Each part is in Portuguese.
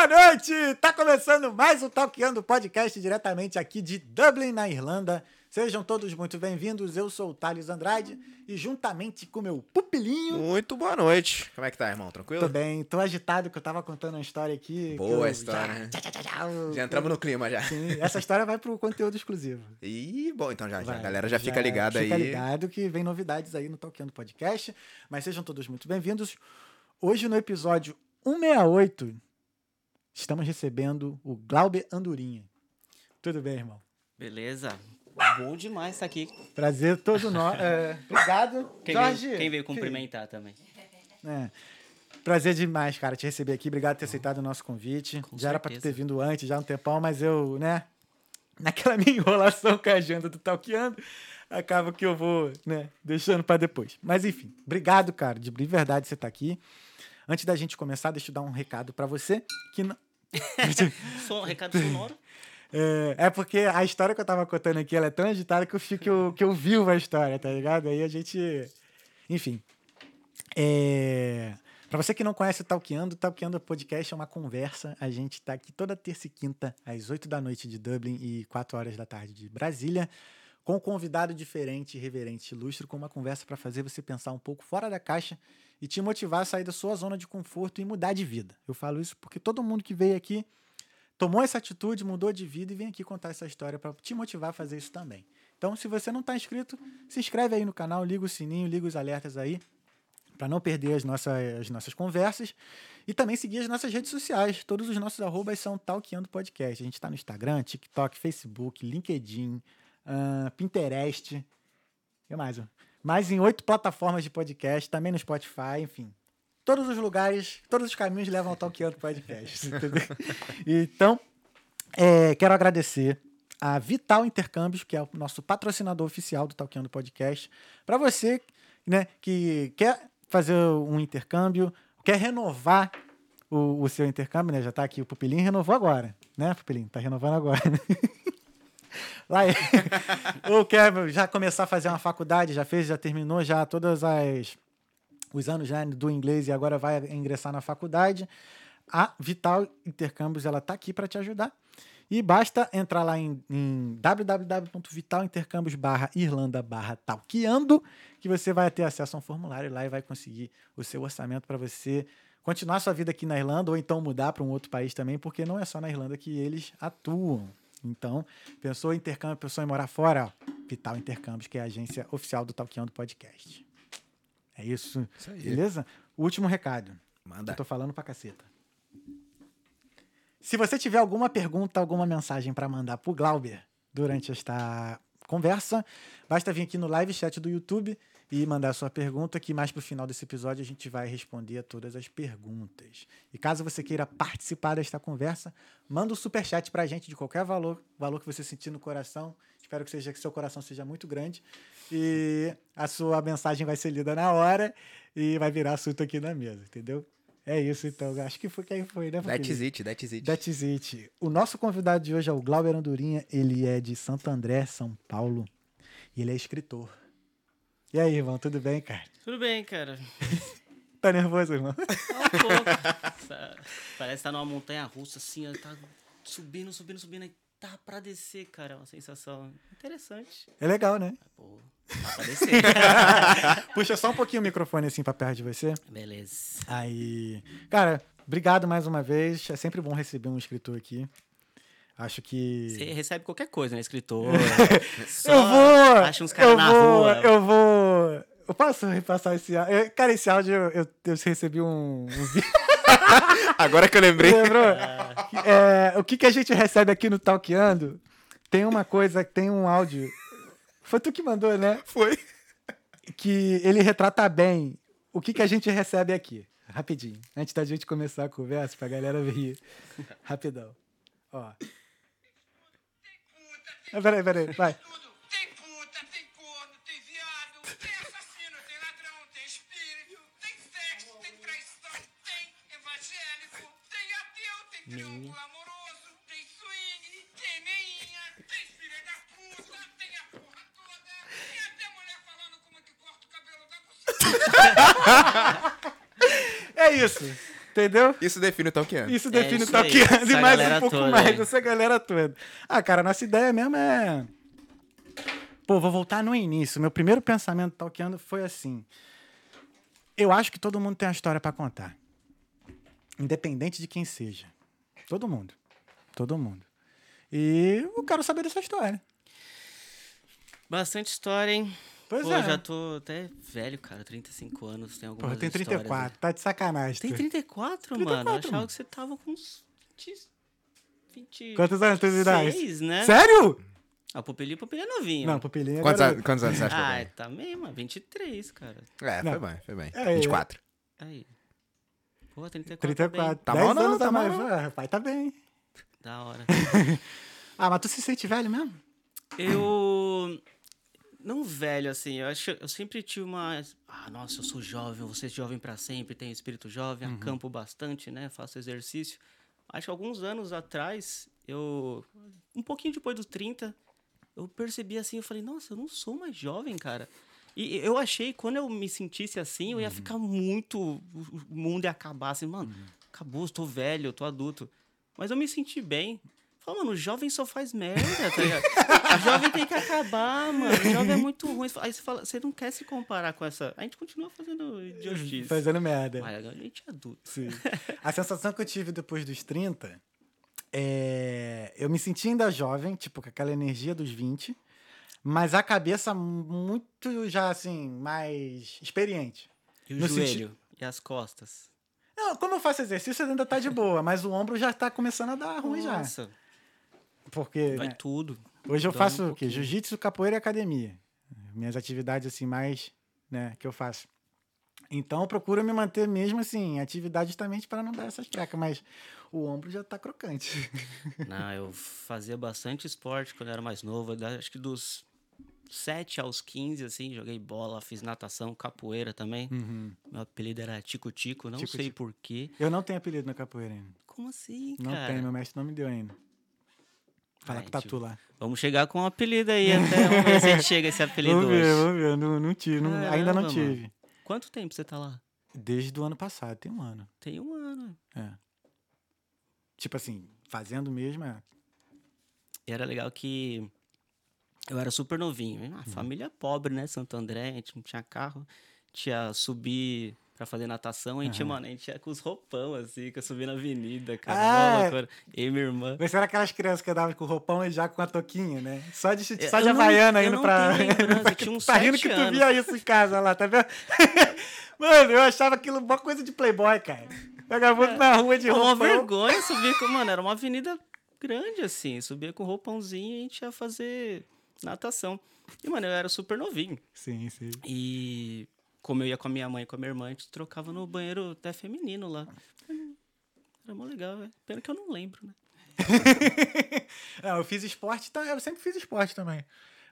Boa noite! Tá começando mais um Talkando Podcast diretamente aqui de Dublin, na Irlanda. Sejam todos muito bem-vindos. Eu sou o Thales Andrade e juntamente com meu pupilinho. Muito boa noite. Como é que tá, irmão? Tranquilo? Tô bem, tô agitado que eu tava contando uma história aqui. Boa eu, história? Já, já, já, já, Já entramos no clima já. Sim, essa história vai pro conteúdo exclusivo. Ih, bom, então já, já. Vai, a galera já, fica ligada aí. Fica ligado que vem novidades aí no Talkando Podcast. Mas sejam todos muito bem-vindos. Hoje no episódio 168, estamos recebendo o Glauber Andorinha. Tudo bem, irmão? Beleza. Bom demais estar aqui. Prazer todo nosso. É, obrigado. Quem Jorge. veio, quem veio cumprimentar também. É. Prazer demais, cara, te receber aqui. Obrigado por ter aceitado o nosso convite. Com já era pra tu ter certeza. vindo antes, já há um tempão, mas eu, né? Naquela minha enrolação com a agenda do Talkeando, acaba que eu vou, né, deixando pra depois. Mas enfim, obrigado, cara, de de verdade você tá aqui. Antes da gente começar, deixa eu dar um recado pra você que. Som, recado sonoro. É, é porque a história que eu tava contando aqui ela é tão agitada que eu fico que eu, que eu vivo a história, tá ligado? Aí a gente. Enfim. É... Pra você que não conhece o Talkeando, o Talkeando Podcast é uma conversa. A gente tá aqui toda terça e quinta, às 8 da noite de Dublin e 4 horas da tarde de Brasília, com um convidado diferente, reverente, ilustre, com uma conversa para fazer você pensar um pouco fora da caixa e te motivar a sair da sua zona de conforto e mudar de vida. Eu falo isso porque todo mundo que veio aqui tomou essa atitude, mudou de vida e vem aqui contar essa história para te motivar a fazer isso também. Então, se você não está inscrito, se inscreve aí no canal, liga o sininho, liga os alertas aí, para não perder as nossas, as nossas conversas. E também seguir as nossas redes sociais. Todos os nossos arrobas são Talkeando Podcast. A gente está no Instagram, TikTok, Facebook, LinkedIn, ah, Pinterest. Que mais? Mais em oito plataformas de podcast, também no Spotify, enfim. Todos os lugares, todos os caminhos levam ao Talkeando Podcast. entendeu? Então, é, quero agradecer a Vital Intercâmbios, que é o nosso patrocinador oficial do Talkeando Podcast. Para você né, que quer fazer um intercâmbio, quer renovar o, o seu intercâmbio, né? Já está aqui, o Pupilinho renovou agora, né, Pupilinho? Tá renovando agora. Lá ou quer já começar a fazer uma faculdade, já fez, já terminou já todas as os anos já do inglês e agora vai ingressar na faculdade. A Vital Intercâmbios ela tá aqui para te ajudar. E basta entrar lá em, em barra Irlanda barra talqueando que você vai ter acesso a um formulário lá e vai conseguir o seu orçamento para você continuar sua vida aqui na Irlanda ou então mudar para um outro país também, porque não é só na Irlanda que eles atuam. Então, pensou em intercâmbio, pensou em morar fora, Vital Intercâmbios, que é a agência oficial do Talqueando Podcast. É isso. Isso aí. Beleza? Último recado. Manda. Eu tô falando pra caceta. Se você tiver alguma pergunta, alguma mensagem para mandar pro Glauber durante esta conversa, basta vir aqui no live chat do YouTube e mandar sua pergunta, que mais pro final desse episódio a gente vai responder a todas as perguntas. E caso você queira participar desta conversa, manda um superchat pra gente de qualquer valor, valor que você sentir no coração. Espero que seja que seu coração seja muito grande e a sua mensagem vai ser lida na hora e vai virar assunto aqui na mesa, entendeu? É isso então, acho que foi quem foi, né? That's it, that's it. That's it. O nosso convidado de hoje é o Glauber Andorinha. Ele é de Santo André, São Paulo. E ele é escritor. E aí, irmão, tudo bem, cara? Tudo bem, cara. Tá nervoso, irmão? Tá um pouco. Sa- Parece que tá numa montanha russa, assim, tá subindo, subindo, subindo. Aí tá pra descer, cara. É uma sensação interessante. É legal, né? Pô, tá pra descer. Puxa só um pouquinho o microfone assim pra perto de você. Beleza. Aí. Cara, obrigado mais uma vez. É sempre bom receber um escritor aqui. Acho que. Você recebe qualquer coisa, né? Escritor. Só eu vou! Acha uns caras eu na vou, rua. Eu vou. Eu posso repassar esse áudio? Cara, esse áudio eu, eu, eu recebi um, um vídeo. Agora que eu lembrei. Lembrou? É, o que, que a gente recebe aqui no Talkeando? Tem uma coisa, tem um áudio. Foi tu que mandou, né? Foi. Que ele retrata bem o que, que a gente recebe aqui. Rapidinho. Antes da gente começar a conversa, pra galera ver. Rapidão. Ó. Ah, Peraí, peraí, vai. Tem puta, tem corno, tem viado, tem assassino, tem ladrão, tem espírito, tem sexo, tem traição, tem evangélico, tem ateu, tem triângulo amoroso, tem swing, tem meinha, tem filha da puta, tem a porra toda, e até mulher falando como é que corta o cabelo da buceta. É isso. Entendeu? Isso define o Talkiano. Isso define isso o aí, Talkiano e mais um pouco toda mais, aí. essa galera toda. Ah, cara, nossa ideia mesmo é. Pô, vou voltar no início. Meu primeiro pensamento talqueando foi assim. Eu acho que todo mundo tem uma história pra contar. Independente de quem seja. Todo mundo. Todo mundo. E eu quero saber dessa história. Bastante história, hein? Pois Pô, é. já tô até velho, cara. 35 anos, tem algumas Porra, tem histórias 34. Tá de sacanagem. Tem tu. 34, mano? Eu 34, achava mano. que você tava com uns 20... 20 Quantos anos tu idade? Seis, né? Sério? A pupilinha, pupilinha é novinho. Não, pupilinha Quantos, agora... anos, quantos anos você acha Ah, que eu tá mesmo, 23, cara. É, Não. foi bem, foi bem. É, 24. Aí. Pô, 34. 34. Tá 10 mal não, anos tá mal mais. não. Ah, pai, tá. Bem. Da hora. Ah, mas tu se sente velho mesmo? Eu. Não velho, assim. Eu acho eu sempre tive uma. Ah, nossa, eu sou jovem, vou ser jovem pra sempre, tenho espírito jovem, Uhum. acampo bastante, né? Faço exercício. Acho que alguns anos atrás, eu. Um pouquinho depois dos 30, eu percebi assim, eu falei, nossa, eu não sou mais jovem, cara. E eu achei, quando eu me sentisse assim, eu ia ficar muito. O mundo ia acabar, assim, mano, acabou, eu tô velho, tô adulto. Mas eu me senti bem. Falei, mano, o jovem só faz merda, tá ligado? O jovem tem que acabar, mano. O jovem é muito ruim. Aí você fala, você não quer se comparar com essa. A gente continua fazendo idiotice. Fazendo merda. Mas agora a gente é adulto. Sim. A sensação que eu tive depois dos 30 é. Eu me senti ainda jovem, tipo, com aquela energia dos 20, mas a cabeça muito já, assim, mais experiente. E o No joelho? E as costas? Não, como eu faço exercício, ainda tá de boa, mas o ombro já tá começando a dar ruim já. Porque vai né, tudo. hoje eu dói um faço o quê? Jiu-jitsu, capoeira e academia. Minhas atividades, assim, mais, né, que eu faço. Então eu procuro me manter mesmo, assim, atividade justamente para não dar essas trecas, mas o ombro já tá crocante. Não, eu fazia bastante esporte quando eu era mais novo. Acho que dos 7 aos 15, assim, joguei bola, fiz natação, capoeira também. Meu apelido era Tico Tico, não Uhum. Tico sei porquê. Eu não tenho apelido na capoeira ainda. Como assim, Não cara? tenho, meu mestre não me deu ainda. Fala Ai, com o Tatu tio. lá. Vamos chegar com um apelido aí até. Vamos ver se a gente chega esse apelido Vamos ver, hoje. vamos ver. Não, não tive, não- ainda não Caramba, tive. mano. Quanto tempo você tá lá? Desde o ano passado, tem um ano. Tem um ano. É. Tipo assim, fazendo mesmo é. E era legal que eu era super novinho. Uhum. A família pobre, né? Santo André, a gente não tinha carro. Tinha subir pra fazer natação. A gente, mano, a gente ia com os roupão, assim, que eu subia na avenida, cara. Ah. Eu e minha irmã. Você era aquelas crianças que andavam com o roupão e já com a toquinha, né? Só de, Eu- só de não- Havaiana indo pra. lembrança, eu tinha uns tá rindo que tu via isso em casa lá, tá vendo? Mano, eu achava aquilo uma coisa de playboy, cara. Vagabundo na rua de Era uma roupão. vergonha subir com. Mano, era uma avenida grande, assim. Subia com roupãozinho e a gente ia fazer natação. E, mano, eu era super novinho. Sim, sim. E como eu ia com a minha mãe e com a minha irmã, a gente trocava no banheiro até feminino lá. Era mó legal, velho. Pena que eu não lembro, né? Não, eu fiz esporte, tá? eu sempre fiz esporte também.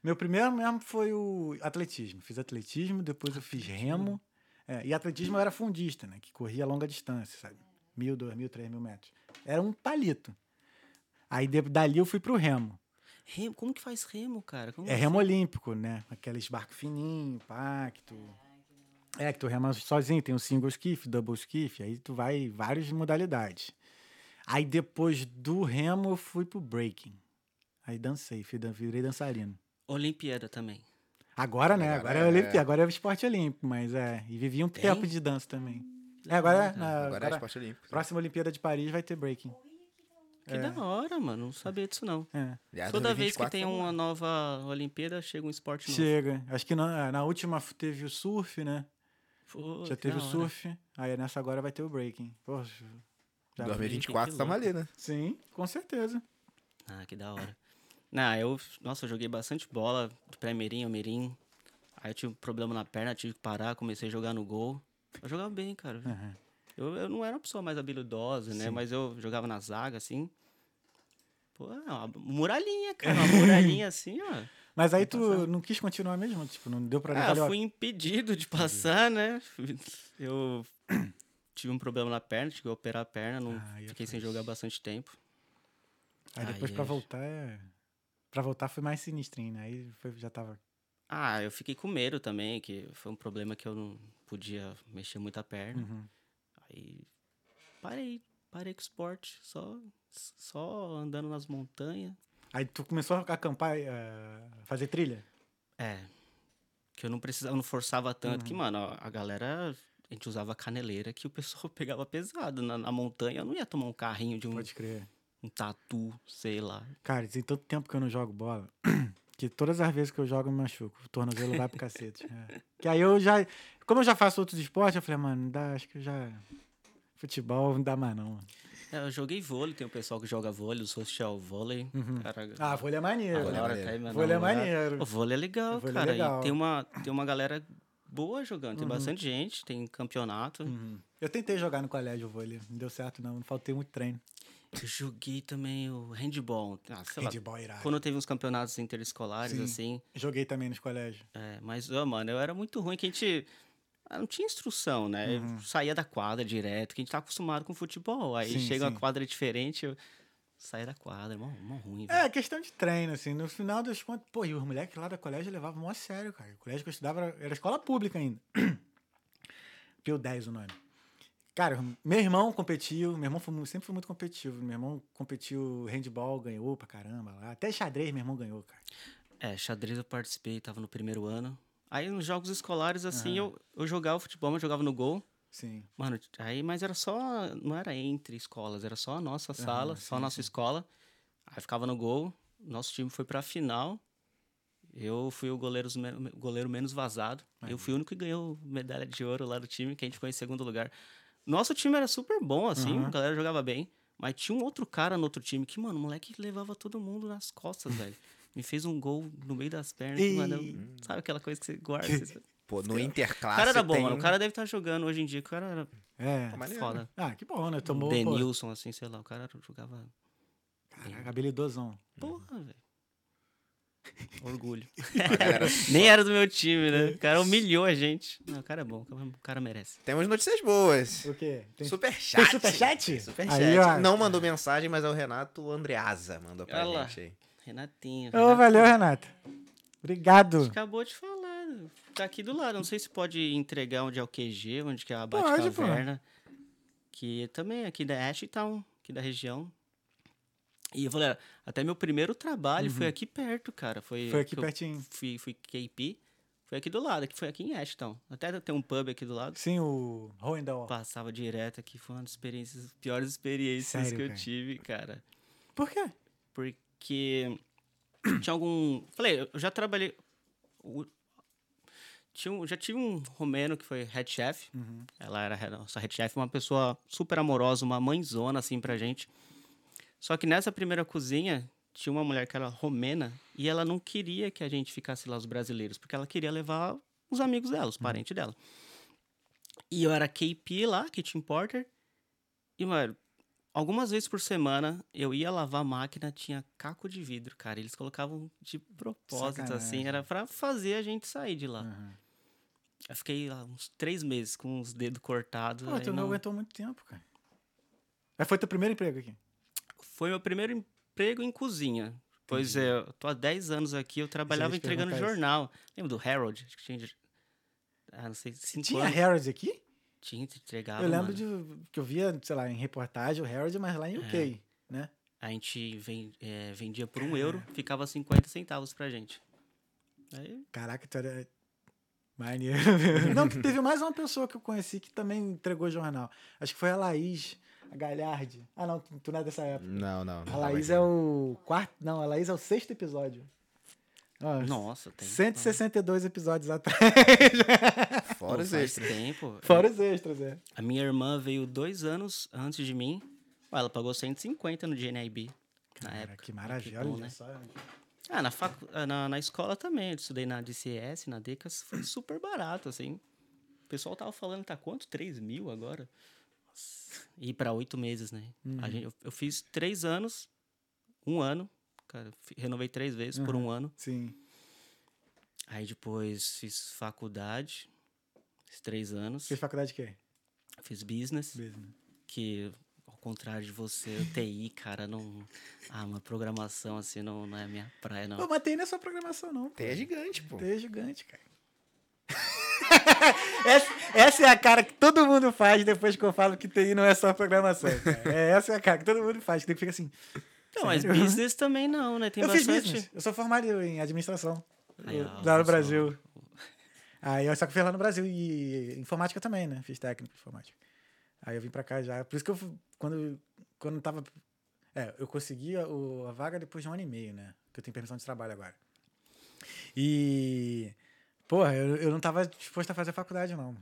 Meu primeiro mesmo foi o atletismo. Fiz atletismo, depois eu fiz remo. É, e atletismo eu era fundista, né? Que corria longa distância, sabe? Mil, dois mil, três mil metros. Era um palito. Aí de- dali eu fui pro remo. Remo, como que faz remo, cara? Como É remo olímpico, né? Aqueles barcos fininhos, pacto. É, que tu rema sozinho, tem o single skiff, double skiff, aí tu vai várias modalidades. Aí depois do remo eu fui pro breaking. Aí dancei, fui virei dançarino. Olimpíada também. Agora, né? Agora Agora, é, é- Olimpíada, agora é esporte olímpico, mas é. E vivi um tempo de dança também. É, agora, é, na- Agora é agora esporte olímpico. próxima Olimpíada de Paris vai ter breaking. Que da hora, mano. Não sabia disso, não. É. Aliás, Toda vez que 2024 tem tamo uma nova Olimpíada, chega um esporte novo. Chega. Acho que na, na última teve o surf, né? Pô, Já teve o surf. Aí nessa agora vai ter o breaking. Poxa. já- 2024 que tamo louco. ali, né? Sim, com certeza. Ah, que da hora. Não, eu, nossa, eu joguei bastante bola, do pré-mirim ao mirim. Aí eu tive um problema na perna, tive que parar, comecei a jogar no gol. Eu jogava bem, cara. Aham. Eu, eu não era uma pessoa mais habilidosa, né? Sim. Mas eu jogava na zaga, assim. Pô, é uma muralhinha, cara. Uma muralhinha assim, ó. Mas aí tu não quis continuar mesmo? Tipo, não deu pra Ah, valeu a- fui impedido de passar, né? Eu tive um problema na perna, tive que operar a perna, não Ai, fiquei sem jogar bastante tempo. Aí depois Ai, pra ai. voltar é. Pra voltar foi mais sinistrinho, né? Aí foi- já tava. Ah, eu fiquei com medo também, que foi um problema que eu não podia mexer muito a perna. Uhum. Aí parei. Parei com o esporte. Só, só andando nas montanhas. Aí tu começou a acampar, eh, fazer trilha? É. Que eu não precisava, eu não forçava tanto. Uhum. Que, mano, a- a galera. A gente usava caneleira que o pessoal pegava pesado. Na, na montanha eu não ia tomar um carrinho de um, Pode crer. um tatu, sei lá. Cara, tem tanto tempo que eu não jogo bola que todas as vezes que eu jogo eu me machuco. O tornozelo vai pro cacete. é. Que aí eu já. Como eu já faço outros esportes, eu falei, mano, dá, acho que eu já. Futebol não dá mais, não. mano. É, eu joguei vôlei, tem o pessoal que joga vôlei, o social vôlei. Cara, Ah, vôlei é maneiro. Vôlei é agora maneiro. Vôlei é maneiro. O vôlei é legal, Vôlei é cara. legal. E tem uma, tem uma galera boa jogando. Tem bastante gente, tem campeonato. Uhum. Eu tentei jogar no colégio o vôlei, não deu certo não, não faltei muito treino. Eu joguei também o handball. Ah, sei lá, Handball é irado. quando teve uns campeonatos interescolares, Sim. assim. Joguei também nos colégios. É, mas, mano, eu era muito ruim que a gente. Ah, Não tinha instrução, né? Eu Uhum. saía da quadra direto, que a gente tá acostumado com futebol. Aí Sim, chega sim. uma quadra diferente, eu saía da quadra, mó, mó ruim. velho. É, questão de treino, assim. No final das contas, pô, e os moleques lá da colégio levavam mó a sério, cara. O colégio que eu estudava era, era escola pública ainda. Pio 10 o nome. Cara, meu irmão competiu, meu irmão foi sempre foi muito competitivo. Meu irmão competiu handball, ganhou pra caramba lá. Até xadrez meu irmão ganhou, cara. É, xadrez eu participei, tava no primeiro ano. Aí nos jogos escolares, assim, eu, eu jogava futebol, mas jogava no gol. Sim. Mano, aí, mas era só. Não era entre escolas, era só a nossa sala, só a nossa escola. Aí ficava no gol. Nosso time foi pra final. Eu fui o goleiro, goleiro menos vazado. Eu fui o único que ganhou medalha de ouro lá do time, que a gente ficou em segundo lugar. Nosso time era super bom, assim, a galera jogava bem. Mas tinha um outro cara no outro time que, mano, o moleque levava todo mundo nas costas, velho. Me fez um gol no meio das pernas. que, mano, sabe aquela coisa que você guarda? você- Pô, no O Interclasse cara era bom, tem... mano. O cara deve estar jogando hoje em dia. O cara era É. foda. Ah, que bom, né? Tomou, pô, Denilson, assim, sei lá. O cara jogava. caraca, habilidosão. Porra, velho. Orgulho. Galera- Nem era do meu time, né? O cara humilhou a gente. Não, o cara é bom. O cara merece. Temos notícias boas. O quê? Tem, Superchat. tem superchat? Superchat. Aí, ó. Não mandou mensagem, mas é o Renato Andreasa mandou pra Olha lá. gente aí. Renatinho. Ô, Renato, valeu, Renata. Obrigado. Acabou de falar. Tá aqui do lado. Não sei se pode entregar onde é o QG, onde que é a. Bate-Caverna. Que também aqui da Ashtown, aqui da região. E eu falei, até meu primeiro trabalho foi aqui perto, cara. Foi, Uhum. Foi aqui pertinho. Fui, fui KP. Foi aqui do lado, que foi aqui em Ashtown. Até tem um pub aqui do lado. Sim, o Roendal. Passava direto aqui. Foi uma das experiências, piores experiências Sério, que eu cara? tive, cara. Por quê? Porque tinha algum. Falei, eu já trabalhei. Tinha um- já tive um romeno que foi head chef. Uhum. Ela era nossa head chef, uma pessoa super amorosa, uma mãezona assim pra gente. Só que nessa primeira cozinha tinha uma mulher que era romena e ela não queria que a gente ficasse lá os brasileiros, porque ela queria levar os amigos dela, os parentes dela. E eu era KP lá, Kitchen Porter. E, mano, algumas vezes por semana eu ia lavar a máquina, tinha caco de vidro, cara. Eles colocavam de propósito, assim, Sacanagem. era pra fazer a gente sair de lá. Uhum. Eu fiquei lá uns três meses com os dedos cortados. Pô, aí tu não não- aguentou muito tempo, cara. Mas foi teu primeiro emprego aqui? Foi meu primeiro emprego em cozinha. Pois é, eu tô há 10 anos aqui, eu trabalhava entregando perguntar isso. jornal. Lembra do Harold? Acho que tinha. Ah, não sei, cinco Tinha anos. Harold aqui? Tinha, entregava. eu lembro mano. de que eu via, sei lá, em reportagem o Harold, mas lá em UK, né? A gente ven- é, vendia por um euro, ficava 50 centavos pra gente. Aí, Caraca, tu era maneiro. não, teve mais uma pessoa que eu conheci que também entregou jornal. Acho que foi a Laís, a Galhardi. Ah, não, tu tu não é dessa época. Não, não. A Laís é o quarto. Não, a Laís é o sexto episódio. Ó, nossa, tem. 162 episódios atrás. Fora os extras. tempo. Fora os extras, é. A minha irmã veio dois anos antes de mim. Ela pagou 150 no GNIB na Cara, época. que maravilha. bom, olha né? Ah, na, facu... ah, na, na escola também. Eu estudei na DCS, na Decas. Foi super barato, assim. O pessoal tava falando, tá quanto? 3 mil agora? Nossa. E para oito meses, né? Uhum. A gente, eu, eu fiz três anos, um ano. Cara, renovei três vezes por Uhum. um ano. Sim. Aí depois fiz faculdade, fiz três anos. Fez faculdade de quê? Fiz business, Business. que ao contrário de você, o TI, cara, não. Ah, uma programação assim não, não é minha praia, não. Pô, mas TI não é só programação, não. Tem é gigante, pô. TI é gigante, cara. essa, essa é a cara que todo mundo faz depois que eu falo que TI não é só programação. Cara. É, essa é a cara que todo mundo faz, que fica assim. Não, mas business também não, né? Tem eu fiz bastante. business. Eu sou formado em administração. Aí, ó, lá no olha só. Brasil. Aí eu só que fiz lá no Brasil e informática também, né? Fiz técnico de informática. Aí eu vim pra cá já. Por isso que eu, quando, quando tava. É, eu consegui a, o- a vaga depois de um ano e meio, né? Que eu tenho permissão de trabalho agora. E. Porra, eu, eu não tava disposto a fazer faculdade, não.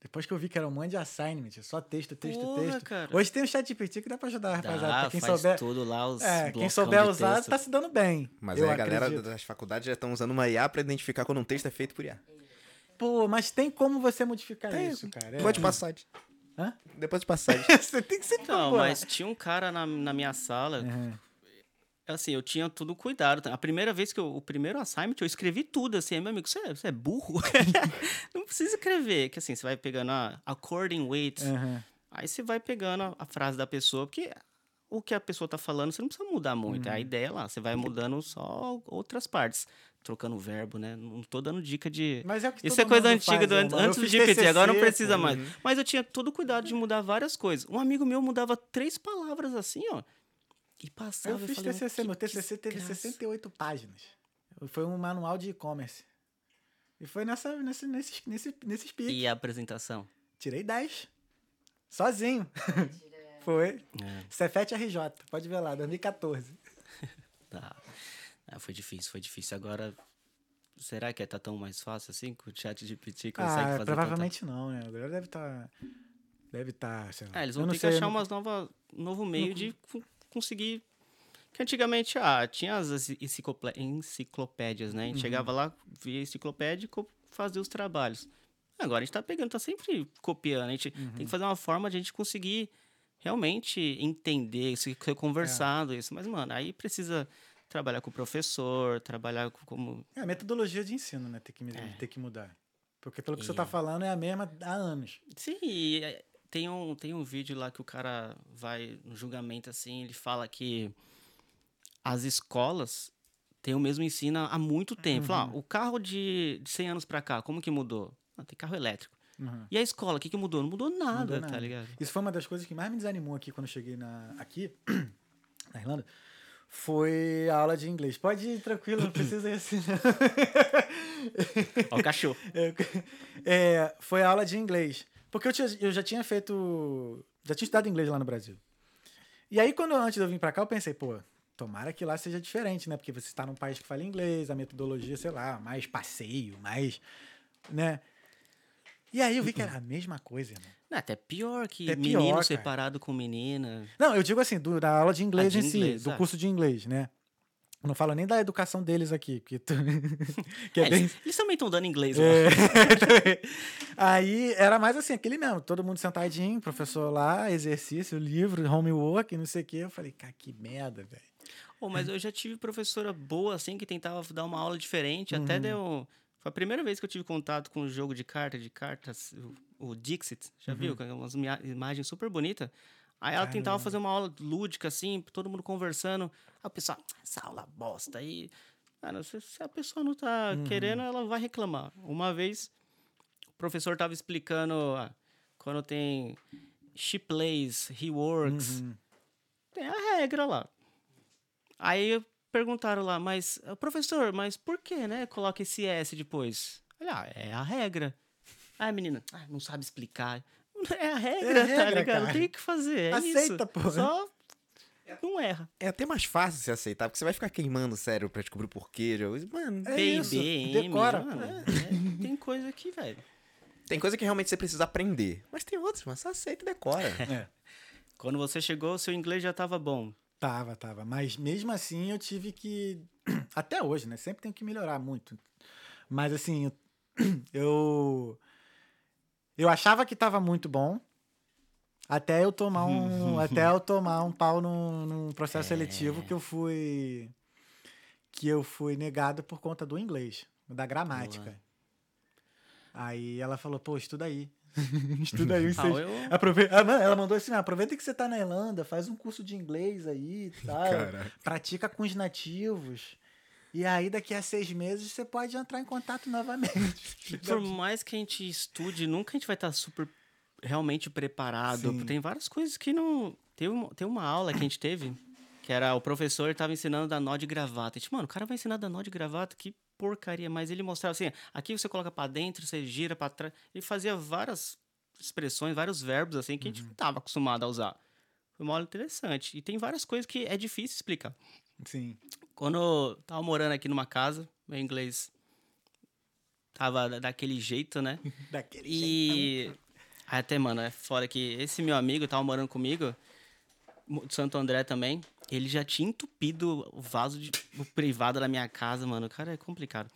Depois que eu vi que era um monte de assignment, só texto, texto, Porra, texto. cara. Hoje tem o chat GPT que dá pra ajudar, rapaziada. Dá, pra quem faz souber. tudo lá, os É, quem souber de usar texto. tá se dando bem. Mas aí a galera acredito. das faculdades já estão usando uma IA pra identificar quando um texto é feito por IA. Pô, mas tem como você modificar Tem, isso, cara. Depois de passagem. Hã? Depois de passagem. você tem que ser Não, mas tinha um cara na, na minha sala, Uhum. Assim, eu tinha tudo cuidado. A primeira vez que eu, o primeiro assignment, eu escrevi tudo, assim, meu amigo, você é, você é burro? não precisa escrever, que assim, você vai pegando a according weight, Uhum. aí você vai pegando a, a frase da pessoa, porque o que a pessoa tá falando, você não precisa mudar muito, Uhum. é a ideia lá, você vai mudando só outras partes, trocando o verbo, né? Não tô dando dica de... Mas é o que Isso é coisa antiga faz, do. Eu antes do GPT, agora não TCC, precisa pô. mais. Mas eu tinha todo cuidado de mudar várias coisas. Um amigo meu mudava três palavras assim, ó. E passava. Eu fiz falei, TCC, "Que meu TCC teve desgraça." 68 páginas. Foi um manual de e-commerce. E foi nessa, nesse, nesse, nesse, nesse speak. E a apresentação? Tirei 10. Sozinho. foi. É, Cefete RJ, pode ver lá, 2014. tá. Ah, foi difícil, foi difícil. Agora, será que tá tão mais fácil assim? Com o chat de PT consegue Ah, fazer provavelmente não, né? Agora deve estar. Deve estar, sei lá. tanta... É, eles Eu vão ter que eu achar não- umas nova, um novo meio de conseguir... Que antigamente, ah, tinha as enci- enciclopé- enciclopédias, né? A gente Uhum. chegava lá, via enciclopédia e fazia os trabalhos. Agora a gente tá pegando, tá sempre copiando. A gente Uhum. tem que fazer uma forma de a gente conseguir realmente entender, se ser conversado isso. Mas, mano, aí precisa trabalhar com o professor, trabalhar com como. É a metodologia de ensino, né? Tem que, É. tem que mudar. Porque pelo que você E- tá falando é a mesma há anos. Sim, é, tem um, tem um vídeo lá que o cara vai no julgamento assim, ele fala que as escolas têm o mesmo ensino há muito tempo. Fala, Uhum. ah, o carro de, de 100 anos pra cá, como que mudou? Ah, tem carro elétrico. Uhum. E a escola, o que, que mudou? Não mudou nada, Mudou tá nada. ligado? Isso foi uma das coisas que mais me desanimou aqui quando eu cheguei na, aqui, na Irlanda. Foi a aula de inglês. Pode ir tranquilo, não precisa ir assim, não. Ó, o cachorro. É, foi a aula de inglês. Porque eu, tinha- eu já tinha feito. Já tinha estudado inglês lá no Brasil. E aí, quando antes de eu vir pra cá, eu pensei, pô, tomara que lá seja diferente, né? Porque você está num país que fala inglês, a metodologia, sei lá, mais passeio, mais. né? E aí eu vi que era a mesma coisa, irmão. Não, até pior que É pior, menino cara. separado com menina. Não, eu digo assim, do, da aula de inglês Ah, de em si, inglês, do é. curso de inglês, né? Eu não falo nem da educação deles aqui, que, tu- que é, É, bem. eles, eles também estão dando inglês. É, Aí era mais assim, aquele mesmo, todo mundo sentadinho, professor lá, exercício, livro, homework, não sei o quê. Eu falei, cara, que merda, velho. Pô, mas eu já tive professora boa, assim, que tentava dar uma aula diferente. Uhum. Até deu. Foi a primeira vez que eu tive contato com o jogo de carta, de cartas, o, o Dixit. Já viu? Com umas mia- imagens super bonitas. Aí ela tentava Uhum. Caramba. fazer uma aula lúdica, assim, todo mundo conversando. Aí o pessoal, "Ah, essa aula bosta aí. Cara, se, se a pessoa não tá Uhum. querendo, ela vai reclamar. Uma vez, o professor tava explicando ah, quando tem she plays, he works. Uhum. Tem a regra lá. Aí perguntaram lá, mas, "Ah, professor, mas por que, né? Coloca esse S depois. Ele, Ah, é a regra. Aí a menina, ah, não sabe explicar. É a regra, É a tá regra, ligado? cara. Tem o que fazer. É Aceita, isso. pô. Só não erra. É até mais fácil se aceitar, porque você vai ficar queimando o cérebro pra descobrir o porquê. já- Mano, É isso, decora, mano, é, tem coisa aqui, velho. tem coisa que realmente você precisa aprender. Mas tem outras, mas você aceita e decora. É. Quando você chegou, seu inglês já tava bom. Tava, tava. Mas mesmo assim eu tive que. Até hoje, né? Sempre tenho que melhorar muito. Mas assim, eu. Eu achava que tava muito bom. Até eu tomar um. até eu tomar um pau num, num processo seletivo que eu fui. Que eu fui negado por conta do inglês, da gramática. Aí ela falou, pô, estuda aí. estuda aí Ah, eu- Aproveita, ela mandou assim: ah, aproveita que você tá na Irlanda, faz um curso de inglês aí, tal. Caraca. Pratica com os nativos. E aí, daqui a seis meses, você pode entrar em contato novamente. Por mais que a gente estude, nunca a gente vai estar super realmente preparado. Sim. Tem várias coisas que não. Tem uma, tem uma aula que a gente teve, que era o professor estava ensinando a dar nó de gravata. A gente, mano, o cara vai ensinar a dar nó de gravata, que porcaria. Mas ele mostrava assim: aqui você coloca pra dentro, você gira pra trás. Ele fazia várias expressões, vários verbos assim que a gente não tava acostumado a usar. Foi uma aula interessante. E tem várias coisas que é difícil explicar. Sim. Quando eu tava morando aqui numa casa, meu inglês tava da- daquele jeito, né? Daquele E. Aí até, mano, é foda que esse meu amigo tava morando comigo, de Santo André também. Ele já tinha entupido o vaso de, o privado da minha casa, mano. O cara é complicado.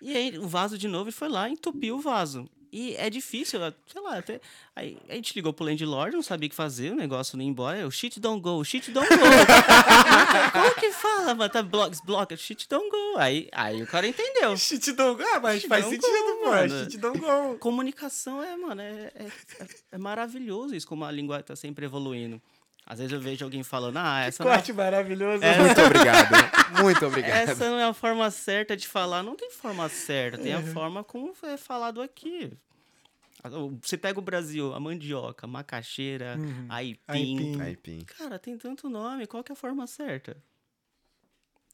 E aí, o vaso de novo e foi lá e entupiu o vaso. E é difícil, sei lá, até. Aí a gente ligou pro landlord, não sabia o que fazer, o negócio não ia embora. O shit don't go, shit don't go. Como que fala, mano? Tá blocks, block, shit don't go. Aí, aí o cara entendeu. Shit don't go. Ah, mas Shit faz sentido, go, pô. mano. Shit don't go. Comunicação é, mano, é, é, é- é maravilhoso isso, como a língua tá sempre evoluindo. Às vezes eu vejo alguém falando, ah, essa não, é, Corte maravilhoso. Muito obrigado. Muito obrigado. essa não é a forma certa de falar. Não tem forma certa, tem a forma como é falado aqui. Você pega o Brasil, a mandioca, a macaxeira, a aipim. Aipim. Aipim. Cara, tem tanto nome, qual que é a forma certa?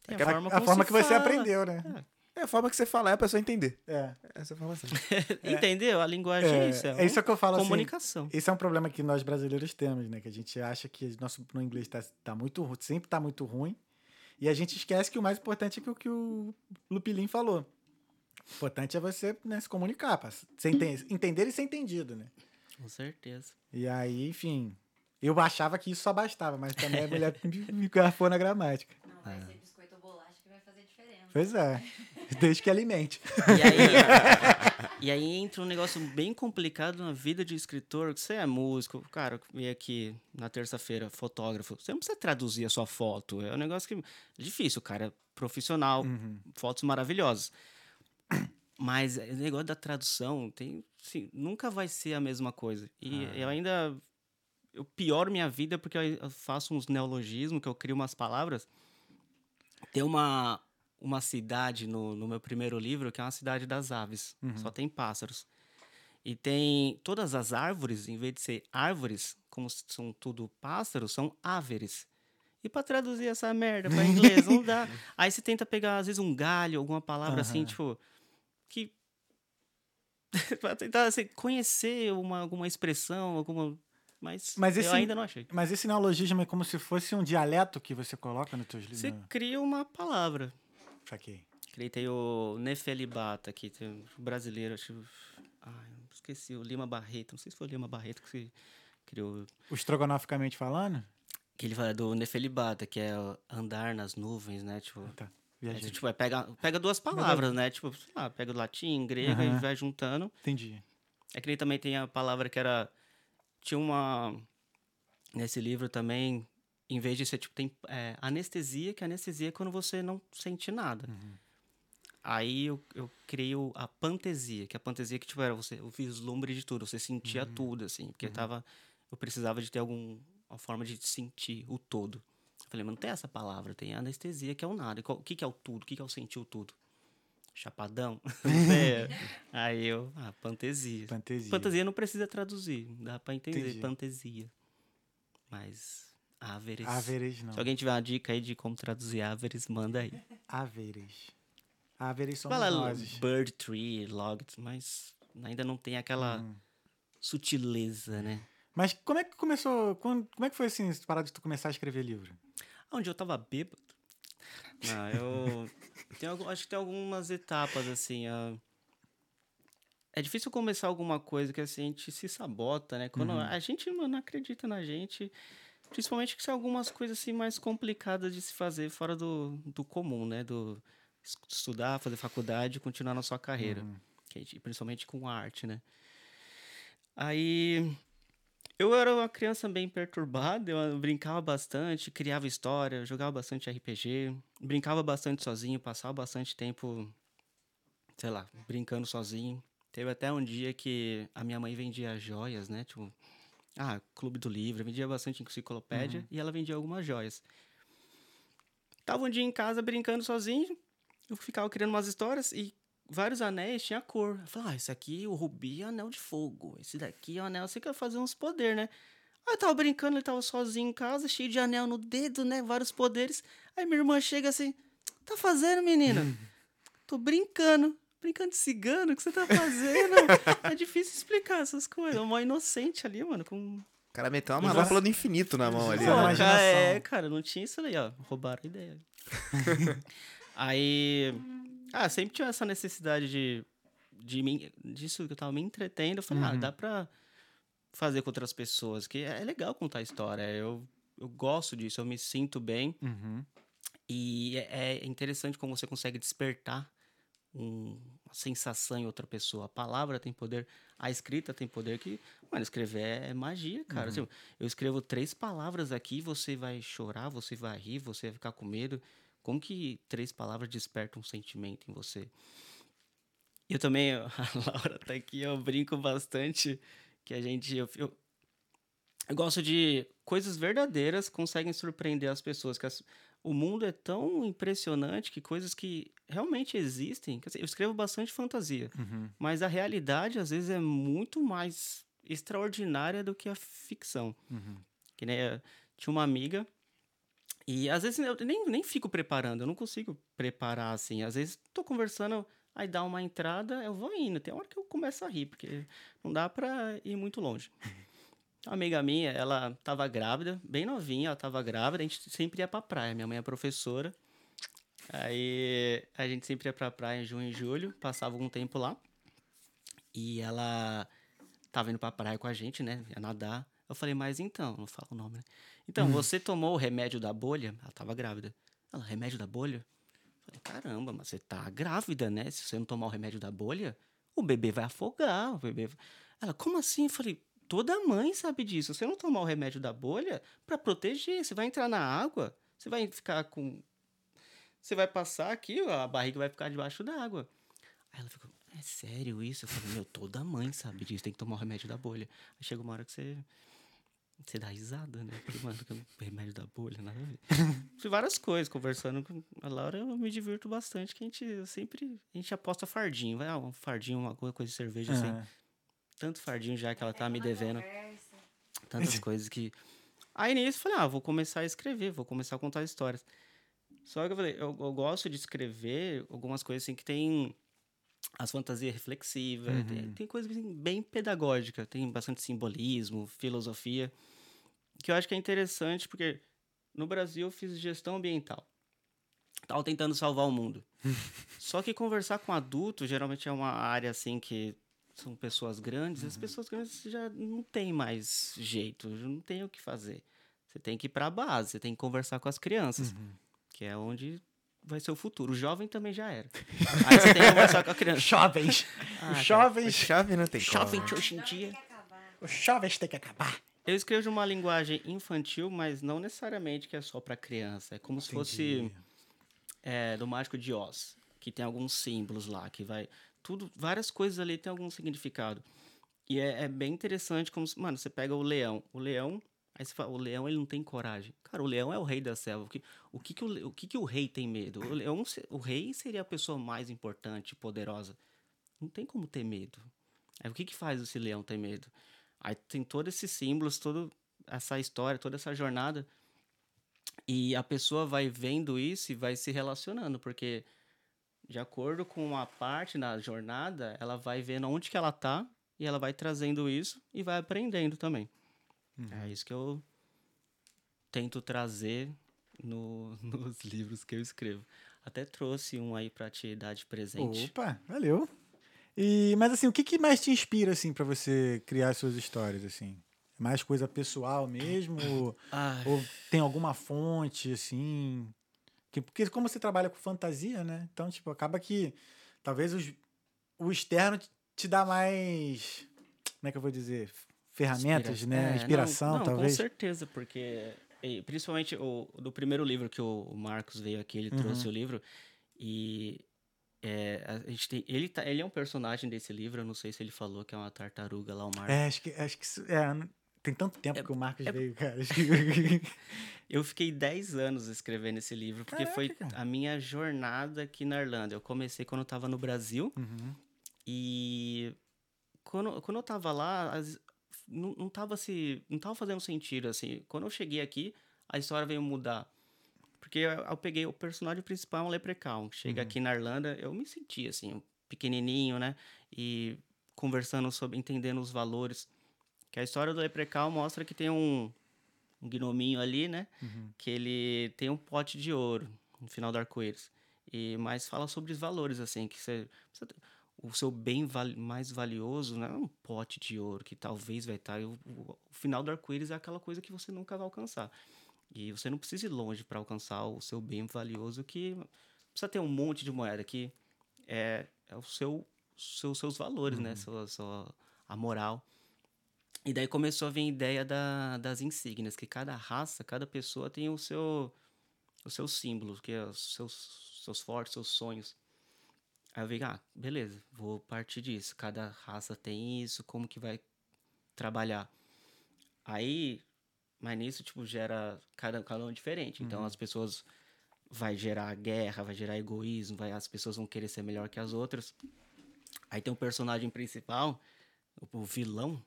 Tem A, a forma se que você fala. aprendeu, né? É a forma que você fala, é a pessoa entender. É. Essa é a forma certa. Entendeu? A linguagem é, É, isso. é isso que eu falo assim, Comunicação. Esse é um problema que nós brasileiros temos, né? Que a gente acha que nosso no inglês tá, tá muito sempre tá muito ruim. E a gente esquece que o mais importante é que o que o Lupilin falou. O importante é você né, se comunicar, pra ser enten- entender e ser entendido, né? Com certeza. E aí, enfim, eu achava que isso só bastava, mas também a mulher me, me garfou na gramática. Não vai ser biscoito ou bolacha que vai fazer diferença. Pois é, desde que alimente. E aí, e aí entra um negócio bem complicado na vida de escritor, que você é músico, cara, vem aqui na terça-feira, fotógrafo, você não precisa traduzir a sua foto, é um negócio que é difícil, cara, é profissional, fotos maravilhosas. Mas o negócio da tradução tem, assim, nunca vai ser a mesma coisa. E eu ainda eu pioro minha vida porque eu faço uns neologismos, que eu crio umas palavras. Tem uma, uma cidade no, no meu primeiro livro que é uma cidade das aves. Só tem pássaros. E tem todas as árvores, em vez de ser árvores, como são tudo pássaros, são áveres. E para traduzir essa merda para inglês, não dá. Aí você tenta pegar, às vezes, um galho, alguma palavra assim, Aham. tipo. Que. pra tentar assim, conhecer uma, alguma expressão, alguma. Mas, Mas esse- eu ainda não achei. Mas esse neologismo é como se fosse um dialeto que você coloca nos teus livros. Você cria uma palavra. Saquei. Criei tem o Nefelibata aqui, tem um brasileiro, acho. Ai, esqueci, o Lima Barreto. Não sei se foi o Lima Barreto que criou. O estrogonoficamente falando? Que ele fala do Nefelibata, que é andar nas nuvens, né? Tipo. Tá. é, tipo, é, pega, pega duas palavras, né? Tipo, sei lá, pega o latim, grego Aham. e vai juntando. Entendi. É que nem também tem a palavra que era. Tinha uma. Nesse livro também, em vez de ser tipo, tem é, anestesia, que anestesia é quando você não sente nada. Aí eu, eu criei a pantesia, que a pantesia que tipo, era você, o vislumbre de tudo, você sentia tudo, assim, porque tava. Eu precisava de ter alguma forma de sentir o todo. Eu falei, mas não tem essa palavra, tem anestesia, que é o nada. O que, que é o tudo? O que, que é o sentir o tudo? Chapadão? Sei. Aí eu, ah, pantesia. Fantasia. Fantasia não precisa traduzir, dá pra entender. Entendi. Fantasia. Mas. Áveres. Áveres, não. Se alguém tiver uma dica aí de como traduzir áveres, manda aí. Áveres. Áveres somos Fala bird tree, log, mas ainda não tem aquela Hum. sutileza, né? Mas como é que começou? Como é que foi assim, parada de tu começar a escrever livro? Onde eu tava bêbado. Não, eu. tem acho que tem algumas etapas, assim. ah, É difícil começar alguma coisa que assim, a gente se sabota, né? Quando a gente não acredita na gente. Principalmente que são algumas coisas assim mais complicadas de se fazer fora do, do comum, né? Do es- estudar, fazer faculdade e continuar na sua carreira. Que a gente- principalmente com arte, né? Aí eu era uma criança bem perturbada, eu brincava bastante, criava história, jogava bastante RPG, brincava bastante sozinho, passava bastante tempo, sei lá, brincando sozinho. Teve até um dia que a minha mãe vendia joias, né? Tipo, ah, Clube do Livro, vendia bastante enciclopédia e ela vendia algumas joias. Tava um dia em casa brincando sozinho, eu ficava criando umas histórias e vários anéis tinha cor. Eu falei, ah, esse aqui, o rubi é anel de fogo. Esse daqui é o anel. Você quer fazer uns poder, né? Aí eu tava brincando, ele tava sozinho em casa, cheio de anel no dedo, né? Vários poderes. Aí minha irmã chega assim: Tá fazendo, menina? Tô brincando. Brincando de cigano, o que você tá fazendo? é difícil explicar essas coisas. Uma inocente ali, mano, com O cara meteu uma manopla do infinito na mão ali. Pô, Pô, né? cara, é, cara, não tinha isso aí, ó. Roubaram a ideia. aí. Ah, sempre tinha essa necessidade de. de me, disso que eu tava me entretendo. Eu falei, ah, dá pra fazer com outras pessoas. Que é legal contar história. Eu, eu gosto disso, eu me sinto bem. Uhum. E é é interessante como você consegue despertar um- uma sensação em outra pessoa. A palavra tem poder, a escrita tem poder que, mano, escrever é magia, cara. Assim, eu escrevo três palavras aqui, você vai chorar, você vai rir, você vai ficar com medo. Como que três palavras despertam um sentimento em você? Eu também, a Laura tá aqui, eu brinco bastante que a gente. Eu, eu, eu gosto de coisas verdadeiras conseguem surpreender as pessoas. Que as- o mundo é tão impressionante que coisas que realmente existem. dizer, eu escrevo bastante fantasia, Uhum. mas a realidade às vezes é muito mais extraordinária do que a ficção. Uhum. Que eh, tinha uma amiga. E às vezes eu nem, nem fico preparando, eu não consigo preparar assim. Às vezes tô conversando, aí dá uma entrada, eu vou indo. Tem hora que eu começo a rir, porque não dá pra ir muito longe. Uma amiga minha, ela tava grávida, bem novinha, ela tava grávida, a gente sempre ia pra praia. Minha mãe é professora. Aí a gente sempre ia pra praia em junho e julho, passava algum tempo lá. E ela tava indo pra praia com a gente, né? Ia nadar. Eu falei, mas então, não falo o nome, né? Então, você tomou o remédio da bolha? Ela tava grávida. Ela, remédio da bolha? Eu falei, caramba, mas você tá grávida, né? Se você não tomar o remédio da bolha, o bebê vai afogar. O bebê... vai-" Ela, como assim? Eu falei, toda mãe sabe disso. Se você não tomar o remédio da bolha, pra proteger, você vai entrar na água, você vai ficar com. Você vai passar aqui, a barriga vai ficar debaixo d'água. Aí ela ficou, é sério isso? Eu falei, meu, toda mãe sabe disso, tem que tomar o remédio da bolha. Aí chega uma hora que você. Você dá risada, né? Porque, mano, que é remédio da bolha, nada a ver. Fiz várias coisas, conversando com a Laura, eu me divirto bastante, que a gente sempre. A gente aposta fardinho, vai, ah, um fardinho, uma coisa, coisa de cerveja, assim. Tanto fardinho já que ela tá me devendo conversa. tantas coisas que. Aí nisso eu falei, ah, vou começar a escrever, vou começar a contar histórias. Só que eu falei, eu, eu gosto de escrever algumas coisas assim que tem as fantasias reflexivas, tem, tem coisas assim, bem pedagógicas, tem bastante simbolismo, filosofia, que eu acho que é interessante porque no Brasil eu fiz gestão ambiental. Tava tentando salvar o mundo. Só que conversar com adulto geralmente é uma área assim que são pessoas grandes, as pessoas grandes já não tem mais jeito, já não tem o que fazer. Você tem que ir para a base, você tem que conversar com as crianças, que é onde vai ser o futuro. O jovem também já era. Aí você tem que conversar com a criança. Jovens. Ah, os cara. jovens. Chave não tem Jovem como. de hoje em dia. que acabar. Os jovens têm que acabar. Eu escrevo de uma linguagem infantil, mas não necessariamente que é só para criança. É como se fosse é, do Mágico de Oz, que tem alguns símbolos lá, que vai. Tudo, várias coisas ali tem algum significado. E é, é bem interessante como. Mano, você pega o leão. O leão. Aí você fala, o leão ele não tem coragem. Cara, o leão é o rei da selva. O que o, que, que, o, o, que, que o rei tem medo? O, leão, o rei seria a pessoa mais importante, poderosa. Não tem como ter medo. Aí o que, que faz esse leão ter medo? Aí tem todos esses símbolos, toda essa história, toda essa jornada. E a pessoa vai vendo isso e vai se relacionando, porque de acordo com a parte na jornada, ela vai vendo onde que ela tá e ela vai trazendo isso e vai aprendendo também. É isso que eu tento trazer no- nos livros que eu escrevo. Até trouxe um aí pra te dar de presente. Opa, valeu. E, mas assim, o que, que mais te inspira assim para você criar as suas histórias assim? Mais coisa pessoal mesmo ou, Ah, ou tem alguma fonte assim? Que, porque como você trabalha com fantasia, né? Então, tipo, acaba que talvez os, o externo te- dá mais como é que eu vou dizer? Ferramentas, Inspira- né? é, não, Inspiração, não, talvez. Com certeza, porque principalmente o do primeiro livro que o o Marcos veio aqui, ele Uhum. trouxe o livro e é, a gente tem, ele, tá, ele é um personagem desse livro, eu não sei se ele falou que é uma tartaruga lá, o Marcos. É, acho que acho que é, Tem tanto tempo que o Marcos é- veio, cara. Eu fiquei 10 anos escrevendo esse livro, porque foi Caraca, cara. a minha jornada aqui na Irlanda. Eu comecei quando eu tava no Brasil Uhum. e quando, quando eu tava lá, as- não, não tava se. não tava fazendo sentido, assim. Quando eu cheguei aqui, a história veio mudar. Porque eu, eu peguei o personagem principal, é um leprechaun. Chega aqui na Irlanda, eu me senti assim, pequenininho, né? E conversando sobre, entendendo os valores. Que a história do leprechaun mostra que tem um, um gnominho ali, né? Que ele tem um pote de ouro no final do arco-íris. E mas fala sobre os valores assim, que você, o seu bem vali- mais valioso não é um pote de ouro que talvez vai estar. O, o- o final do arco-íris é aquela coisa que você nunca vai alcançar. E você não precisa ir longe para alcançar o seu bem valioso, que precisa ter um monte de moeda que é, é o seu, seu seus valores, né? Sua, sua, a moral. E daí começou a vir a ideia da, das insígnias, que cada raça, cada pessoa tem o seu os seus símbolos, que é os seus, seus fortes, seus sonhos. Aí eu vi, ah, beleza, vou partir disso. Cada raça tem isso, como que vai trabalhar? Aí, mas nisso, tipo, gera cada, cada um diferente. Então as pessoas vai gerar guerra, vai gerar egoísmo, vai, as pessoas vão querer ser melhor que as outras. Aí tem um personagem principal, o, o vilão,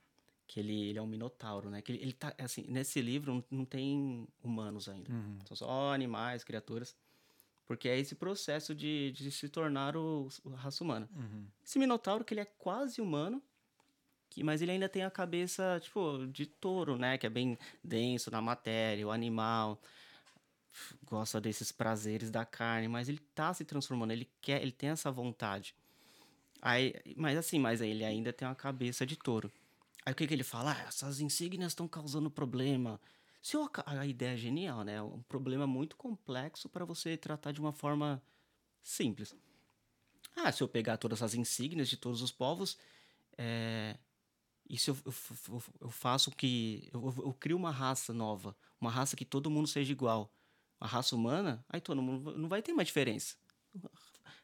que ele, ele é um minotauro, né? Que ele, ele tá, assim, nesse livro não, não tem humanos ainda. São só animais, criaturas. Porque é esse processo de, de se tornar o, a raça humana. Esse minotauro que ele é quase humano, que, mas ele ainda tem a cabeça, tipo, de touro, né? Que é bem denso na matéria, o animal gosta desses prazeres da carne, mas ele tá se transformando, ele quer, ele tem essa vontade. Aí, mas assim, mas ele ainda tem uma cabeça de touro. Aí o que, que ele fala? Ah, essas insígnias estão causando problema. Se eu, a ideia é genial, né? É um problema muito complexo para você tratar de uma forma simples. Ah, se eu pegar todas as insígnias de todos os povos, é, e se eu, eu, eu- faço que. Eu, eu- crio uma raça nova, uma raça que todo mundo seja igual. A raça humana, aí todo mundo não vai ter mais diferença.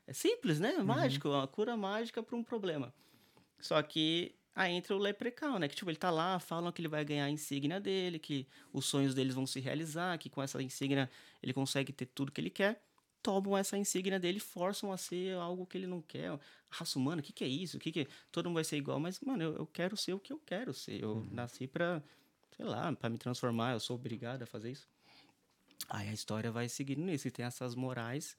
É simples, né? Mágico, uma cura mágica para um problema. Só que aí entra o leprechaun, né? Que tipo, ele tá lá, falam que ele vai ganhar a insígnia dele, que os sonhos deles vão se realizar, que com essa insígnia ele consegue ter tudo que ele quer. Tomam essa insígnia dele forçam a ser algo que ele não quer. A raça humana, o que, que é isso? O que, que é? Todo mundo vai ser igual, mas, mano, eu, eu quero ser o que eu quero ser. Eu nasci pra, sei lá, pra me transformar, eu sou obrigado a fazer isso. Aí a história vai seguindo nisso, e tem essas morais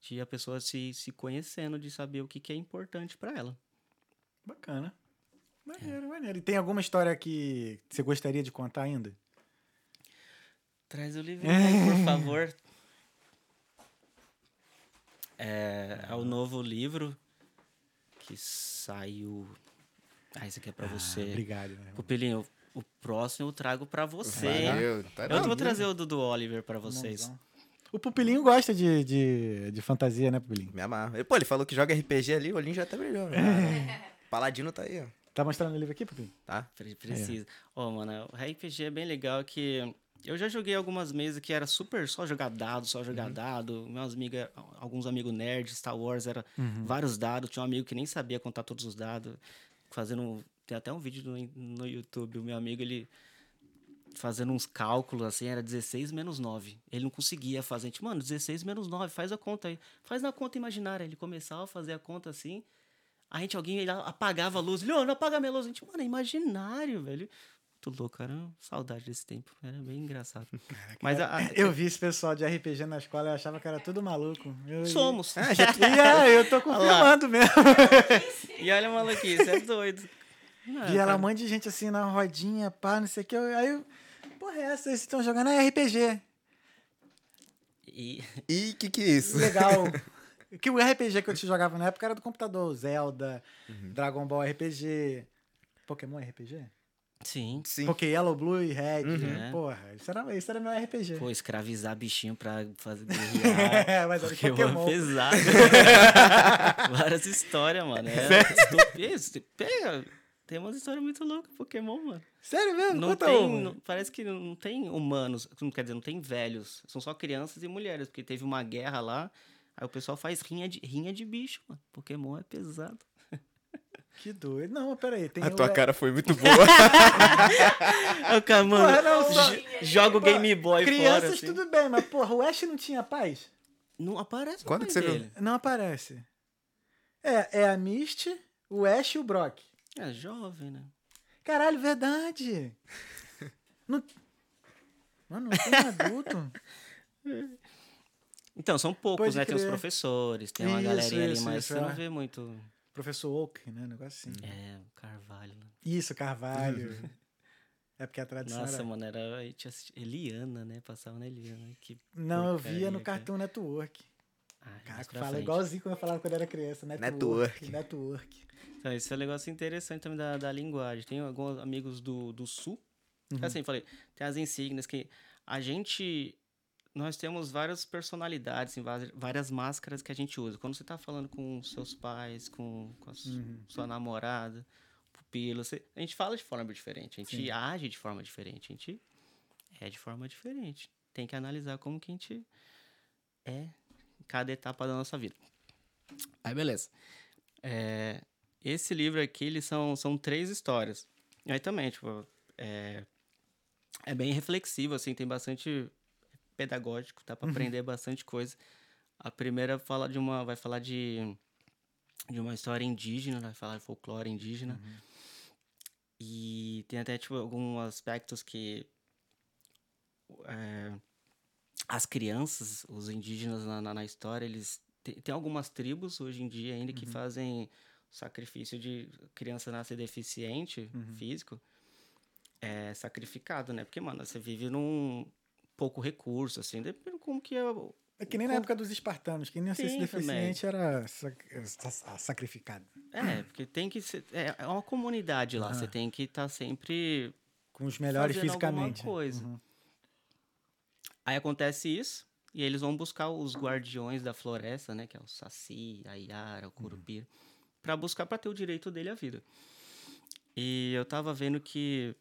de a pessoa se, se conhecendo, de saber o que, que é importante pra ela. Bacana. Maneiro, maneiro. E tem alguma história que você gostaria de contar ainda? Traz o livrinho aí, por favor. É, é o novo livro que saiu. Ah, esse aqui é pra você. Obrigado, né? Pupilinho, o próximo eu trago pra você. Valeu. Tá Eu não, vou trazer o do, do Oliver pra vocês. Mãozão. O Pupilinho gosta de, de, de fantasia, né, Pupilinho? Me amarro. E, Pô, ele falou que joga RPG ali, o olhinho já tá brilhou. Paladino tá aí, ó. Tá mostrando o livro aqui, Pupilinho? Tá? Pre- Precisa. Ó, mano, o RPG é bem legal que eu já joguei algumas mesas que era super só jogar dado, só jogar dado. Meus amigos, alguns amigos nerds, Star Wars, era vários dados. Tinha um amigo que nem sabia contar todos os dados, fazendo. Tem até um vídeo no, no YouTube. O meu amigo, ele fazendo uns cálculos assim, era 16 menos 9. Ele não conseguia fazer. A gente, mano, 16 menos 9, faz a conta aí. Faz na conta imaginária. Ele começava a fazer a conta assim. A gente, alguém ele apagava a luz. Leon, não apaga a minha luz. A gente, mano, é imaginário, velho. Muito louco, cara. Saudade desse tempo. Era bem engraçado. Mas a, a- Eu vi esse pessoal de RPG na escola e achava que era tudo maluco. Eu, somos. E é, eu tô confirmando mesmo. e olha maluquice, é doido. Ah, Vi ela cara, um monte de gente assim na rodinha, pá, não sei o que. eu- Aí, eu, porra, é essa? Vocês estão jogando é RPG. E, E que que é isso? Legal. Que o RPG que eu te jogava na época era do computador. Zelda, Dragon Ball RPG, Pokémon RPG? sim. Sim. Poké Yellow, Blue e Red. Uhum. Porra, isso era, isso era meu RPG. Pô, escravizar bichinho pra fazer guerrear. Mas era Pokémon Pokémon. é pesado. Várias histórias, mano. É, pega. Tem umas histórias muito loucas, Pokémon, mano. Sério mesmo? Não Conta tem, não- parece que não tem humanos, não quer dizer, não tem velhos, são só crianças e mulheres, porque teve uma guerra lá, aí o pessoal faz rinha de, rinha de bicho, mano. Pokémon é pesado. Que doido. Não, peraí. Tem A tua cara foi muito boa. O cara, mano, Porra, não, só- jo- joga o Game Boy Crianças, fora. assim. tudo bem, mas porra, o Ash não tinha paz? Não aparece Quando que você viu? dele. Não aparece. É, é a Misty, o Ash e o Brock. É jovem, né? Caralho, verdade. Não... Mano, não tem adulto. Então, são poucos, Pode né? Tem os crer. professores, tem uma Isso, galerinha ali, isso, mas isso, você é. não vê muito. Professor Oak, né? Negócio assim. É, o Carvalho. Né? Isso, Carvalho. é porque a tradição Nossa, era... mano, era. A gente assistia... Eliana, né? Passava na Eliana. Que Não, eu via no cara. Cartoon Network. Ai, mais Caraca, fala frente. igualzinho como eu falava quando era criança. Network. Network. Network. Então, esse é um negócio interessante também da, da linguagem. Tem alguns amigos do, do Sul. Uhum. Assim, falei, tem as insígnias que a gente. Nós temos várias personalidades, várias, máscaras que a gente usa. Quando você tá falando com seus pais, com, com a Uhum. sua namorada, pupila, você, a gente fala de forma diferente, a gente Sim. age de forma diferente, a gente é de forma diferente. Tem que analisar como que a gente é em cada etapa da nossa vida. Aí, beleza. É, esse livro aqui, eles são, são três histórias. Aí também, tipo, é, é bem reflexivo, assim, tem bastante pedagógico, dá pra aprender bastante coisa. A primeira fala de uma, vai falar de, de uma história indígena, vai falar de folclore indígena. E tem até, tipo, alguns aspectos que é, as crianças, os indígenas na, na, na história, eles... Tem, tem algumas tribos hoje em dia ainda que fazem sacrifício de criança nascer deficiente físico é sacrificado, né? Porque, mano, você vive num pouco recurso, assim, depende como que é. É que nem na época dos espartanos. Quem não fosse Tem deficiente era sac- sa- sacrificado. É, porque tem que ser. É, é uma comunidade lá, você tem que estar sempre. Com os melhores fisicamente. coisa. Uhum. Aí acontece isso, e eles vão buscar os guardiões da floresta, né? Que é o Saci, a Yara, o Curupira, pra buscar pra ter o direito dele à vida. E eu tava vendo que.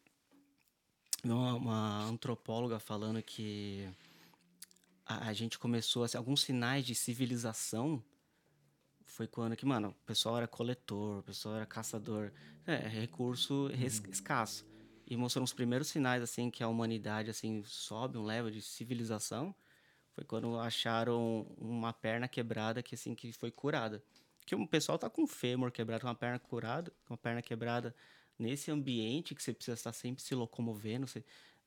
Uma, uma antropóloga falando que a, a gente começou, assim, alguns sinais de civilização foi quando que, mano, o pessoal era coletor, o pessoal era caçador, é, recurso res- escasso. E mostrando os primeiros sinais, assim, que a humanidade, assim, sobe um level de civilização, foi quando acharam uma perna quebrada que, assim, que foi curada. Que o pessoal tá com o fêmur quebrado, com uma perna curada, com uma perna quebrada nesse ambiente que você precisa estar sempre se locomovendo, você-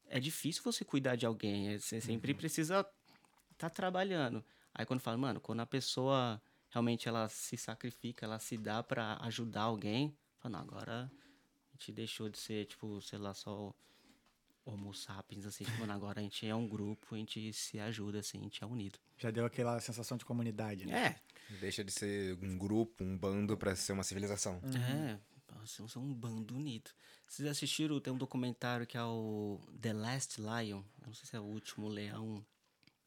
é difícil você cuidar de alguém, é- você sempre precisa tá trabalhando. Aí quando fala, mano, quando a pessoa realmente ela se sacrifica, ela se dá pra ajudar alguém, fala, não, agora a gente deixou de ser, tipo, sei lá, só homo sapiens, assim, tipo, agora a gente é um grupo, a gente se ajuda, assim, a gente é unido. Já deu aquela sensação de comunidade. né? É, Deixa de ser um grupo, um bando pra ser uma civilização. é, nossa, são um bando unido. Vocês assistiram, tem um documentário que é o The Last Lion, eu não sei se é o último leão,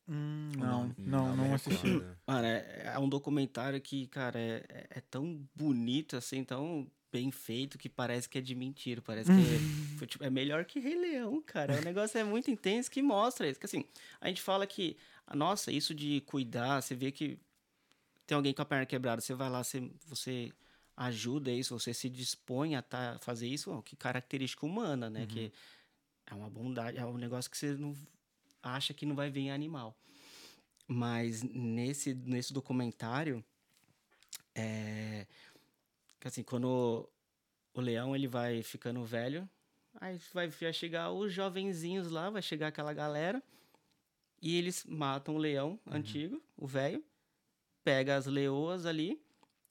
Hum, não, não, me não assisti. Mano, é, é um documentário que, cara, é, é- é tão bonito, assim, tão bem feito que parece que é de mentira. Parece que foi, tipo, é melhor que Rei Leão, cara. O negócio é muito intenso que mostra isso. Que assim, a gente fala que, nossa, isso de cuidar, você vê que tem alguém com a perna quebrada, você vai lá, você, você ajuda isso, você se dispõe a tá, fazer isso, ó, que característica humana, né? Que é uma bondade, é um negócio que você não acha que não vai em animal. Mas nesse, nesse documentário, é, assim, quando o leão ele vai ficando velho, aí vai, vai chegar os jovenzinhos lá, vai chegar aquela galera, e eles matam o leão antigo, o velho, pega as leoas ali,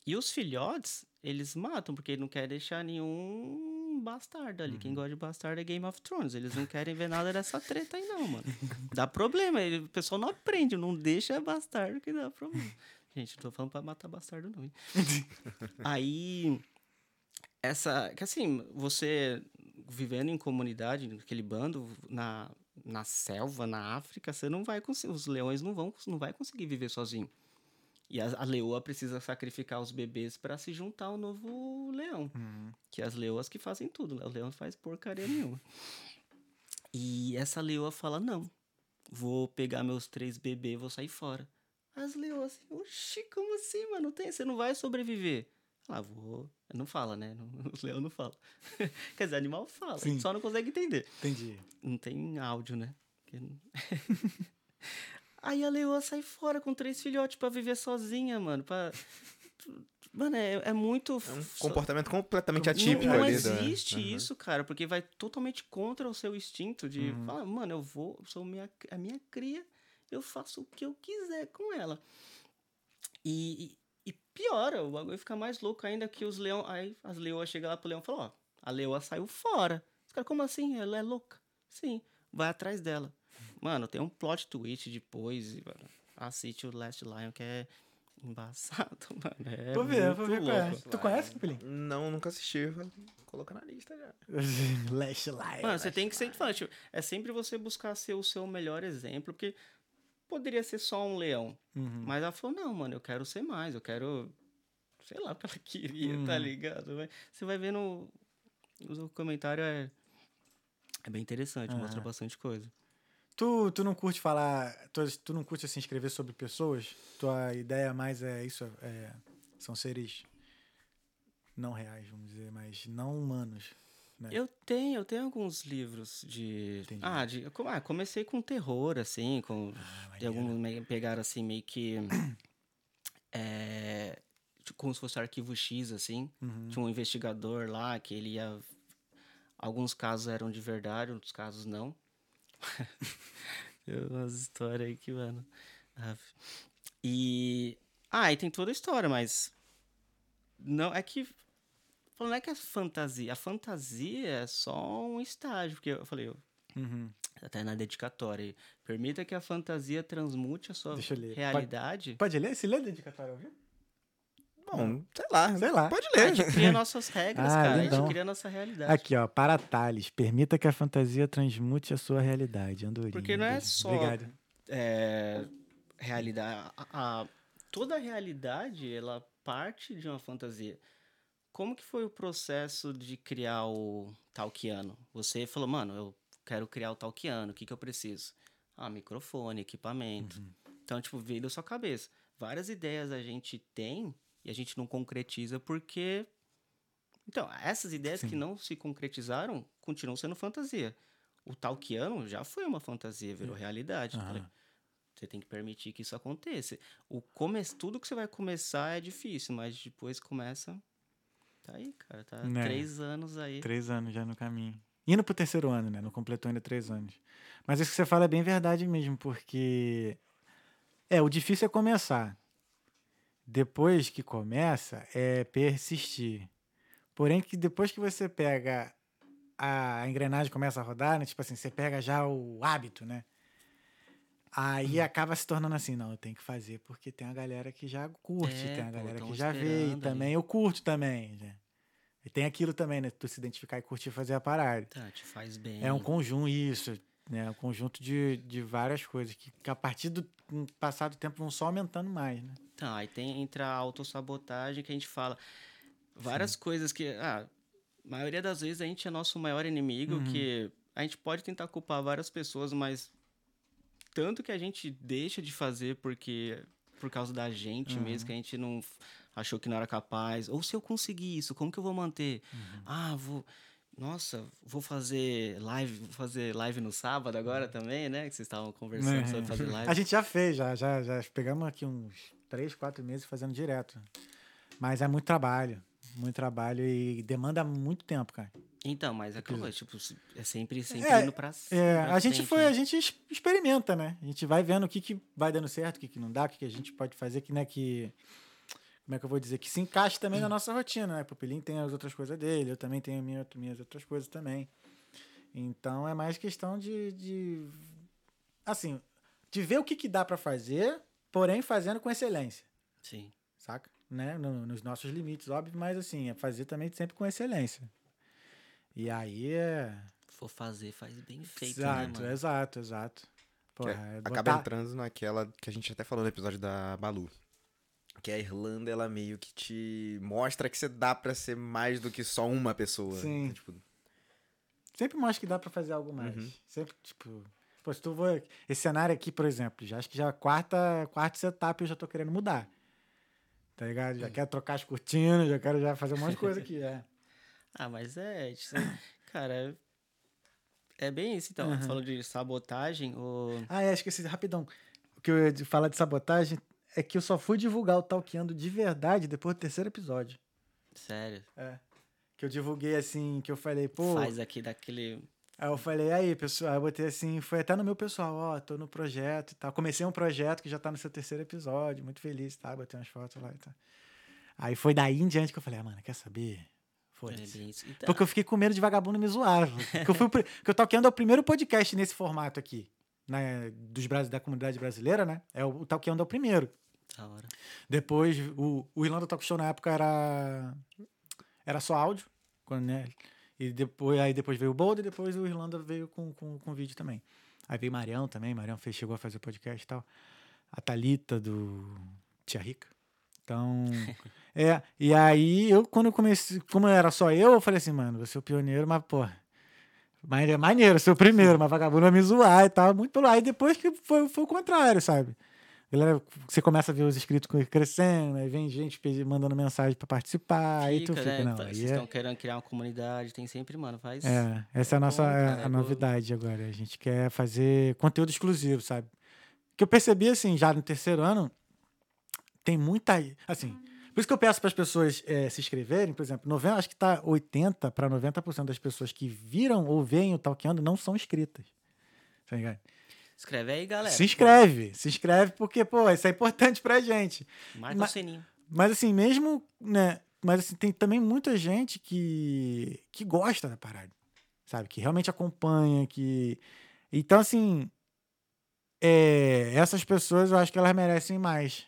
e os filhotes, eles matam, porque ele não quer deixar nenhum bastardo ali. Quem gosta de bastardo é Game of Thrones. Eles não querem ver nada dessa treta aí, não, mano. Dá problema. ele- o pessoal não aprende, não deixa bastardo que dá problema. Gente, não tô falando pra matar bastardo, não. hein? aí, essa. Que assim, você vivendo em comunidade, naquele bando, na, na selva, na África, você não vai conseguir. Os leões não vão não vai conseguir viver sozinho. E a, a leoa precisa sacrificar os bebês para se juntar ao novo leão. Que é as leoas que fazem tudo, né? O leão não faz porcaria nenhuma. E essa leoa fala: não, vou pegar meus três bebês e vou sair fora. As leoas assim, oxi, como assim, mano? Tem, você não vai sobreviver. Ah, vou. Não fala, né? Não- O leão não fala. Quer dizer, animal fala, só não consegue entender. Entendi. Não tem áudio, né? Porque Aí a leoa sai fora com três filhotes pra viver sozinha, mano. Pra... Mano, é, é muito. É um comportamento completamente não, atípico não ali. da- existe Aham. isso, cara, porque vai totalmente contra o seu instinto de Uhum. falar, mano, eu vou, sou minha, a minha cria, eu faço o que eu quiser com ela. E, e, e piora, o bagulho fica mais louco ainda que os leão. Aí as leoas chegam lá pro leão e falam, ó, a leoa saiu fora. Os caras, como assim? Ela é louca? Sim, vai atrás dela. Mano, tem um plot twist depois, e, mano, assiste o Last Lion que é embaçado, mano. É vou ver, muito vou ver qual é. louco. Tu conhece, Capelinho? Não, nunca assisti. Vou colocar na lista já. Lash Lion. Mano, você tem que sempre falar, tipo, é sempre você buscar ser o seu melhor exemplo, porque poderia ser só um leão. Uhum. Mas ela falou, não, mano, eu quero ser mais, eu quero. Sei lá o que ela queria, tá Uhum. ligado? Vai- Você vai vendo. O comentário é. É bem interessante, mostra Aham. bastante coisa. Tu, tu não curte falar. Tu, tu não curte assim, escrever sobre pessoas? Tua ideia mais é isso? É, são seres não reais, vamos dizer, mas não humanos. né? Eu tenho, eu tenho alguns livros de. Entendi. Ah, de. Ah, comecei com terror, assim, com. Ah, alguns pegaram assim, meio que. É, como se fosse arquivo X, assim. Uhum. Tinha um investigador lá que ele ia. Alguns casos eram de verdade, outros casos não. Tem umas histórias aí que, mano. E. Ah, e tem toda a história, mas. Não, é que. Não é que é fantasia. A fantasia é só um estágio. Porque eu falei, eu- Uhum. até na dedicatória. Permita que a fantasia transmute a sua eu ler. Pode- realidade. Pode ler? Se lê a dedicatória, ouviu? Bom, sei lá. Sei lá. Pode A ler. gente cria nossas regras, Ah, cara. A lindão. gente cria a nossa realidade. Aqui, ó. Para Thales. Permita que a fantasia transmute a sua realidade. Andorinha. Porque não é só- Obrigado. é, realidade. a- a- toda a realidade, ela parte de uma fantasia. Como que foi o processo de criar o Talkiano? Você falou, mano, eu quero criar o Talkiano, o que, que eu preciso? Ah, microfone, equipamento. Uhum. Então, tipo, veio da sua cabeça. Várias ideias a gente tem e a gente não concretiza porque. Então, essas ideias que Sim. não se concretizaram continuam sendo fantasia. O Talkiano já foi uma fantasia, virou realidade. Aham. Falei, você tem que permitir que isso aconteça. O come... Tudo que você vai começar é difícil, mas depois começa. Tá aí, cara. Tá Né. três anos aí. Três anos já no caminho. Indo pro terceiro ano, né? Não completou ainda três anos. Mas isso que você fala é bem verdade mesmo, porque. É, o difícil é começar. Depois que começa, é persistir. Porém, que depois que você pega a engrenagem começa a rodar, né? Tipo assim, você pega já o hábito, né? Aí Uhum. acaba se tornando assim, não, eu tenho que fazer porque tem a galera que já curte, É, tem a pô, galera tão que já vê, e também eu curto também, né? E tem aquilo também, né? Tu se identificar e curtir fazer a parada. Tá, te faz bem. É um conjunto, isso, né? Um conjunto de, de várias coisas que, que a partir do passar do tempo vão só aumentando mais, né? Tá, aí tem, entra a autossabotagem que a gente fala. Várias coisas que. Ah, a maioria das vezes a gente é nosso maior inimigo, Uhum. que a gente pode tentar culpar várias pessoas, mas tanto que a gente deixa de fazer porque por causa da gente Uhum. mesmo, que a gente não achou que não era capaz. Ou se eu conseguir isso, como que eu vou manter? Uhum. Ah, vou. Nossa, vou fazer live, vou fazer live no sábado agora também, né? Que vocês estavam conversando Uhum. sobre fazer live. A gente já fez, já, já, já pegamos aqui uns três, quatro meses fazendo direto. Mas é muito trabalho, muito trabalho e demanda muito tempo, cara. Então, mas é tipo, é sempre, sempre É, indo pra É, pra a gente frente, foi, né? a gente experimenta, né? A gente vai vendo o que, que vai dando certo, o que, que não dá, o que, que a gente pode fazer que, né, que. Como é que eu vou dizer? Que se encaixe também na nossa rotina, né? O Pupilinho tem as outras coisas dele, eu também tenho minha, minhas outras coisas também. Então é mais questão de. de assim, de ver o que, que dá pra fazer, porém fazendo com excelência, Sim. saca? Né? No- nos nossos limites, óbvio, mas assim, é fazer também sempre com excelência. E aí é. For fazer, faz bem feito, exato, né, mano? exato, exato. Que Porra, é- é acaba botar- entrando naquela que a gente até falou no episódio da Balu. Que a Irlanda, ela meio que te mostra que você dá pra ser mais do que só uma pessoa. Sim. Então, tipo, Sempre mostra que dá pra fazer algo mais. Uhum. Sempre, tipo. Pô, se tu for. Esse cenário aqui, por exemplo, já acho que já é a quarta, quarta setup eu já tô querendo mudar. Tá ligado? Já quero trocar as cortinas, já quero já fazer um monte de coisa aqui, é. Ah, mas é. isso- Cara, é bem isso então. Aham. Falou de sabotagem, o. Ah, é, esqueci, rapidão. O que eu ia falar de sabotagem é que eu só fui divulgar o Talkando de verdade depois do terceiro episódio. Sério. É. Que eu divulguei assim, que eu falei, pô. Faz aqui daquele. Aí eu falei, aí, pessoal, aí eu botei assim, foi até no meu pessoal, ó, tô no projeto e tal. Comecei um projeto que já tá no seu terceiro episódio, muito feliz, tá? Botei umas fotos lá e tal. Aí foi daí em diante que eu falei, ah, mano, quer saber? É Foda-se. isso. Então, Porque eu fiquei com medo de vagabundo me zoar. Porque eu fui porque o Talkando é o primeiro podcast nesse formato aqui, né? Dos, da comunidade brasileira, né? É o, o Talkando é o primeiro. Da hora. Depois, o, o Irlanda Talk Show na época era era só áudio, quando, né? E depois, aí depois veio o Boulder e depois o Irlanda veio com, com, com vídeo também. Aí veio Marião também, Marião fez, chegou a fazer podcast e tal. A Thalita do Tia Rica. Então, é, e aí eu, quando eu comecei, como era só eu, eu falei assim, mano, vou ser o pioneiro, mas, pô, mas é maneiro, ser o primeiro, mas vagabundo vai me zoar e tal, muito pelo Aí depois que foi, foi o contrário, sabe? Galera, você começa a ver os inscritos crescendo, aí vem gente mandando mensagem pra participar, aí tu Fica, fica, né? não, Vocês aí é, estão querendo criar uma comunidade, tem sempre, mano, faz. é, essa é a nossa bom, é cara, a é novidade agora. A gente quer fazer conteúdo exclusivo, sabe? Que eu percebi, assim, já no terceiro ano, tem muita. Assim, por isso que eu peço para as pessoas eh, se inscreverem, por exemplo, 90, acho que tá 80 para 90% das pessoas que viram ou veem o Talkando não são inscritas. Tá ligado? Escreve aí, galera. Se inscreve, se inscreve, porque, pô, isso é importante pra gente. Marca Ma- o sininho. Mas assim, mesmo, né? Mas assim, tem também muita gente que, que gosta da parada, sabe? Que realmente acompanha, que... Então, assim, é, essas pessoas eu acho que elas merecem mais.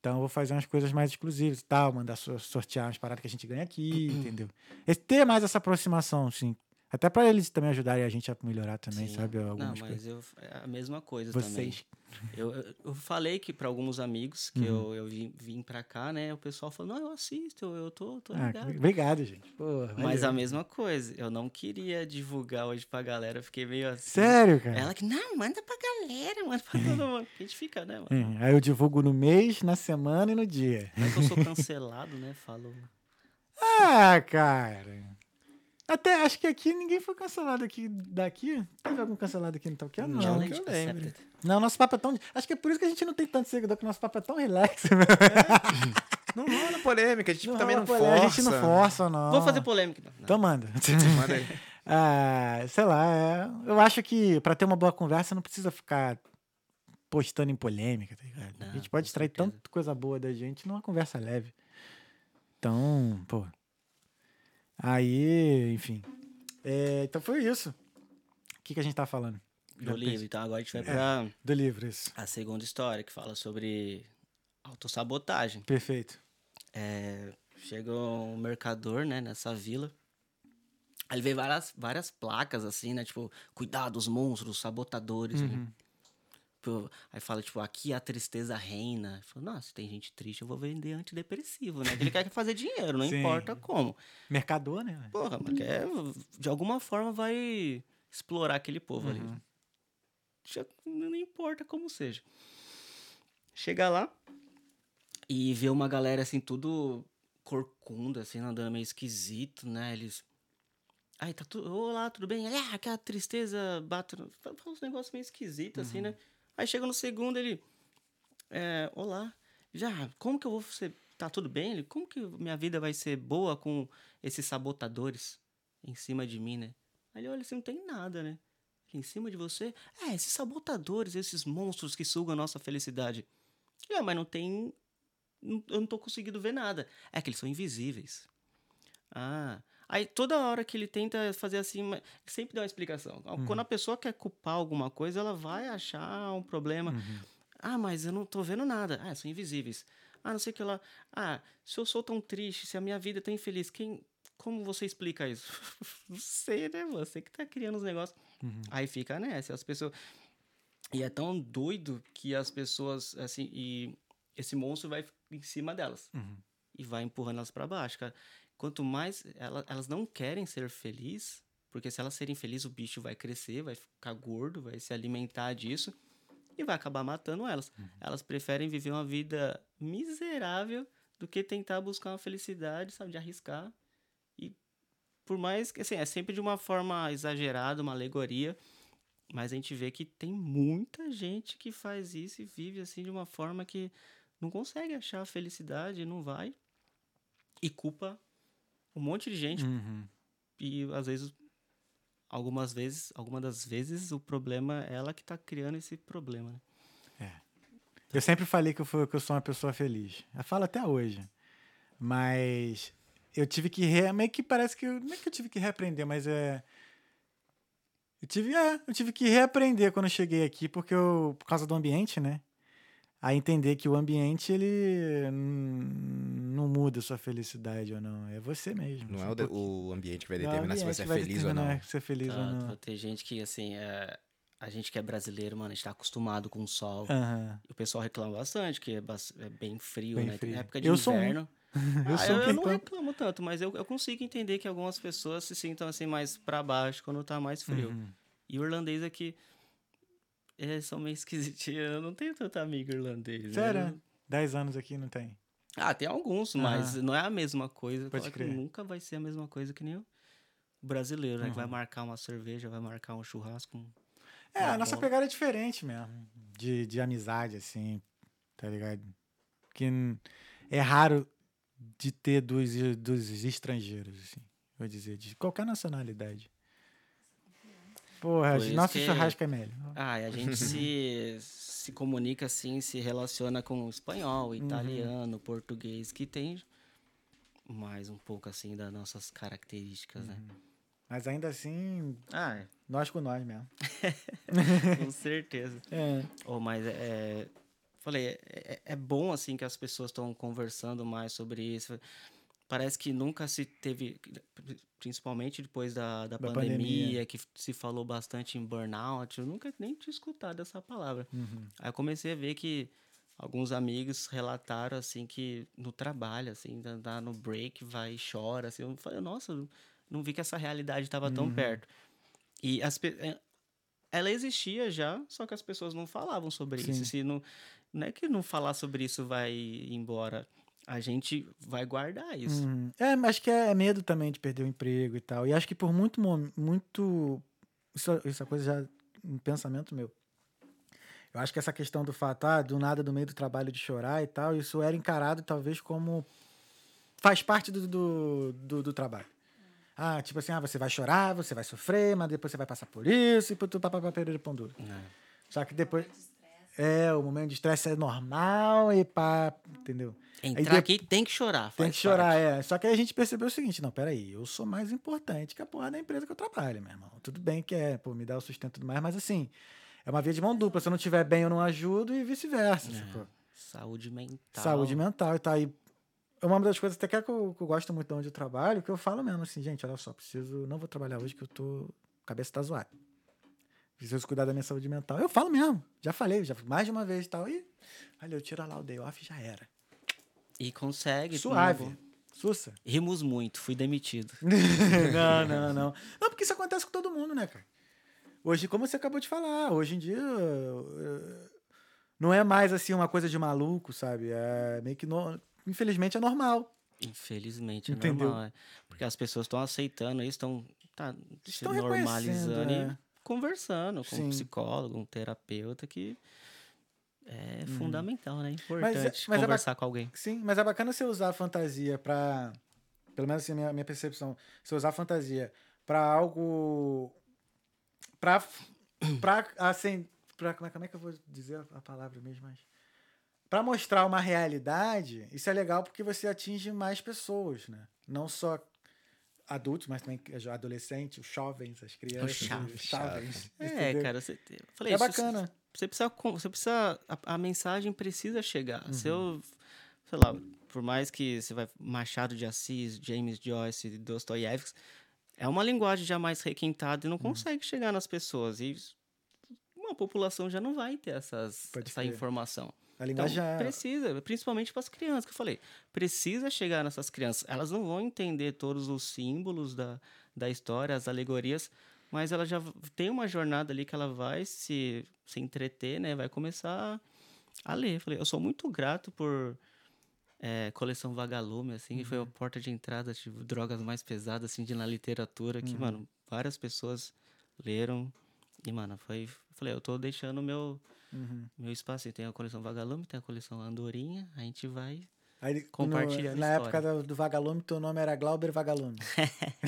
Então, eu vou fazer umas coisas mais exclusivas e tal, mandar so- sortear umas paradas que a gente ganha aqui, entendeu? Esse- ter mais essa aproximação, assim. Até pra eles também ajudarem a gente a melhorar também, Sim. sabe? Não, Algumas mas coisas. eu, é a mesma coisa Vocês. também. Eu, eu, falei que para alguns amigos que eu, eu vim, vim pra cá, né? O pessoal falou, não, eu assisto, eu, eu tô, tô Ah, ligado. obrigado, gente. Pô, Mas a mesma coisa, eu não queria divulgar hoje pra galera, eu fiquei meio assim. Sério, cara? Ela que, não, manda pra galera, manda pra todo mundo. A gente fica, né, mano? Hum, Aí eu divulgo no mês, na semana e no dia. Vai que eu sou cancelado, né? Falo. Ah, cara. Até acho que aqui ninguém foi cancelado aqui daqui. Teve algum cancelado aqui no Talkando? Não. Challenge que eu accepted. Não, nosso papo é tão. Acho que é por isso que a gente não tem tanto seguidor, que nosso papo é tão relax. Não rola polêmica, a gente Não também não rola força. A gente não força, não. Vou fazer polêmica. Não. Então manda. Manda aí. ah, sei lá, é, eu acho que pra ter uma boa conversa não precisa ficar postando em polêmica, tá ligado? a Não, gente pode extrair certeza. tanta coisa boa da gente numa conversa leve. Então, pô. Aí, enfim. É, então foi isso. O que, que a gente tá falando? Do livro. Então agora a gente vai É. pra Do livro, isso. a segunda história, que fala sobre autossabotagem. Perfeito. É, chega um mercador, né, nessa vila. Aí ele vê várias, várias placas, assim, né? Tipo, cuidado, os monstros, os sabotadores. né? Uhum. Tipo, aí fala, tipo, aqui a tristeza reina. Fala, Nossa, se tem gente triste, eu vou vender antidepressivo, né? Ele quer fazer dinheiro, não Sim. importa como. Mercador, né? Porra, mas quer, de alguma forma vai explorar aquele povo ali. Uhum. Já- não importa como seja. Chega lá e vê uma galera assim, tudo corcunda, assim, andando meio esquisito, né? Eles. Ai, tá tudo. Olá, tudo bem? Ah, aquela tristeza bate. no-" Fala fala uns negócios meio esquisitos, assim, né? Aí chega no segundo, ele. É, olá. Já, como que eu vou ser. Tá tudo bem? Ele, como que minha vida vai ser boa com esses sabotadores em cima de mim, né? Aí ele olha assim, não tem nada, né? Ele, em cima de você? É, esses sabotadores, esses monstros que sugam a nossa felicidade. É, mas não tem. Eu não tô conseguindo ver nada. É que eles são invisíveis. Ah. Aí toda hora que ele tenta fazer assim, sempre dá uma explicação. Quando a pessoa quer culpar alguma coisa, ela vai achar um problema. Ah, mas eu não tô vendo nada. Ah, são invisíveis. Ah, não sei o que lá. Ah, se eu sou tão triste, se a minha vida é tão infeliz, quem. Como você explica isso? não sei, né? Você que tá criando os negócios. Aí fica nessa, as pessoas. E é tão doido que as pessoas, assim, e esse monstro vai em cima delas. Uhum. E vai empurrando elas pra baixo, cara. Quanto mais ela- elas não querem ser felizes, porque se elas serem felizes, o bicho vai crescer, vai ficar gordo, vai se alimentar disso e vai acabar matando elas. Elas preferem viver uma vida miserável do que tentar buscar uma felicidade, sabe, de arriscar. E por mais que assim, é sempre de uma forma exagerada, uma alegoria, mas a gente vê que tem muita gente que faz isso e vive assim de uma forma que não consegue achar a felicidade, não vai e culpa um monte de gente Uhum. e às vezes algumas vezes, algumas das vezes o problema é ela que tá criando esse problema, né? Eu sempre falei que eu, fui, que eu sou uma pessoa feliz. Eu falo até hoje. Mas eu tive que re... meio que parece que eu... não é que eu tive que reaprender, mas é eu tive, é, eu tive que reaprender quando eu cheguei aqui, porque eu, por causa do ambiente, né? A entender que o ambiente, ele não muda a sua felicidade ou não. É você mesmo. Não é um o, o ambiente que vai Não é determinar se você é que feliz ou determinar não. se é feliz ou Tá, não. Tem gente que, assim, é, a gente que é brasileiro, mano, a gente tá acostumado com o sol. E o pessoal reclama bastante, que é, é bem frio, Bem né? Tem frio. época de Eu sou um. inverno. Eu Ah, sou um eu, que não reclamo tanto, mas eu, eu consigo entender que algumas pessoas se sintam assim mais pra baixo quando tá mais frio. Uhum. E o irlandês aqui. Eles são meio esquisitinhos. Eu não tenho tanto amigo irlandês. né? Sério? Dez anos aqui não tem. Ah, tem alguns, mas não é a mesma coisa. Pode Claro que crer. nunca vai ser a mesma coisa que nem o brasileiro, né? Que vai Uhum. marcar uma cerveja, vai marcar um churrasco. É, a nossa bola. pegada é diferente mesmo. De, de amizade, assim, tá ligado? Que é raro de ter dos, dos estrangeiros, assim, vou dizer, de qualquer nacionalidade. Porra, Por nosso que- churrasco é melhor. Ah, a gente se, se comunica assim, se relaciona com Uhum. espanhol, italiano, português, que tem mais um pouco assim das nossas características, né? Mas ainda assim, Ah, é, nós com nós mesmo. com certeza. É. Oh, mas é, é- falei, é, é- é bom assim que as pessoas estão conversando mais sobre isso. Parece que nunca se teve, principalmente depois da, da, Da pandemia, pandemia. que se falou bastante em burnout, eu nunca nem tinha escutado essa palavra. Uhum. Aí eu comecei a ver que alguns amigos relataram assim que no trabalho, assim, dá- no break, vai e chora, assim. Eu falei, nossa, não vi que essa realidade estava Uhum. tão perto. E as eh, ela existia já, só que as pessoas não falavam sobre Sim. isso. Se não, não é que não falar sobre isso vai embora. A gente vai guardar isso. Uhum. É, acho que é medo também de perder o emprego e tal. E acho que por muito, muito isso, isso é coisa já um pensamento meu. Eu acho que essa questão do fato, ah, do nada do meio do trabalho de chorar e tal, isso era encarado talvez como faz parte do, do, do, do trabalho. Ah, tipo assim, ah, você vai chorar, você vai sofrer, mas depois você vai passar por isso e por tudo papapá perder pão duro. né? Só que depois é, o momento de estresse é normal e pá, entendeu? Entrar de- aqui tem que chorar. Tem que chorar, parte. é. Só que aí a gente percebeu o seguinte, não, peraí, eu sou mais importante que a porra da empresa que eu trabalho, meu irmão. Tudo bem que é, pô, me dá o sustento e tudo mais, mas assim, é uma via de mão dupla. Se eu não estiver bem, eu não ajudo e vice-versa, É. Saúde mental. Saúde mental e tal. E é uma das coisas até que, é que eu, que eu gosto muito de onde eu trabalho, que eu falo mesmo assim, gente, olha só, preciso, não vou trabalhar hoje que eu tô, cabeça tá zoada. Preciso cuidar da minha saúde mental. Eu falo mesmo, já falei, já mais de uma vez e tal. E, olha, eu tiro lá o day off e já era. E consegue. Suave. Sussa. Rimos muito, fui demitido. não, não, não. Não, porque isso acontece com todo mundo, né, cara? Hoje, como você acabou de falar, hoje em dia não é mais assim uma coisa de maluco, sabe? É meio que no... infelizmente é normal. Infelizmente, é Entendeu? normal. é. Porque as pessoas estão aceitando isso, estão tá, se normalizando e conversando com Sim. um psicólogo, um terapeuta, que é fundamental, né? Importante Uhum. Mas é- mas é conversar com alguém. Sim, mas é bacana você usar a fantasia pra. Pelo menos assim, a minha, minha percepção. Você usar a fantasia pra algo. Pra. pra assim. Pra, como, é, como é que eu vou dizer a palavra mesmo? Mas, pra mostrar uma realidade, isso é legal porque você atinge mais pessoas, né? Não só adultos, mas também adolescentes, os jovens, as crianças. jovens. os jovens. É, entendeu? cara, você, eu falei, É isso- bacana. Você precisa, você precisa a, a mensagem precisa chegar. Se Uhum. eu, sei lá, por mais que você vai Machado de Assis, James Joyce, Dostoiévski, é uma linguagem já mais requintada e Uhum. não consegue chegar nas pessoas e uma população já não vai ter essas, Pode essa crer. informação. A Então, linguagem já. precisa, principalmente para as crianças, que eu falei. Precisa chegar nessas crianças. Elas não vão entender todos os símbolos da, da história, as alegorias, mas ela já tem uma jornada ali que ela vai se, se entreter, né? Vai começar a ler. Eu falei, eu sou muito grato por é, coleção Vagalume, assim, que foi Uhum. a porta de entrada de drogas mais pesadas, assim, de, na literatura, que, Uhum. mano, várias pessoas leram. E, mano, foi. eu Falei, eu tô deixando meu, Uhum. meu espaço. Tem a coleção Vagalume, tem a coleção Andorinha, a gente vai. Aí, Compartilhando no, na história. época do, do Vagalume, teu nome era Glauber Vagalume. A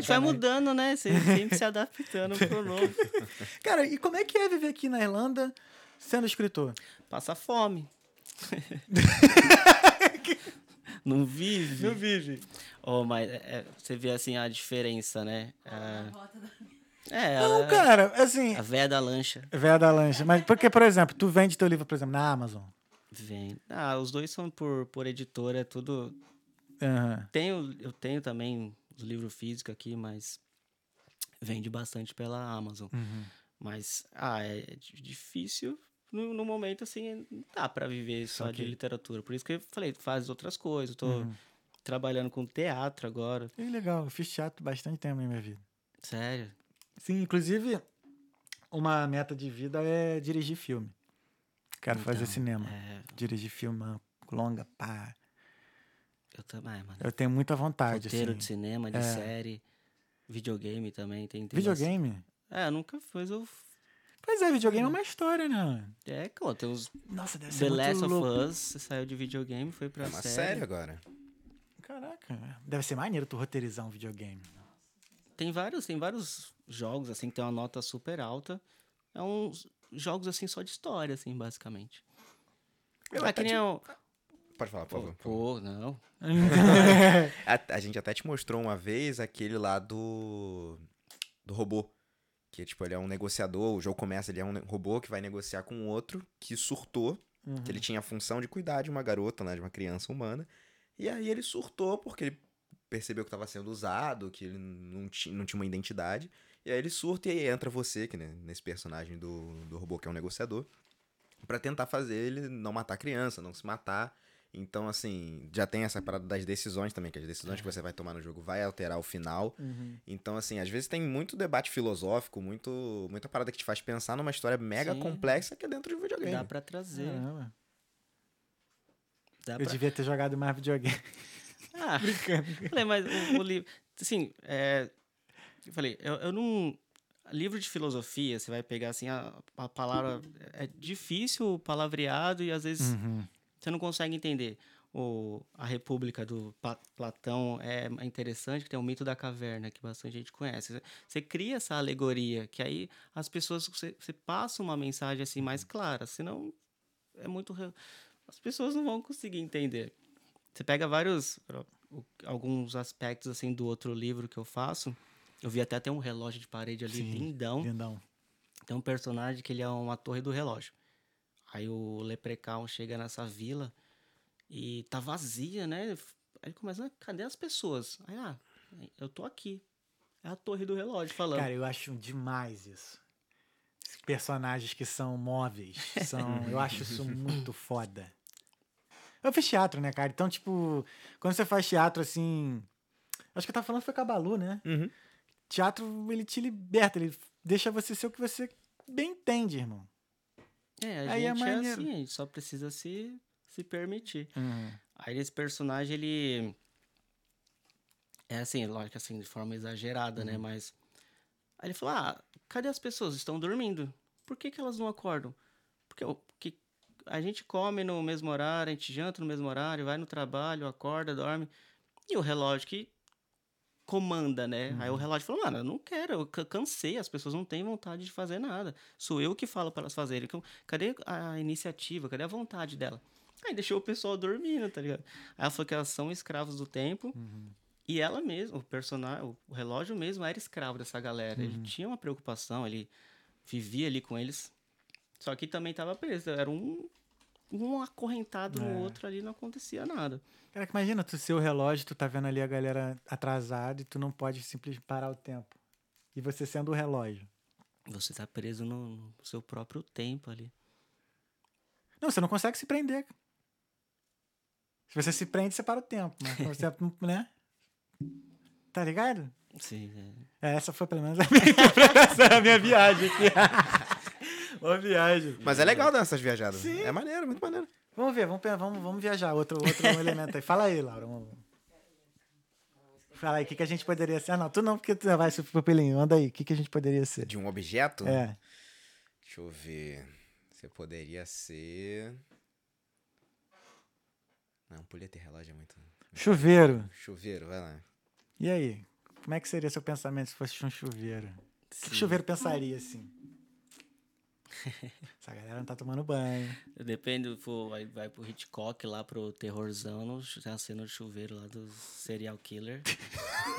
gente vai mudando, né? Você sempre se adaptando pro novo. Cara, e como é que é viver aqui na Irlanda sendo escritor? Passa fome. Não vive? Não vive. Oh, mas é, você vê assim a diferença, né? Rota da- é Não, a, cara, assim. a véia da lancha Véia da lancha. Mas porque, por exemplo, tu vende teu livro, por exemplo, na Amazon. vem. Ah, os dois são por, por editora, é tudo. Aham. Tenho, eu tenho também os livros físicos aqui, mas vende bastante pela Amazon. Uhum. Mas, ah, é di- difícil no, no momento, assim, não dá pra viver só de Saquei. literatura. Por isso que eu falei, faz outras coisas. Eu tô Uhum. trabalhando com teatro agora. Que legal, eu fiz teatro bastante tempo na minha vida. Sério. Sim, inclusive, uma meta de vida é dirigir filme. Quero fazer Então, cinema. É, Dirigir filme longa, pá. eu também, mano. Eu tenho muita vontade, Roteiro assim. de cinema, de É. série, videogame também. Tem, tem Videogame? bastante- É, nunca fiz. Eu... Pois é, videogame é uma história, né? É, pô, tem os Nossa, deve ser The muito Last of louco. Us, saiu de videogame, foi pra É uma série. série agora. Caraca, deve ser maneiro tu roteirizar um videogame. Tem vários, tem vários jogos, assim, que tem uma nota super alta. É uns jogos, assim, só de história, assim, basicamente. Eu é até que nem te- o... Pode falar, por favor. pô, não. A, a gente até te mostrou uma vez aquele lá do. do robô. Que, tipo, ele é um negociador. O jogo começa, ele é um robô que vai negociar com outro que surtou. Uhum. Que ele tinha a função de cuidar de uma garota, né? De uma criança humana. E aí ele surtou porque ele percebeu que estava sendo usado, que ele não, ti, não tinha uma identidade. E aí ele surta e aí entra você, que né, nesse personagem do, do robô que é um negociador, pra tentar fazer ele não matar a criança, não se matar. Então, assim, já tem essa parada das decisões também, que as decisões que você vai tomar no jogo vai alterar o final. Uhum. Então, assim, às vezes tem muito debate filosófico, muito, muita parada que te faz pensar numa história mega Sim. complexa que é dentro de um videogame. Dá pra trazer. Dá Eu pra... devia ter jogado mais videogame. Ah, falei, mas o, o livro... Assim, é... Eu falei, eu, eu não... Livro de filosofia, você vai pegar, assim, a, a palavra... É difícil o palavreado e, às vezes, Uhum. você não consegue entender. O, a República do Platão é interessante, que tem o mito da caverna, que bastante gente conhece. Você- Você cria essa alegoria, que aí as pessoas, você, você passa uma mensagem assim mais clara, senão é muito... As pessoas não vão conseguir entender. Você pega vários, alguns aspectos assim do outro livro que eu faço, eu vi até tem um relógio de parede ali, Sim. lindão. Lindão. Tem um personagem que ele é uma torre do relógio. Aí o Leprechaun chega nessa vila e tá vazia, né? Aí ele começa, "Ah, cadê as pessoas? Aí, ah, eu tô aqui. É a torre do relógio falando. Cara, eu acho demais isso. Esses Personagens que são móveis. São, eu acho isso muito foda. Eu fiz teatro, né, cara? Então, tipo, quando você faz teatro assim. Acho que eu tava falando foi com a Balu, né? Uhum. Teatro, ele te liberta, ele deixa você ser o que você bem entende, irmão. é, a aí é gente é, maneiro. assim, a gente só precisa se, se permitir. Uhum. Aí esse personagem, ele. É assim, lógico assim, de forma exagerada, Uhum. né? Mas. Aí ele falou: ah, cadê as pessoas? Estão dormindo. Por que, que elas não acordam? Porque, porque a gente come no mesmo horário, a gente janta no mesmo horário, vai no trabalho, acorda, dorme. E o relógio que comanda, né? Aí o relógio falou, mano, eu não quero, eu ca- cansei, as pessoas não têm vontade de fazer nada. Sou eu que falo para elas fazerem. Cadê a iniciativa? Cadê a vontade dela? Aí deixou o pessoal dormindo, tá ligado? Aí ela falou que elas são escravos do tempo. E ela mesma, o personagem, o relógio mesmo era escravo dessa galera. Ele tinha uma preocupação, ele vivia ali com eles. Só que também tava preso. Era um, um acorrentado É. no outro ali, não acontecia nada. Cara, que imagina, tu ser o relógio, tu tá vendo ali a galera atrasada e tu não pode simplesmente parar o tempo. E você sendo o relógio. Você tá preso no, no seu próprio tempo ali. Não, você não consegue se prender. Se você se prende, você para o tempo. Mas você, né? Tá ligado? Sim, é. É, essa foi pelo menos a minha a minha viagem aqui. Uma viagem. Mas é legal dar essas viajadas. É maneiro, muito maneiro. Vamos ver, vamos, vamos, vamos viajar. Outro, outro elemento aí. Fala aí, Laura. vamos- Fala aí, o que, que a gente poderia ser? Ah, não, tu não, porque tu vai ser pupilinho. Anda aí, o que, que a gente poderia ser? De um objeto? É. Deixa eu ver. Você poderia ser. Não, poleta e relógio é muito. Chuveiro. Chuveiro, vai lá. E aí? Como é que seria seu pensamento se fosse um chuveiro? O que, Sim. chuveiro pensaria assim? Essa galera não tá tomando banho. Depende, pô, vai, vai pro Hitchcock lá pro terrorzão, no, tem a cena do chuveiro lá do serial killer.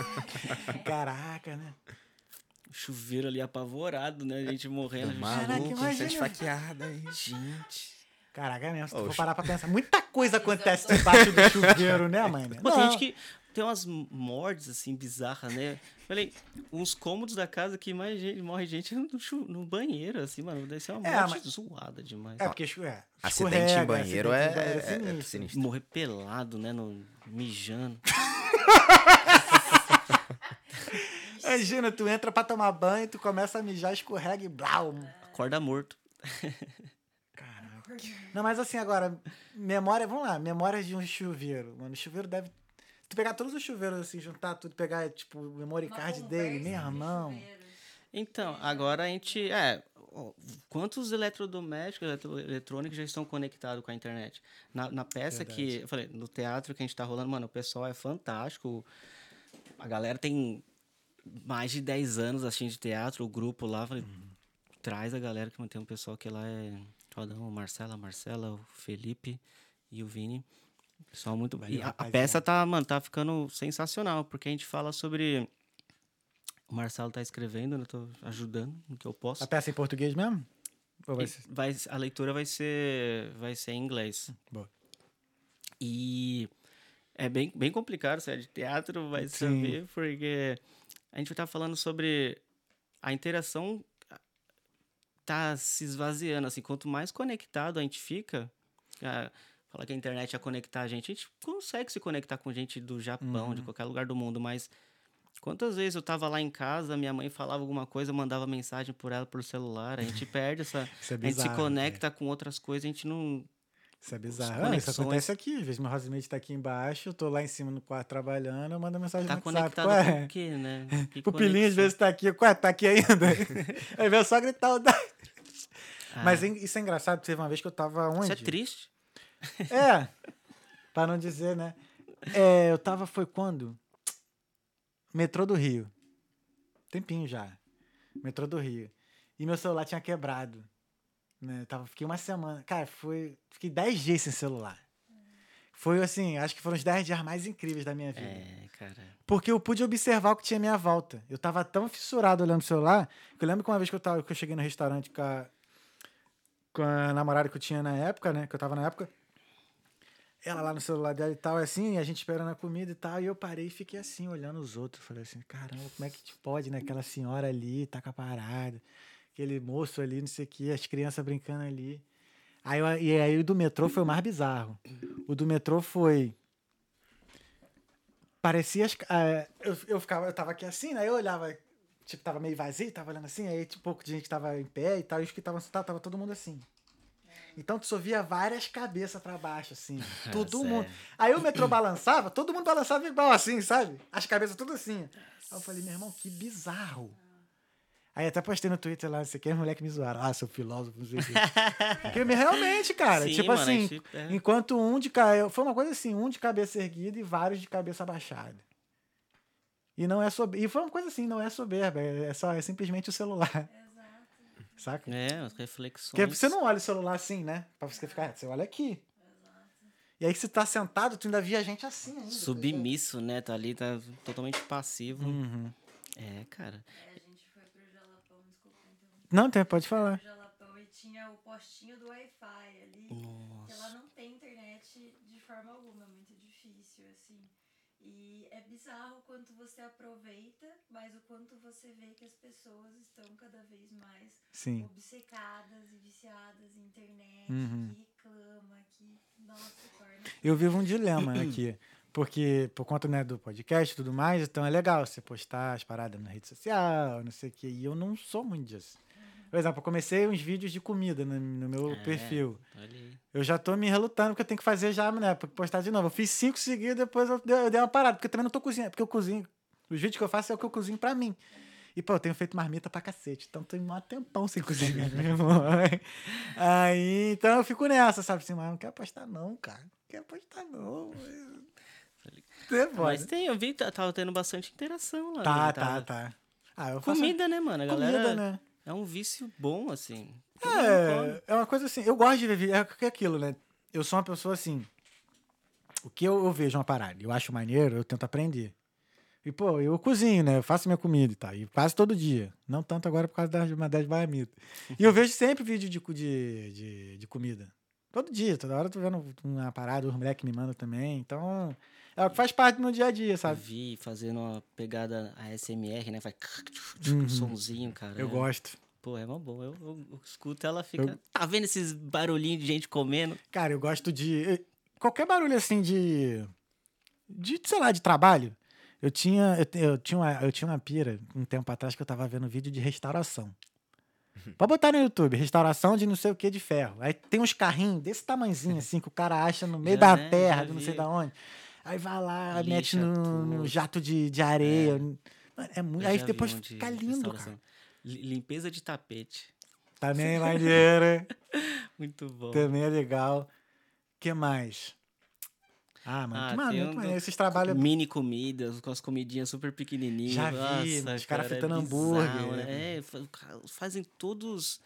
Caraca, né? O chuveiro ali apavorado, né? A gente morrendo. Caraca, gente, esfaqueada aí. gente. Caraca, é mesmo. Se tu for parar pra pensar, muita coisa acontece debaixo do chuveiro, né, mãe? Pô, tem gente que tem umas mortes assim bizarras, né? Falei, uns cômodos da casa que mais gente, morre gente no, chu- no banheiro, assim, mano. Deve ser uma É, morte zoada demais. É, porque chu- é, Acidente em banheiro acidente é, em banheiro é- é sinistro. sinistro. Morrer pelado, né? No, mijando. Imagina, tu entra pra tomar banho, tu começa a mijar, escorrega e blau. Acorda morto. Caraca. Não, mas assim, agora, memória, vamos lá, memórias de um chuveiro. Mano, o chuveiro deve. Tu pegar todos os chuveiros assim, juntar tudo, pegar, tipo, o memory Uma card dele, meu irmão. Então, agora a gente. É. Quantos eletrodomésticos, eletro- eletrônicos já estão conectados com a internet? Na, na peça que. Eu falei, no teatro que a gente tá rolando, mano, o pessoal é fantástico. A galera tem mais de 10 anos assistindo de teatro, o grupo lá. Falei, traz a galera que mantém um pessoal que lá é. Rodão, o Marcela, Marcela, o Felipe e o Vini. Pessoal muito. Valeu, e a, a peça tá, mano, tá ficando sensacional, porque a gente fala sobre. O Marcelo tá escrevendo, né? eu tô ajudando no que eu posso. A peça em português mesmo? Vai ser? vai- a leitura vai ser, vai ser em inglês. Boa. E é bem, bem complicado, sério. De teatro vai Sim. saber, porque a gente tá falando sobre a interação tá se esvaziando, assim. Quanto mais conectado a gente fica, a, fala que a internet ia conectar a gente, a gente consegue se conectar com gente do Japão, Uhum. de qualquer lugar do mundo, mas quantas vezes eu tava lá em casa, minha mãe falava alguma coisa, eu mandava mensagem por ela por celular, a gente perde essa... Isso é a gente se bizarro. conecta com outras coisas, a gente não... Isso é bizarro. Isso acontece aqui. Às vezes meu housemate tá aqui embaixo, eu tô lá em cima no quarto trabalhando, eu mando mensagem Tá no WhatsApp. conectado Qual com é? o quê, né? Que O pilinho às vezes tá aqui, ué, tá aqui ainda. Aí vem só gritar o da... Ah, Mas isso é engraçado, teve uma vez que eu tava onde? Isso é triste. É, pra não dizer, né? É, eu tava, foi quando? Metrô do Rio. Tempinho já. Metrô do Rio. E meu celular tinha quebrado. Né? Eu Tava, fiquei uma semana. Cara, foi. Fiquei 10 dias sem celular. Foi assim, acho que foram os 10 dias mais incríveis da minha vida. É, cara. Porque eu pude observar o que tinha à minha volta. Eu tava tão fissurado olhando o celular, que eu lembro que uma vez que eu, tava, que eu cheguei no restaurante com a, com a namorada que eu tinha na época, né? Que eu tava na época. Ela lá no celular dela e tal, assim, e a gente esperando a comida e tal. E eu parei e fiquei assim, olhando os outros. Falei assim, caramba, como é que pode, né? Aquela senhora ali, tá com a parada. Aquele moço ali, não sei o quê, as crianças brincando ali. Aí, e aí o do metrô foi o mais bizarro. O do metrô foi parecia as, ah, eu, eu ficava eu tava aqui assim né eu olhava tipo tava meio vazio tava olhando assim aí tipo, pouco de gente tava em pé e tal e os que estavam sentados tava todo mundo assim então tu só via várias cabeças pra baixo assim todo mundo aí o metrô balançava todo mundo balançava igual assim sabe as cabeças tudo assim aí eu falei meu irmão que bizarro Aí até postei no Twitter lá, não sei o que, as moleques me zoaram. Ah, seu filósofo, não sei o quê. Porque realmente, cara, Sim, tipo mano, assim, gente- é. enquanto um de cabeça. Foi uma coisa assim, um de cabeça erguida e vários de cabeça abaixada. E não é soberba. E foi uma coisa assim, não é soberba, é, é só, é simplesmente o celular. Saca? É, as reflexões. Porque você não olha o celular assim, né? Pra você ficar reto, você olha aqui. E aí que você tá sentado, tu ainda via gente assim ainda. Submisso, né? Tá ali, tá totalmente passivo. Uhum. É, cara. Aí a gente foi pro Jalapão, desculpa então. Não, tem, pode falar. Pro Jalapão e tinha o postinho do Wi-Fi ali. Que lá não tem internet de forma alguma, é muito difícil, assim. E é bizarro o quanto você aproveita, mas o quanto você vê que as pessoas estão cada vez mais Sim. obcecadas e viciadas em internet, Uhum. que reclama, que, nossa, torna. Eu vivo um dilema aqui. Porque, por conta né, do podcast e tudo mais, então é legal você postar as paradas na rede social, não sei o quê. E eu não sou muito disso. Por exemplo, eu comecei uns vídeos de comida no, no meu É. perfil. Eu já tô me relutando porque eu tenho que fazer já, né? Pra postar de novo. Eu fiz cinco seguidos, depois eu dei, eu dei uma parada, porque eu também não tô cozinhando. Porque eu cozinho. Os vídeos que eu faço é o que eu cozinho pra mim. E, pô, eu tenho feito marmita pra cacete. Então tem um tempão sem cozinhar, meu irmão. Aí, então eu fico nessa, sabe? Assim, mas não quero postar, não, cara. Não quero postar, não. É. Mas tem, eu vi, tá- tava tendo bastante interação lá. Tá, né? tá, tá. Ah, eu faço Comida, né, mano? A galera. comida, né? É um vício bom, assim. É, é uma coisa assim, eu gosto de ver vídeo, é que é aquilo, né? Eu sou uma pessoa assim, o que eu, eu vejo uma parada, eu acho maneiro, eu tento aprender. E, pô, eu cozinho, né? Eu faço minha comida e tal, e quase todo dia. Não tanto agora por causa das, das baramitas. E eu vejo sempre vídeo de, de, de, de comida. Todo dia, toda hora eu tô vendo uma parada, os moleques me mandam também. Então, é o que faz parte do meu dia a dia, Eu sabe? vi fazendo uma pegada ASMR, né? Faz Uhum. um sonzinho, cara. Eu é- gosto. Pô, é uma boa. Eu, eu- eu escuto ela fica. Eu- Tá vendo esses barulhinhos de gente comendo? Cara, eu gosto de. Qualquer barulho assim de. De, sei lá, de trabalho. Eu tinha, eu, eu tinha, uma, eu tinha uma pira um tempo atrás que eu tava vendo vídeo de restauração. Pode botar no YouTube, restauração de não sei o que de ferro. Aí tem uns carrinhos desse tamanzinho assim que o cara acha no meio Já, da né? terra, de não sei da onde. Aí vai lá, Lixa mete no, no jato de, de areia. Mano, é muito. Aí depois um fica lindo, cara. Li- Limpeza de tapete. Também é maneiro. Muito bom. também é legal. que mais? Ah, mano, Ah, que maneiro, um. Esses trabalhos Mini comidas, com as comidinhas super pequenininhas. Já vi, Nossa, os cara cara, fritando é hambúrguer, bizarro, né? né? É, fa- ca- fazem todos.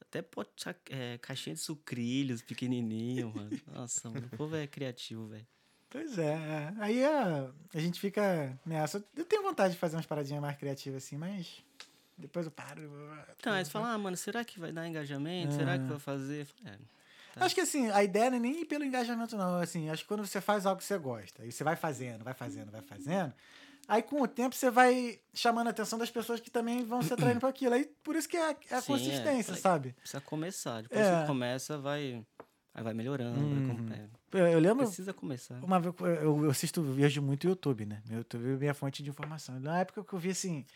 Até pote, é, caixinha de sucrilhos pequenininho, mano. Nossa, mano, o povo é criativo, velho. Pois é, é. Aí a, a gente fica nessa. Eu tenho vontade de fazer umas paradinhas mais criativas assim, mas depois eu paro. Então, aí você fala, ah, mano, será que vai dar engajamento? Será que vai fazer? Eu falei, é, Acho que assim, a ideia não é nem ir pelo engajamento, não. Assim, acho que quando você faz algo que você gosta, aí você vai fazendo, vai fazendo, vai fazendo. Aí com o tempo você vai chamando a atenção das pessoas que também vão se atraindo para aquilo. Aí por isso que é a, é a Sim, é. consistência, sabe? precisa começar. Depois É. que começa, vai, aí vai melhorando. vai Uhum. é, Eu, eu lembro. precisa começar. Uma vez eu, eu assisto, vejo muito YouTube, né? Meu YouTube é minha fonte de informação. Na época que eu vi assim.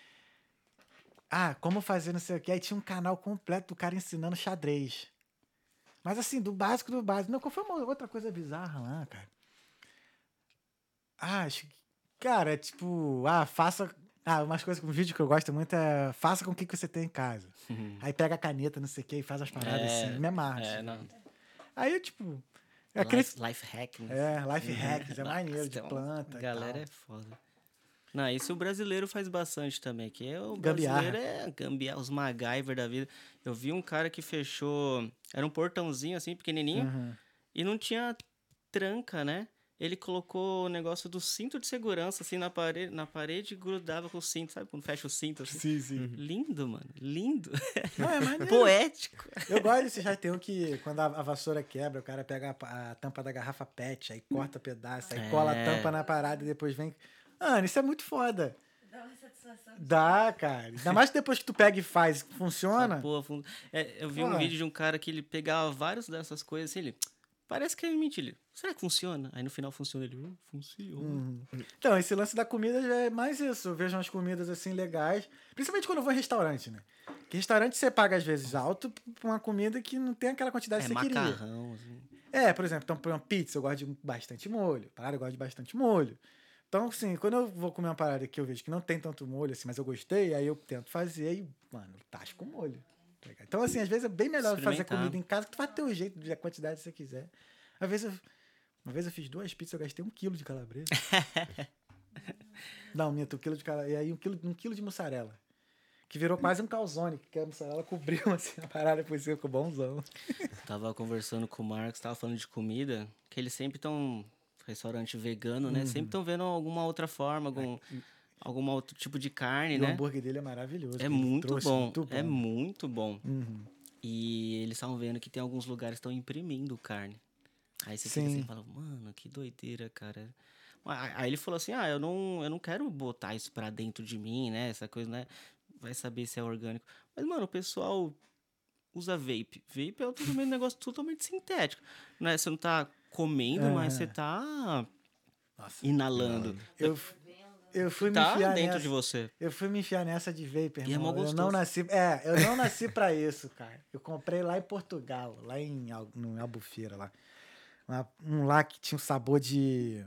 Ah, como fazer não sei o que. Aí tinha um canal completo do cara ensinando xadrez. Mas assim, do básico do básico. Não, qual foi uma outra coisa bizarra lá, cara? Ah, acho que. Cara, é tipo. Ah, faça. Ah, umas coisas com vídeo que eu gosto muito é. Faça com o que que você tem em casa. Aí pega a caneta, não sei o que, e faz as paradas É, assim. Me amarra. É, não. Aí, tipo. É aquele Life, life hack, é, life hacks, é maneiro, de Então, planta. e Galera é foda. Não, isso o brasileiro faz bastante também, que é o Gambiarra. brasileiro é gambiarra, os MacGyver da vida. Eu vi um cara que fechou, era um portãozinho assim, pequenininho, Uhum. e não tinha tranca, né? Ele colocou o negócio do cinto de segurança assim na parede, na parede e grudava com o cinto, sabe? Quando fecha o cinto assim. Sim, sim. Lindo, mano. Lindo. Não, é maneiro. Poético. Eu gosto desse já tem um que quando a, a vassoura quebra, o cara pega a, a tampa da garrafa pet, aí corta pedaço, aí cola a É. tampa na parada e depois vem. Mano, isso é muito foda. Dá uma satisfação. Dá, cara. Ainda mais depois que tu pega e faz, funciona. Essa porra fun- É, eu vi um Ah. vídeo de um cara que ele pegava várias dessas coisas assim, ele. Parece que é mentira. Será que funciona? Aí no final funciona ele. "Uh, funciona. Uhum. Então, esse lance da comida já é mais isso. Eu vejo umas comidas assim legais. Principalmente quando eu vou em restaurante, né? Que restaurante você paga às vezes alto por uma comida que não tem aquela quantidade É que você queria. macarrão. assim. É, por exemplo, então, por uma pizza eu gosto de bastante molho. Parada eu gosto de bastante molho. Então, assim, quando eu vou comer uma parada que eu vejo que não tem tanto molho, assim, mas eu gostei, aí eu tento fazer e, mano, tasco com molho. Tá? Então, assim, às vezes é bem melhor fazer comida em casa, que tu vai ter o jeito, da quantidade que você quiser. Às vezes, eu, uma vez eu fiz duas pizzas, eu gastei um quilo de calabresa. não, minto, um quilo de calabresa. E aí um quilo, um quilo de mussarela. Que virou quase um calzone, que a mussarela cobriu, assim, a parada por cima, ficou bonzão. Tava conversando com o Marcos, tava falando de comida, que eles sempre estão. Restaurante vegano, Uhum. né? Sempre estão vendo alguma outra forma, algum, algum outro tipo de carne, E o né? hambúrguer dele é maravilhoso. É muito bom. muito É muito bom. Uhum. E eles estavam vendo que tem alguns lugares que estão imprimindo carne. Aí você fica Sim. assim fala, mano, que doideira, cara. Aí ele falou assim: ah, eu não, eu não quero botar isso pra dentro de mim, né? Essa coisa, né? Vai saber se é orgânico. Mas, mano, o pessoal usa vape. Vape é um negócio totalmente sintético. Né? Você não tá comendo, mas É. você tá Nossa. inalando. Eu, Eu fui me tá enfiar dentro nessa. de você. Eu fui me enfiar nessa de vape, E é irmão. mó eu não nasci. É, eu não nasci pra isso, cara. Eu comprei lá em Portugal, lá em no Albufeira lá. Um lá que tinha um sabor de.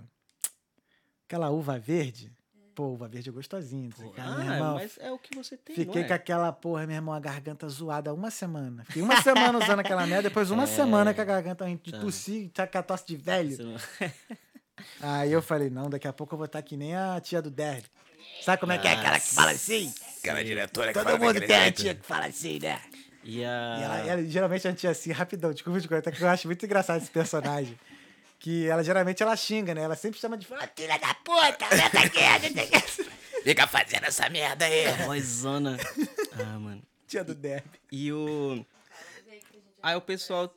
Aquela uva verde. Pô, uva verde é que. Aí, meu Ah, irmão, mas é o que você tem, Fiquei não com é? aquela porra, meu irmão, a garganta zoada uma semana. Fiquei uma semana usando aquela merda, depois uma semana com a garganta de Tá. tossir, tá com a tosse de velho. Aí eu falei, não, daqui a pouco eu vou estar que nem a tia do Derby. Sabe como é que é aquela que fala assim? Aquela diretora que Todo fala mundo tem a tia que fala assim, né? E a... E ela, ela- geralmente a tia assim, rapidão, desculpa de coisa, que eu acho muito engraçado esse personagem. Que ela geralmente ela xinga, né? Ela sempre chama de "Ah, filha da puta, meta aqui, não sei o que." Fica fazendo essa merda aí. Vozona. Ah, mano. Tia do Derby. E o... Aí o pessoal...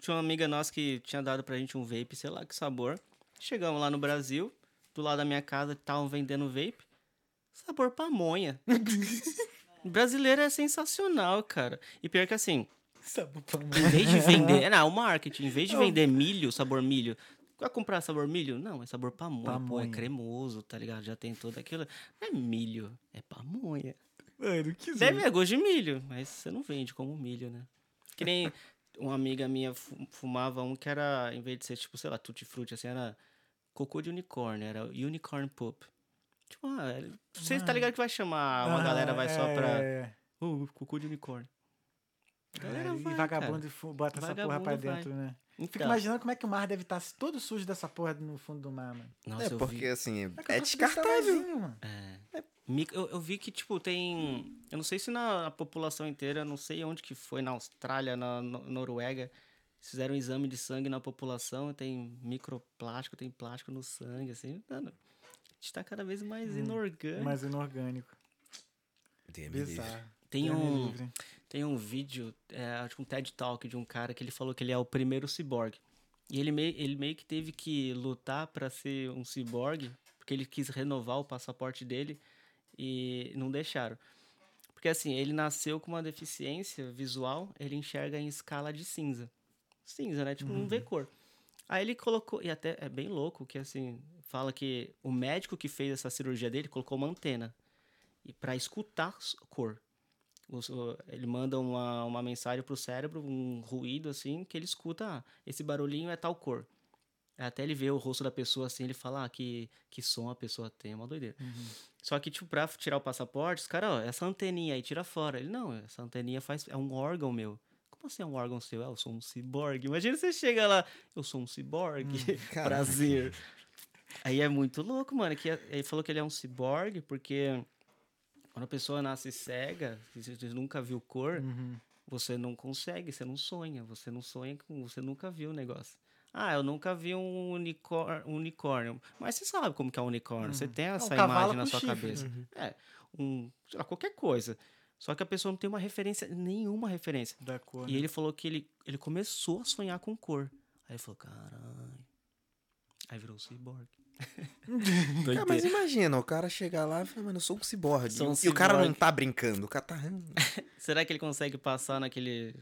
Tinha uma amiga nossa que tinha dado pra gente um vape, sei lá que sabor. Chegamos lá no Brasil, do lado da minha casa, estavam vendendo vape. Sabor pamonha. Brasileiro é sensacional, cara. E pior que assim, Sabor pra em vez de vender. Não, o marketing, em vez de vender milho, sabor milho. Vai comprar sabor milho? Não, é sabor pamonha. Pô, é Pamonha. cremoso, tá ligado? Já tem tudo aquilo. Não é milho, é pamonha. Mano, que Deve é gosto de milho, mas você não vende como milho, né? Que nem uma amiga minha fu- fumava um que era, em vez de ser tipo, sei lá, tutti-frutti, assim, era cocô de unicórnio, era unicorn poop. Tipo, ah, é- você tá ligado que vai chamar, uma Ah, galera vai só pra. é, Oh, cocô de unicórnio. é, Galera e vai, vagabundo cara. bota essa porra Vagabundo pra vai. dentro, né? Fico Então, imaginando como é que o mar deve estar todo sujo dessa porra no fundo do mar, mano. Nossa, É eu porque vi. assim, é desse descartável. mano? É. Mic- Eu, eu vi que, tipo, tem. Eu não sei se na população inteira, não sei onde que foi, na Austrália, na No- Noruega. Fizeram um exame de sangue na população, tem microplástico, tem plástico no sangue, assim. Mano, a gente tá cada vez mais inorgânico. Mas inorgânico. Livre. Bizarro. Tem um, livre. tem um vídeo, é, acho que um TED Talk de um cara que ele falou que ele é o primeiro ciborgue. E ele meio, ele meio que teve que lutar pra ser um ciborgue, porque ele quis renovar o passaporte dele e não deixaram. Porque assim, ele nasceu com uma deficiência visual, ele enxerga em escala de cinza. Cinza, né? Tipo, não vê cor. Aí ele colocou, e até é bem louco que assim, fala que o médico que fez essa cirurgia dele colocou uma antena e para escutar cor. Ele manda uma, uma mensagem pro cérebro, um ruído assim, que ele escuta, ah, esse barulhinho é tal cor. Até ele vê o rosto da pessoa assim, ele fala, ah, que, que som a pessoa tem, é uma doideira. Só que, tipo, pra tirar o passaporte, os caras, ó, essa anteninha aí, tira fora. Ele, não, essa anteninha faz, é um órgão meu. Como assim é um órgão seu? É, eu sou um ciborgue. Imagina você chega lá, eu sou um ciborgue, caraca. prazer. Aí é muito louco, mano, que ele falou que ele é um ciborgue porque quando a pessoa nasce cega, você nunca viu cor, Uhum. você não consegue, você não sonha, você não sonha com, você nunca viu o negócio. Ah, eu nunca vi um unicórnio, um unicórnio. Mas você sabe como que é um unicórnio, você tem essa um cavalo imagem na sua chifre. cabeça. É, um, lá, qualquer coisa. Só que a pessoa não tem uma referência, nenhuma referência. Da cor. E né? ele falou que ele, ele começou a sonhar com cor. Aí ele falou, caralho. Aí virou ciborgue. Cara, mas imagina, o cara chegar lá e falar, mano, eu sou um ciborgue. Sou um e o cara não ciborgue. tá brincando, o cara tá. "Hum, Será que ele consegue passar naquele.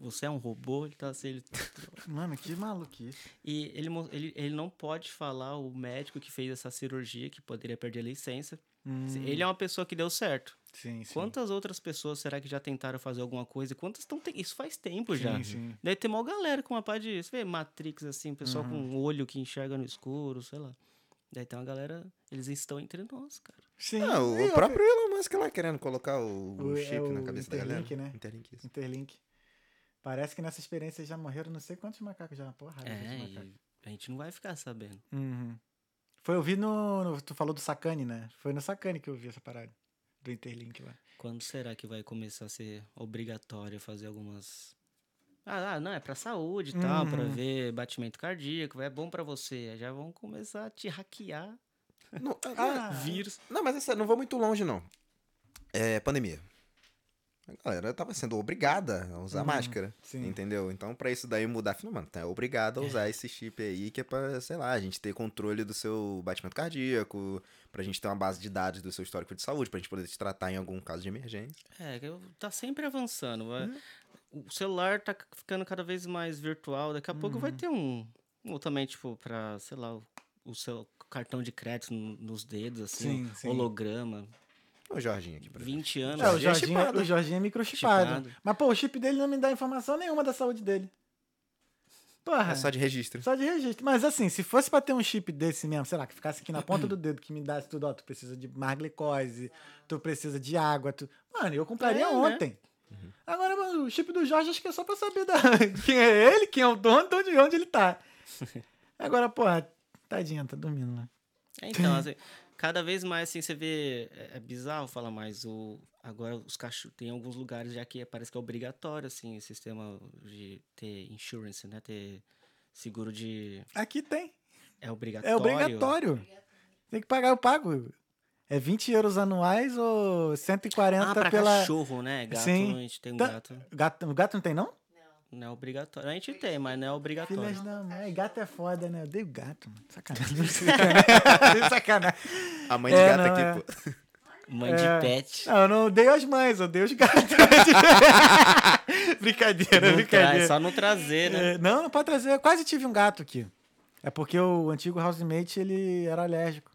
Você é um robô? Ele tá assim. Ele... Mano, que maluquice. E ele, ele, ele não pode falar o médico que fez essa cirurgia, que poderia perder a licença. Hum, Ele é uma pessoa que deu certo. Sim, sim. Quantas outras pessoas será que já tentaram fazer alguma coisa? E quantas estão. Isso faz tempo já. Sim, sim. Deve ter uma galera com uma pá de. Você vê Matrix, assim, pessoal Uhum. com um olho que enxerga no escuro, sei lá. Daí tem uma galera. Eles estão entre nós, cara. Sim. Não, E o próprio Elon Musk lá querendo colocar o, o O- é chip na o cabeça da galera. Interlink, né? Interlink, isso. Interlink. Parece que nessa experiência já morreram não sei quantos macacos já. Porra, É, e a gente não vai ficar sabendo. Uhum. Foi eu vi no, no- Tu falou do Sacane, né? Foi no Sacane que eu vi essa parada. Do Interlink lá. Quando será que vai começar a ser obrigatório fazer algumas. Ah, ah, não, é pra saúde e tal, pra Uhum. ver batimento cardíaco, é bom pra você. Já vão começar a te hackear Não, Ah, ah, vírus. não, mas essa, não vou muito longe, não. É pandemia. A galera tava sendo obrigada a usar Uhum, máscara. sim. Entendeu? Então, pra isso daí mudar, falei, mano, tá obrigado a usar esse chip aí, que é pra, sei lá, a gente ter controle do seu batimento cardíaco, pra gente ter uma base de dados do seu histórico de saúde, pra gente poder te tratar em algum caso de emergência. É, tá sempre avançando. vai- Uhum. O celular tá ficando cada vez mais virtual. Daqui a pouco Uhum. vai ter um. Ou também, tipo, pra, sei lá, o o seu cartão de crédito no- nos dedos, assim, Sim, sim. holograma. O Jorginho aqui, por exemplo. 20 anos. É, o Jorginho é chipado. o Jorginho é microchipado. Chipado. Mas, pô, o chip dele não me dá informação nenhuma da saúde dele. Porra. É só de registro. Só de registro. Mas assim, se fosse pra ter um chip desse mesmo, sei lá, que ficasse aqui na ponta do dedo, que me desse tudo, ó, tu precisa de mais glicose, tu precisa de água, tu... Mano, eu compraria É, né? ontem. Agora, mano, o chip do Jorge acho que é só pra saber da... quem é ele, quem é o dono, de onde, onde ele tá. Agora, porra, tadinha, tá dormindo lá. É, então, assim, cada vez mais assim, você vê. É, é bizarro falar, mas o, agora os cachorros. Tem alguns lugares já que parece que é obrigatório, assim, o sistema de ter insurance, né? Ter seguro de. Aqui tem. É obrigatório. É obrigatório. Tem que pagar, eu pago. É 20 euros anuais ou 140 Ah, pra pela. cachorro, né? Gato, Sim. a gente tem um Tá. gato. Gato, o gato não tem, não? Não é obrigatório. A gente tem, mas não é obrigatório. Filhas da mãe. Gato é foda, né? Eu odeio gato, mano. Sacanagem. Sacanagem. Sacanagem. A mãe de É, gato não, aqui, é. Mãe É. de pet. Não, eu não odeio as mães, eu odeio os gatos. brincadeira, Não brincadeira. traz, só não trazer, né? É, não, não pode trazer. Eu quase tive um gato aqui. É porque o antigo housemate, ele era alérgico.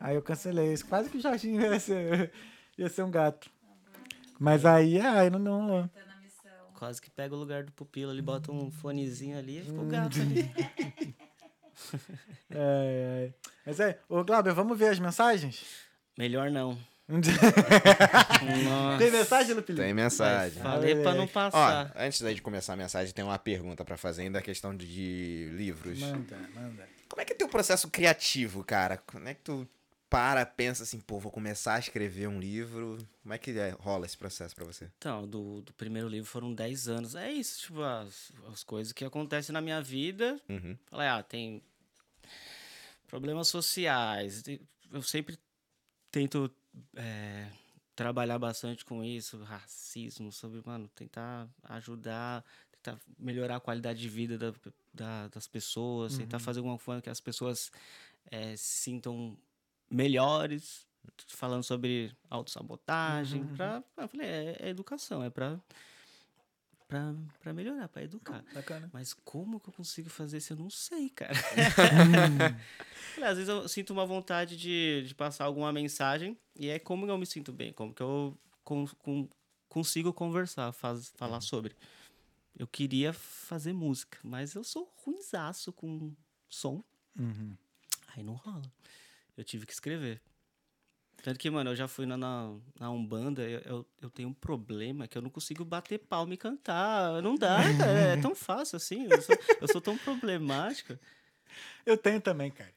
Aí eu cancelei isso. Quase que o Jorginho ia ser, ia ser um gato. Mas aí, aí não, não. Quase que pega o lugar do pupilo ali, bota um fonezinho ali e fica Hum. o gato ali. É, é. Mas é, ô Glauber, vamos ver as mensagens? Melhor não. Nossa. Tem mensagem, Lupilho? Tem mensagem. Falei pra não Ó, passar. antes aí de começar a mensagem, tem uma pergunta pra fazer ainda a questão de, de livros. Manda, manda. Como é que é teu processo criativo, cara? Como é que tu para, pensa assim, pô, vou começar a escrever um livro? Como é que é- rola esse processo pra você? Então, do, do primeiro livro foram 10 anos. É isso, tipo, as, as coisas que acontecem na minha vida. Uhum. Falei, ah, tem problemas sociais. Eu sempre tento é, trabalhar bastante com isso, racismo, sobre, mano, tentar ajudar, tentar melhorar a qualidade de vida da- da- das pessoas, tentar fazer alguma forma que as pessoas é, sintam melhores, falando sobre autossabotagem. Pra, eu falei, é, é educação, é pra, pra, pra melhorar, pra educar. Bacana. Mas como que eu consigo fazer isso? Eu não sei, cara. Falei, Às vezes eu sinto uma vontade de, de passar alguma mensagem e é como eu me sinto bem, como que eu con- con- consigo conversar, faz, falar sobre. Eu queria fazer música, mas eu sou ruinzaço com som. Uhum. Aí não rola. Eu tive que escrever. Tanto que, mano, eu já fui na, na, na Umbanda, eu, eu, eu tenho um problema que eu não consigo bater palma e cantar. Não dá, cara. É tão fácil assim. Eu sou, eu sou tão problemático. Eu tenho também, cara.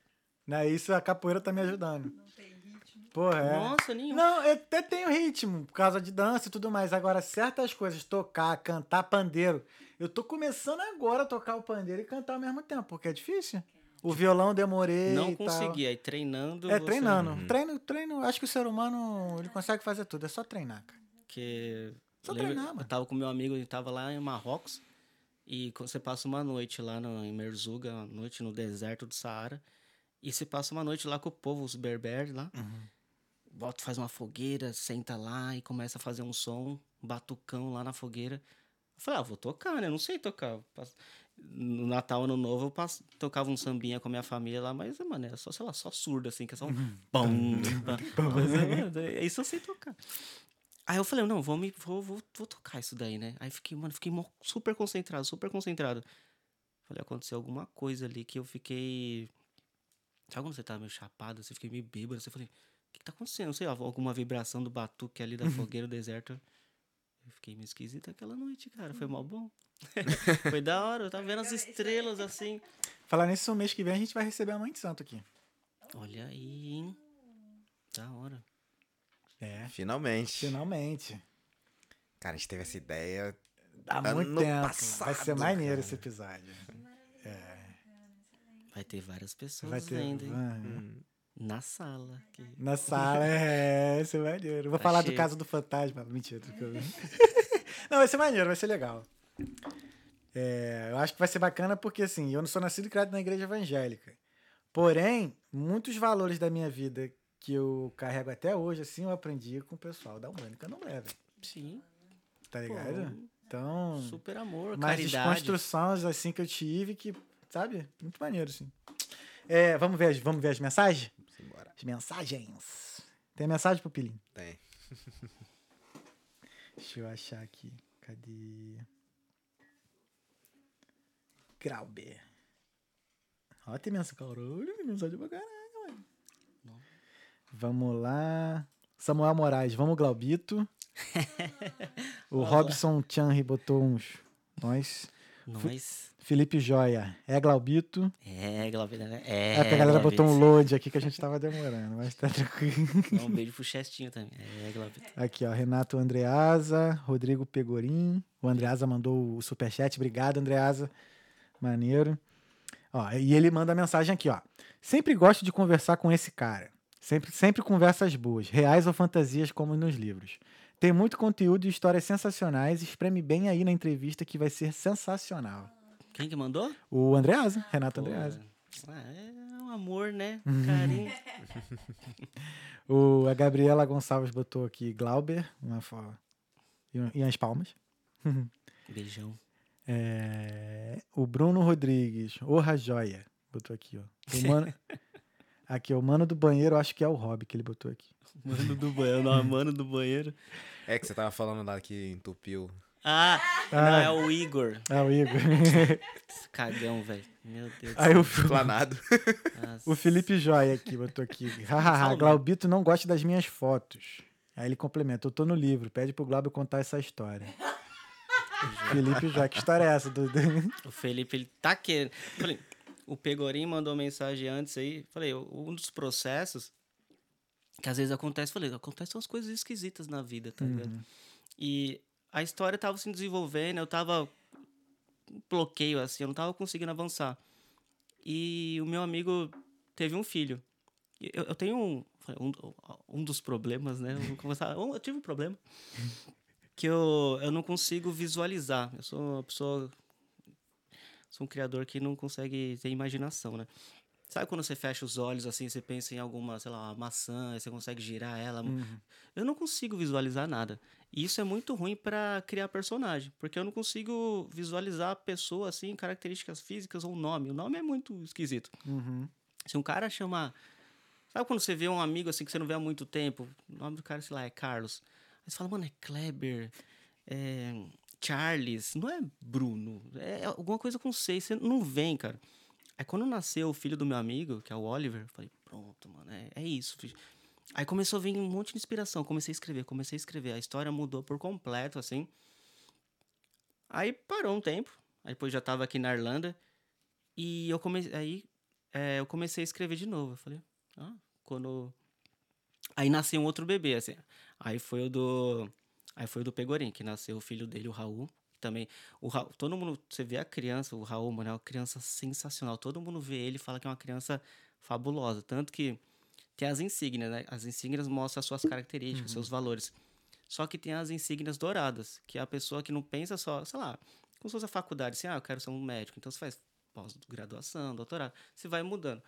Na isso a capoeira tá me ajudando. Não tem ritmo. Porra, é. Nossa, nenhum. Não, eu até tenho ritmo, por causa de dança e tudo mais. Agora, certas coisas, tocar, cantar pandeiro. Eu tô começando agora a tocar o pandeiro e cantar ao mesmo tempo, porque é difícil. O violão demorei. Não e tal. consegui. Aí treinando. É você- treinando. Treino, treino. Acho que o ser humano ele consegue fazer tudo. É só treinar, cara. Porque. Só lembra- treinar, Eu mano. tava com meu amigo, ele tava lá em Marrocos. E quando você passa uma noite lá no, em Merzuga, uma noite no deserto do Saara. E você passa uma noite lá com o povo, os berberes lá. Uhum. Bota, faz uma fogueira, senta lá e começa a fazer um som, um batucão lá na fogueira. Eu falei, ah, vou tocar, né? Eu não sei tocar. No Natal, Ano Novo, eu passo- tocava um sambinha com a minha família lá, mas, mano, era só, sei lá, só surdo, assim, que é só um... Uhum. Pum. Mas, mano, é isso eu sei tocar. Aí eu falei, não, vou, me, vou, vou, vou tocar isso daí, né? Aí fiquei, mano, fiquei super concentrado, super concentrado. Falei, aconteceu alguma coisa ali que eu fiquei... Sabe quando você tá meio chapado, você fiquei meio bêbado, você falei, o que, que tá acontecendo? Não sei, alguma vibração do batuque ali da fogueira, do deserto. Eu fiquei meio esquisito aquela noite, cara. Foi mó bom. Foi da hora, eu tava vendo as estrelas assim. Falar nisso, mês que vem a gente vai receber a mãe de santo aqui. Olha aí, hein? Da hora. É, Finalmente. finalmente. Cara, a gente teve essa ideia. Há Ano muito tempo. vai passado, ser maneiro cara. esse episódio. Vai ter várias pessoas Vai ter. ainda, hein? vai. Na sala. que- Na sala, é, vai ser maneiro. Vou falar do caso do fantasma. Mentira. Não, vai ser maneiro, vai ser legal. É, eu acho que vai ser bacana porque, assim, eu não sou nascido e criado na igreja evangélica. Porém, muitos valores da minha vida que eu carrego até hoje, assim, eu aprendi com o pessoal da eu não levo, Sim, tá ligado? Então, super amor, mais caridade. desconstruções, assim, que eu tive que, sabe? Muito maneiro, assim. É, vamos, ver as, vamos ver as mensagens? Simbora. As mensagens. Tem mensagem pro Pilim? Tem. Deixa eu achar aqui. Cadê? Grauber. Ó, tem mensagem. Caralho, mensagem pra caralho, mano. Vamos lá. Samuel Moraes, vamos, Glaubito. o Robson Chanri botou uns. Nós. Nós. Felipe Joia, é Glaubito. É, Glaubito, né? É, É, porque a galera Glaubito. botou um load aqui que a gente tava demorando, mas tá tranquilo. Um beijo pro Chestinho também. É, Glaubito. Aqui, ó, Renato Andreasa, Rodrigo Pegorim. O Andreasa mandou o superchat. Obrigado, Andreasa. Maneiro. Ó, e ele manda a mensagem aqui, ó. Sempre gosto de conversar com esse cara. Sempre, sempre conversas boas, reais ou fantasias como nos livros. Tem muito conteúdo e histórias sensacionais. Espreme bem aí na entrevista que vai ser sensacional. Quem que mandou? O Andreasa, Renato Pô, Andreasa. ah, é um amor, né? Uhum. Um carinho. O, a Gabriela Gonçalves botou aqui Glauber, uma fo- e, e as palmas. Beijão. É, o Bruno Rodrigues, Orra Joia, botou aqui, ó. O mano, aqui, o mano do banheiro, acho que é o Rob que ele botou aqui. Mano do banheiro, não, mano do banheiro. É que você tava falando lá que entupiu. Ah, não, Ah. é o Igor. Ah, o Igor. Cagão, velho. Meu Deus do Aí céu. o, Planado. O Felipe Joia aqui, botou aqui. Hahaha. Glaubito não gosta das minhas fotos. Aí ele complementa, eu tô no livro, pede pro Glauber contar essa história. Felipe Joia, que história é essa? Do, do- O Felipe, ele tá querendo. Falei, o Pegorim mandou mensagem antes aí. Falei, um dos processos que às vezes acontece, falei, acontecem umas coisas esquisitas na vida, tá ligado? E a história tava se desenvolvendo, eu tava bloqueio assim, eu não tava conseguindo avançar. E o meu amigo teve um filho. Eu, eu tenho um, um, um dos problemas, né? Eu, começar, eu tive um problema que eu, eu não consigo visualizar. Eu sou uma pessoa sou um criador que não consegue ter imaginação, né? Sabe quando você fecha os olhos assim, você pensa em alguma, sei lá, uma maçã, você consegue girar ela? Eu não consigo visualizar nada. E isso é muito ruim pra criar personagem, porque eu não consigo visualizar a pessoa assim, características físicas ou nome. O nome é muito esquisito. Uhum. Se um cara chama. Sabe quando você vê um amigo assim que você não vê há muito tempo? O nome do cara, sei lá, é Carlos. Aí você fala, mano, é Kleber, é Charles, não é Bruno, é alguma coisa com C, você não vem, cara. Aí quando nasceu o filho do meu amigo, que é o Oliver, eu falei, pronto, mano, é, é isso. filho. Aí começou a vir um monte de inspiração, comecei a escrever, comecei a escrever. A história mudou por completo, assim. Aí parou um tempo, aí depois já tava aqui na Irlanda, e eu comecei, aí é, eu comecei a escrever de novo. Eu falei, ah, quando. Aí nasceu um outro bebê, assim. Aí foi o do. Aí foi o do Pegorim, que nasceu o filho dele, o Raul. Também. O Raul, todo mundo. Você vê a criança, o Raul, mano, é uma criança sensacional. Todo mundo vê ele e fala que é uma criança fabulosa. Tanto que tem as insígnias, né? As insígnias mostram as suas características, seus valores. Só que tem as insígnias douradas, que é a pessoa que não pensa só, sei lá, como se fosse a faculdade, assim, ah, eu quero ser um médico. Então você faz pós-graduação, doutorado. Você vai mudando,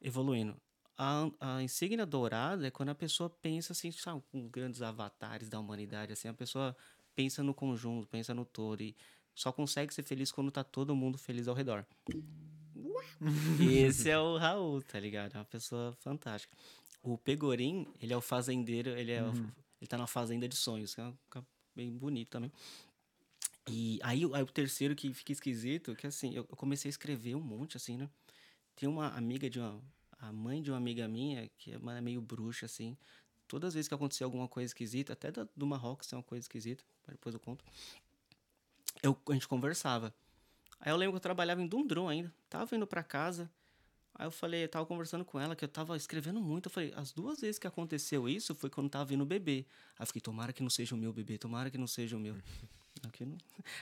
evoluindo. A, a insígnia dourada é quando a pessoa pensa assim, sabe, com grandes avatares da humanidade, assim, a pessoa pensa no conjunto, pensa no todo e só consegue ser feliz quando tá todo mundo feliz ao redor. Esse é o Raul, tá ligado? É uma pessoa fantástica. O Pegorim, ele é o fazendeiro, ele é o- ele tá na fazenda de sonhos, que é um bem bonito também. E aí, o- aí o terceiro que fica esquisito, que assim, eu, eu comecei a escrever um monte, assim, né? Tem uma amiga de uma. A mãe de uma amiga minha, que é uma- meio bruxa, assim. Todas as vezes que acontecia alguma coisa esquisita, até da- do Marrocos tem uma coisa esquisita, depois eu conto. Eu, a gente conversava. Aí eu lembro que eu trabalhava em Dundrum ainda. Tava indo pra casa. Aí eu falei, eu tava conversando com ela, que eu tava escrevendo muito. Eu falei, as duas vezes que aconteceu isso foi quando tava vindo o bebê. Aí eu fiquei, tomara que não seja o meu bebê, tomara que não seja o meu. Aqui não.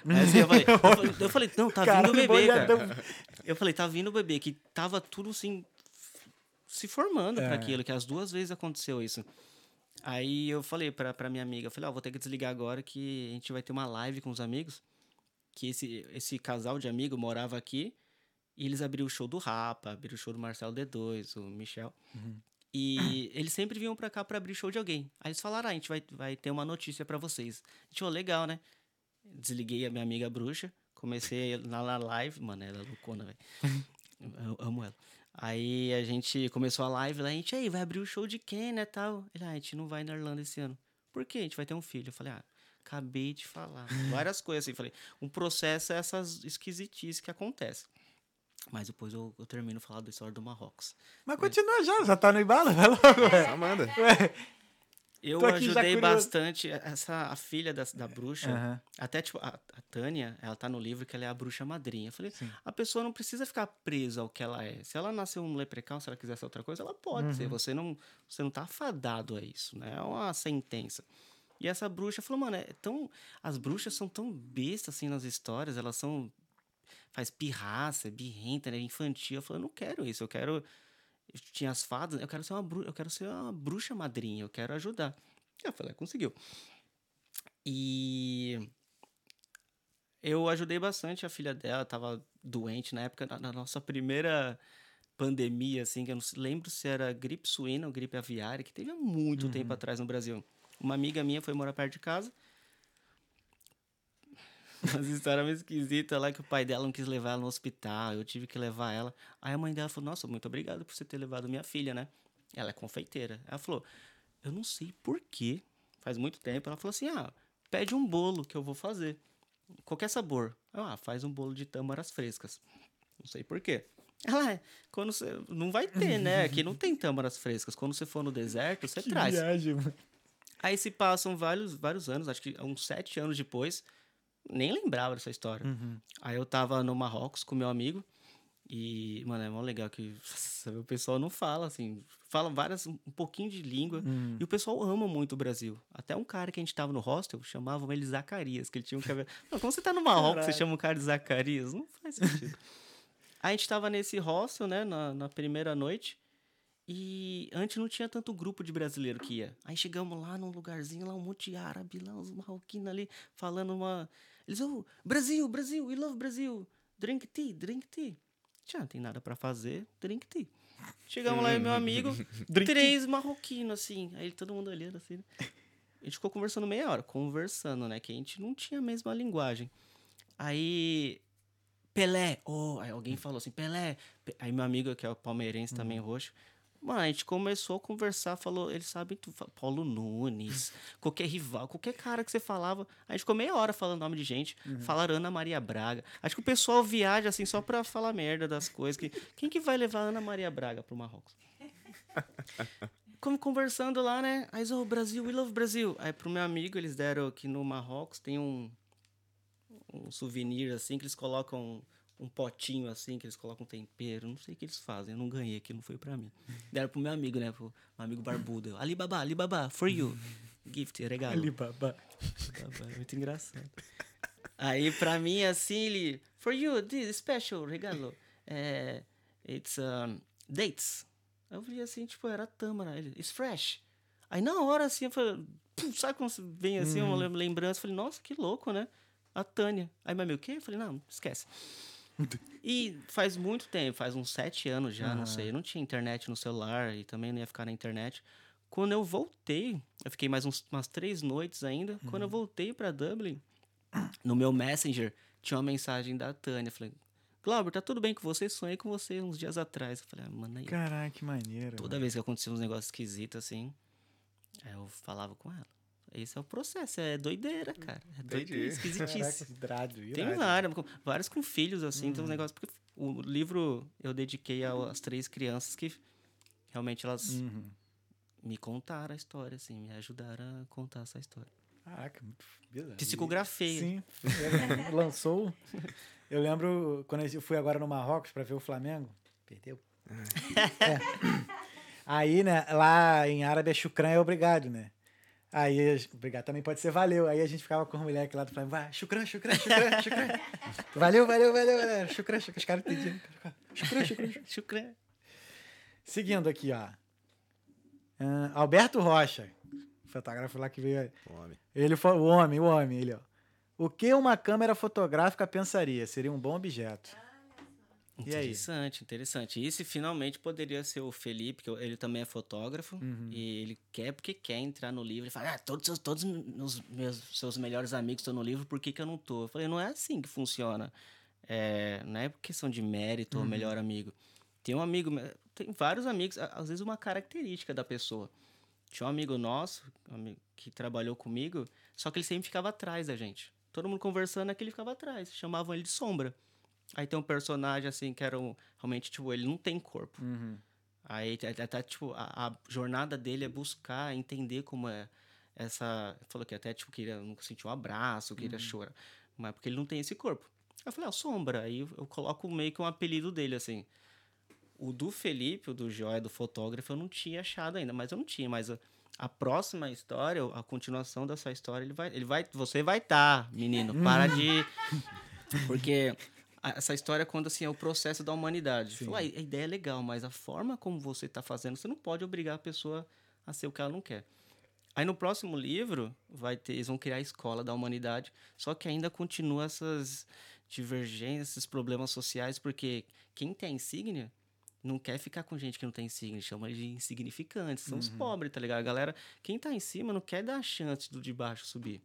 Mas eu falei, eu falei, eu falei, não, tá vindo o bebê, cara. Eu falei, tá vindo o bebê, que tava tudo assim, se formando É. pra aquilo, que as duas vezes aconteceu isso. Aí eu falei pra, pra minha amiga, eu falei, ó, vou ter que desligar agora que a gente vai ter uma live com os amigos. Que esse, esse casal de amigo morava aqui e eles abriram o show do Rapa, abriram o show do Marcelo D2, o Michel. E eles sempre vinham pra cá pra abrir show de alguém. Aí eles falaram, ah, a gente vai, vai ter uma notícia pra vocês. A gente falou, legal, né? Desliguei a minha amiga bruxa, comecei na na live, mano, ela é loucona, velho. Eu amo ela. Aí a gente começou a live lá, a gente, aí, vai abrir o show de quem, né, tal? Ele, ah, a gente não vai na Irlanda esse ano. Por quê? A gente vai ter um filho. Eu falei, ah, acabei de falar. Várias coisas assim. Falei, um processo é essas esquisitices que acontecem. Mas depois eu, eu termino falar da história do Marrocos. Mas continua já, já tá no embalo, vai logo, ué. Amanda. Ué, Eu ajudei bastante essa a filha da, da bruxa. Aham. Até tipo a, a Tânia, ela tá no livro que ela é a bruxa madrinha. Eu falei, Sim. a pessoa não precisa ficar presa ao que ela é. Se ela nasceu um leprechaun, se ela quiser ser outra coisa, ela pode Uhum. ser. Você não, você não tá afadado a isso, né? É uma sentença. E essa bruxa falou, mano, é tão as bruxas são tão bestas assim nas histórias, elas são faz pirraça, birrenta, né, infantil. Eu falei, eu não quero isso, eu quero tinha as fadas, eu quero ser uma bruxa, eu quero ser uma bruxa madrinha, eu quero ajudar. Eu falei, "Ah, conseguiu. E eu ajudei bastante a filha dela, tava doente na época, na, na nossa primeira pandemia, assim, que eu não lembro se era gripe suína ou gripe aviária, que teve há muito tempo atrás no Brasil. Uma amiga minha foi morar perto de casa. Umas histórias meio esquisitas lá que o pai dela não quis levar ela no hospital, eu tive que levar ela. Aí a mãe dela falou: Nossa, muito obrigado por você ter levado minha filha, né? Ela é confeiteira. Ela falou: Eu não sei porquê, faz muito tempo. Ela falou assim: Ah, pede um bolo que eu vou fazer. Qualquer sabor. Eu, Ah, faz um bolo de tâmaras frescas. Não sei porquê. Ela é, quando você. Não vai ter, né? Aqui não tem tâmaras frescas. Quando você for no deserto, você que traz. viagem, mano. Aí se passam vários, vários anos, acho que uns sete anos depois, nem lembrava dessa história. Uhum. Aí eu tava no Marrocos com meu amigo. E, mano, é mó legal que nossa, o pessoal não fala, assim. Fala várias, um pouquinho de língua. Uhum. E o pessoal ama muito o Brasil. Até um cara que a gente tava no hostel, chamavam ele Zacarias, que ele tinha um cabelo. Não, como você tá no Marrocos, você chama um cara de Zacarias? Não faz sentido. A gente tava nesse hostel, né, na, na primeira noite. E antes não tinha tanto grupo de brasileiro que ia. Aí chegamos lá num lugarzinho, lá um monte de árabe, lá uns marroquinos ali, falando uma. Eles, oh, Brasil, Brasil, we love Brasil. Drink tea, drink tea. Já não tem nada pra fazer, drink tea. Chegamos lá e meu amigo, três marroquinos, assim. Aí todo mundo olhando assim. né? A gente ficou conversando meia hora, conversando, né? Que a gente não tinha a mesma linguagem. Aí. Pelé, oh, aí alguém falou assim, Pelé. Pe- Aí meu amigo, que é o palmeirense também, roxo. Mano, a gente começou a conversar, falou, eles sabem tu, fa- Paulo Nunes, qualquer rival, qualquer cara que você falava. A gente ficou meia hora falando nome de gente, falaram Ana Maria Braga. Acho que o pessoal viaja assim só pra falar merda das coisas. Que, quem que vai levar Ana Maria Braga pro Marrocos? Como conversando lá, né? Aí, oh, Brasil, we love Brasil. Aí pro meu amigo, eles deram que no Marrocos tem um, um souvenir assim, que eles colocam um potinho assim, que eles colocam tempero. Não sei o que eles fazem, eu não ganhei aqui, não foi pra mim. Deram pro meu amigo, né? Pro meu amigo barbudo. Alibaba, Alibaba, for you. Gift, regalo. Alibaba. Alibaba, é muito engraçado. Aí pra mim, assim, ele... For you, this special, regalo. É, it's um, dates. Eu vi assim, tipo, era tâmara. Ele, it's fresh. Aí na hora, assim, eu falei... sabe quando vem assim uma lem- lembrança? Eu falei, nossa, que louco, né? A Tânia. Aí meu amigo, o quê? Eu falei, não, esquece. E faz muito tempo, faz uns sete anos já, não sei. Eu não tinha internet no celular e também não ia ficar na internet. Quando eu voltei, eu fiquei mais uns, umas três noites ainda. Quando eu voltei pra Dublin, no meu Messenger, tinha uma mensagem da Tânia. Eu falei, Glauber, tá tudo bem com você? Sonhei com você uns dias atrás. Eu falei, ah, mano, aí. Caraca, que maneiro. Toda vez que acontecia uns negócios esquisitos assim, eu falava com ela. Esse é o processo, é doideira, cara. É doideira, Caraca, irado, Tem vários, com- vários com filhos, assim, tem uns negócios. Porque o livro eu dediquei às três crianças que realmente elas Uhum. me contaram a história, assim, me ajudaram a contar essa história. Caraca, muito bizarro. Psicografei. Sim, lançou. Eu lembro quando eu fui agora no Marrocos pra ver o Flamengo. Perdeu. É. Aí, né, lá em árabe é chucrã é obrigado, né? Aí, obrigado também pode ser valeu. Aí a gente ficava com os moleques lá do Flamengo, vai, chucrã, chucrã, chucrã, chucrã. valeu, valeu, valeu, valeu. Chucrã, chucrã. Os caras entendiam. Chucrã, chucrã, chucrã. Seguindo aqui, ó. Ah, Alberto Rocha, fotógrafo lá que veio aí. Homem. Ele foi o homem, o homem, ele, ó. O que uma câmera fotográfica pensaria? Seria um bom objeto. E Interessante, interessante. Esse finalmente poderia ser o Felipe, que ele também é fotógrafo. Uhum. E ele quer porque quer entrar no livro. Ele fala, ah, todos, seus, todos os meus seus melhores amigos estão no livro, por que, que eu não tô? Eu falei, não é assim que funciona. É, não é questão de mérito Uhum. ou melhor amigo. Tem um amigo, tem vários amigos, às vezes uma característica da pessoa. Tinha um amigo nosso, um amigo que trabalhou comigo, só que ele sempre ficava atrás da gente. Todo mundo conversando, é que ele ficava atrás. Chamavam ele de sombra. Aí tem um personagem, assim, que era um, realmente, tipo, ele não tem corpo. Aí até, tipo, a, a jornada dele é buscar entender como é essa. Falou que até, tipo, queria nunca sentir um abraço, queria chorar. Mas porque ele não tem esse corpo. Aí eu falei, ah, sombra. Aí eu, eu coloco meio que um apelido dele, assim. O do Felipe, o do Joia, do fotógrafo, eu não tinha achado ainda, mas eu não tinha. Mas a, a próxima história, a continuação dessa história, ele vai. Ele vai você vai estar, menino. Para de. Porque essa história conta assim, é o processo da humanidade. Falou, "Ah, a ideia é legal, mas a forma como você está fazendo, você não pode obrigar a pessoa a ser o que ela não quer. Aí no próximo livro, vai ter, eles vão criar a escola da humanidade, só que ainda continua essas divergências, esses problemas sociais, porque quem tem insígnia não quer ficar com gente que não tem insígnia, chama de insignificantes, são os pobres, tá ligado? A galera, quem tá em cima não quer dar a chance do de baixo subir.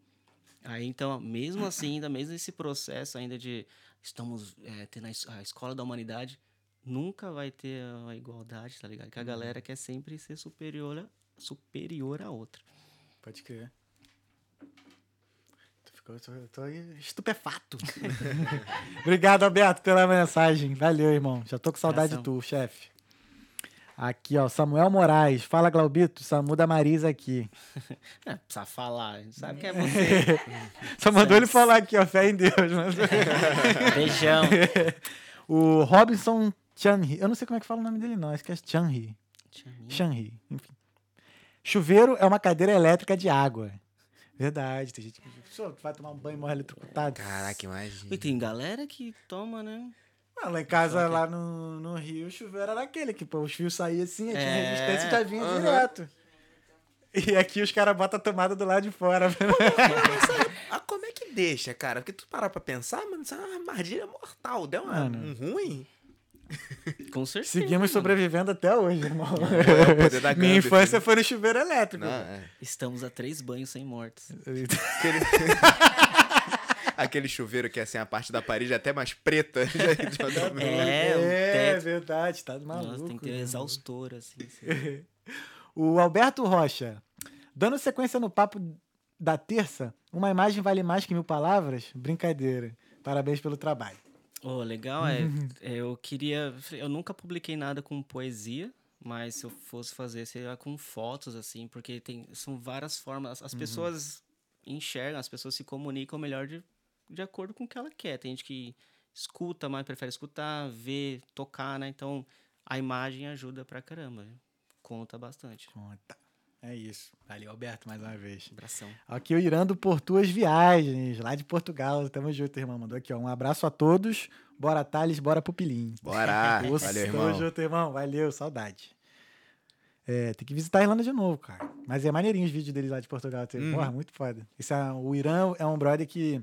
Aí então, mesmo assim, ainda mesmo esse processo ainda de estamos é, tendo a, es- a escola da humanidade, nunca vai ter a igualdade, tá ligado? Que a galera quer sempre ser superior a, superior a outra. Pode crer. Ficou, tô, tô estupefato. Obrigado, Alberto, pela mensagem. Valeu, irmão. Já tô com saudade de tu, chefe. Aqui, ó, Samuel Moraes. Fala, Glaubito. Samu da Marisa aqui. É, precisa falar, a gente sabe que é você. Só mandou ele falar aqui, ó, fé em Deus. mas- Beijão. o Robinson Chanri. Eu não sei como é que fala o nome dele, não. Acho que é Chanri. Chanri, enfim. Chuveiro é uma cadeira elétrica de água. Verdade, tem gente que vai tomar um banho e morre eletrocutado. Caraca, imagina. E tem galera que toma, né? Ah, lá em casa, lá no, no Rio, o chuveiro era aquele que pô, os fios saíam assim, tinha É, resistência e já vinha aham. direto. E aqui os caras botam a tomada do lado de fora. Ah, como é que deixa, cara? Porque tu parar pra pensar, mano, isso é uma armadilha mortal. Deu uma, Mano. um ruim. Com certeza. Seguimos mano. sobrevivendo até hoje, irmão. É o poder da Minha infância né? foi no chuveiro elétrico. Não, é. Estamos a três banhos sem mortes. Aquele... Chuveiro que é assim, a parte da parede é até mais preta. Já- É, o É, teto. verdade, tá maluco. Nossa, tem que ter um né? exaustor, assim. assim. O Alberto Rocha. Dando sequência no papo da terça, uma imagem vale mais que mil palavras? Brincadeira. Parabéns pelo trabalho. Ô, legal, é. é, Eu queria. Eu nunca publiquei nada com poesia, mas se eu fosse fazer, seria com fotos, assim, porque tem, são várias formas. As pessoas enxergam, as pessoas se comunicam melhor de, de acordo com o que ela quer. Tem gente que escuta, mas prefere escutar, ver, tocar, né? Então a imagem ajuda pra caramba. Conta bastante. Conta. É isso. Valeu, Alberto, mais uma vez. Abração. Aqui o Irando por tuas viagens, lá de Portugal. Tamo junto, irmão. Mandou aqui, ó. Um abraço a todos. Bora, Thales, bora Pupilim. Bora! Nossa, Valeu, Tamo irmão. junto, irmão. Valeu, saudade. É, tem que visitar a Irlanda de novo, cara. Mas é maneirinho os vídeos deles lá de Portugal. Tem- Uhum. Porra, muito foda. Esse é, o Irã é um brother que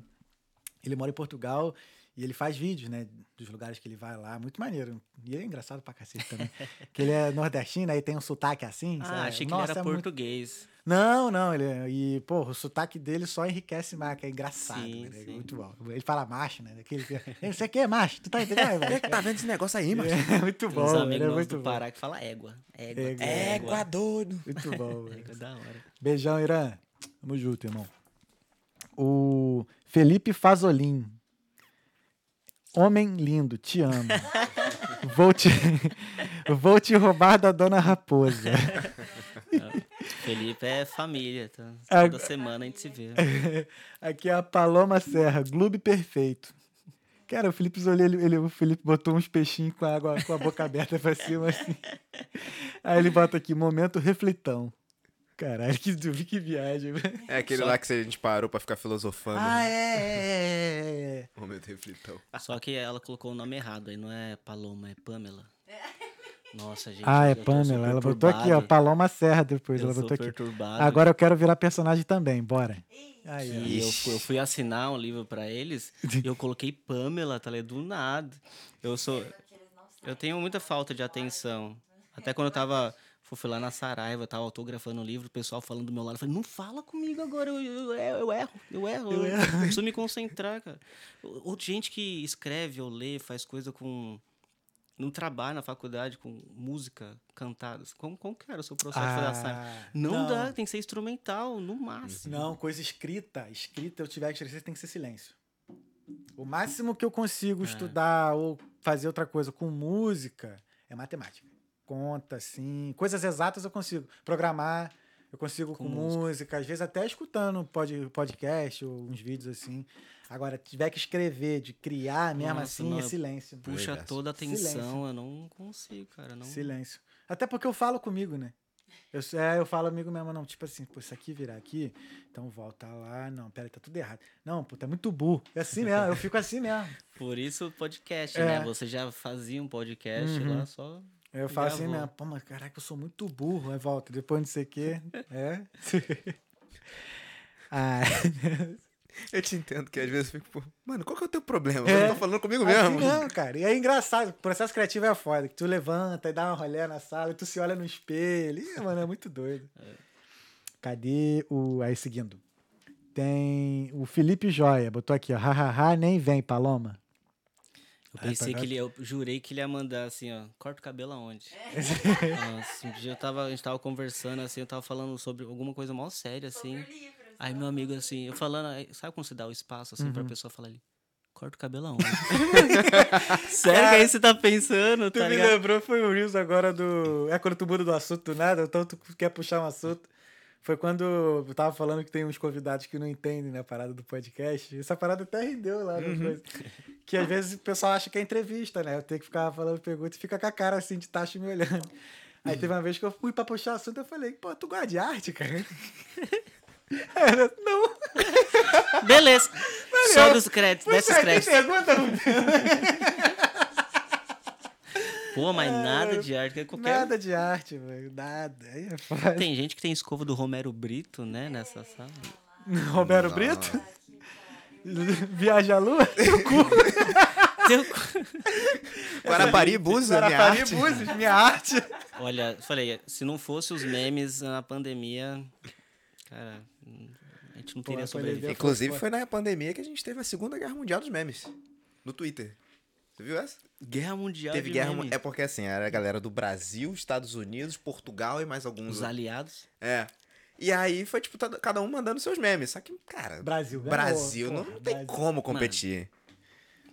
ele mora em Portugal e ele faz vídeos, né? Dos lugares que ele vai lá. Muito maneiro. E ele é engraçado pra cacete também. que ele é nordestino, aí tem um sotaque assim. Ah, sabe? achei que Nossa, ele era é muito- português. Não, não, ele é- e pô, o sotaque dele só enriquece mais, que é engraçado, Sim, né? sim. muito bom. Ele fala macho, né? Aquele que, "Ei, você quer macho? Tu tá entendendo? Quem é que tá vendo esse negócio aí, mano? É muito bom, amigos ele é muito do bom. Pará que fala égua. Égua. Égua. Égua doido. Muito bom. velho. Égua da hora. Beijão, Irã. Tamo junto, irmão. O Felipe Fazolin. Homem lindo, te amo. Vou te, vou te roubar da dona Raposa. Felipe é família, tá? Toda semana a gente se vê. Aqui é a Paloma Serra, Gloob perfeito. Cara, o Felipe Zoli, ele, ele- o Felipe botou uns peixinhos com a água, com a boca aberta pra cima, assim. Aí ele bota aqui, momento reflitão. Caralho, que, que viagem. velho. É aquele lá que a gente parou pra ficar filosofando. Ah, né? é, é, é, é. Momento reflitão. Só que ela colocou o nome errado, aí não é Paloma, é Pamela. Nossa, gente. Ah, é Pamela. Ela botou aqui, ó. Paloma Serra depois. Eu ela botou aqui. Agora eu quero virar personagem também, bora. Aí. E eu fui, eu fui assinar um livro pra eles e eu coloquei Pamela, tá ligado? Do nada. Eu sou. Eu tenho muita falta de atenção. Até quando eu tava. Fui lá na Saraiva, eu tava autografando o livro, o pessoal falando do meu lado. Eu falei, não fala comigo agora, eu, eu, eu erro, eu erro, eu, preciso me concentrar, cara. Ou gente que escreve ou lê, faz coisa com no trabalho, na faculdade, com música cantada, como, como que era o seu processo de fazer a saia? Ah, Não, dá, tem que ser instrumental, no máximo. Não, coisa escrita. Escrita, eu tiver que escrever, tem que ser silêncio. O máximo que eu consigo É. estudar ou fazer outra coisa com música é matemática. Conta, assim. Coisas exatas eu consigo. Programar, eu consigo com, Com música. Às vezes até escutando pod, podcast ou uns vídeos assim. Agora, tiver que escrever, de criar mesmo Nossa, assim, não, é silêncio. Puxa toda a atenção, Silêncio. eu não consigo, cara. Não... Silêncio. Até porque eu falo comigo, né? Eu, é, eu falo amigo mesmo, não. Tipo assim, pô, isso aqui virar aqui, então volta lá. Não, peraí, tá tudo errado. Não, pô, tá muito burro. É assim mesmo, eu fico assim mesmo. Por isso o podcast, É. né? Você já fazia um podcast Uhum. lá, só... Eu falo assim mesmo, pô, mas caraca, eu sou muito burro. Aí volta, depois não sei o quê. É. ah, Eu te entendo que às vezes eu fico, pô, mano, qual que é o teu problema? É. Você tá falando comigo assim mesmo. mesmo, cara. E é engraçado, o processo criativo é foda. Que tu levanta e dá uma rolé na sala, e tu se olha no espelho. Ih, mano, é muito doido. Cadê o. Aí seguindo. Tem o Felipe Joia, botou aqui, ó. Hahaha, nem vem, Paloma. Eu pensei que ele, eu jurei que ele ia mandar assim, ó, corta o cabelo aonde? É. Nossa, um dia eu tava, a gente tava conversando assim, eu tava falando sobre alguma coisa mal séria, assim. Aí meu amigo assim, eu falando, sabe quando você dá o espaço assim Uhum. pra pessoa falar ali? Corta o cabelo aonde? Sério que aí você tá pensando, Tu tá me ligado? lembrou, foi o Reels agora do. É quando tu muda do assunto do nada, então tu quer puxar um assunto. Foi quando eu tava falando que tem uns convidados que não entendem, né, a parada do podcast. Essa parada até rendeu lá no coisa. Que às vezes o pessoal acha que é entrevista, né? Eu tenho que ficar falando pergunta e fica com a cara assim de tacho me olhando. Aí teve uma vez que eu fui pra puxar assunto, eu falei, pô, tu gosta de arte, cara? Ela, não. Beleza. Sobe os créditos, Pois desce os é, créditos. pergunta, não Pô, mas nada de arte, é qualquer... Nada de arte, velho. Nada. Aí é. Tem gente que tem escova do Romero Brito, né, nessa sala. Roberto Não. Brito? Viaja à Lua? Teu- Guarapari, Búzios, minha Guarapari, arte. Búzios, minha arte. Olha, falei, se não fosse os memes na pandemia, cara, a gente não Pô, teria a sobrevivido. Inclusive foi na pandemia que a gente teve a Segunda Guerra Mundial dos memes. No Twitter. Você viu essa? Guerra Mundial Teve de guerra. mu- meme. É porque assim, era a galera do Brasil, Estados Unidos, Portugal e mais alguns. Os aliados. É. E aí foi, tipo, todo- cada um mandando seus memes. Só que, cara, Brasil ganhou, Brasil não, porra, não tem Brasil. como competir.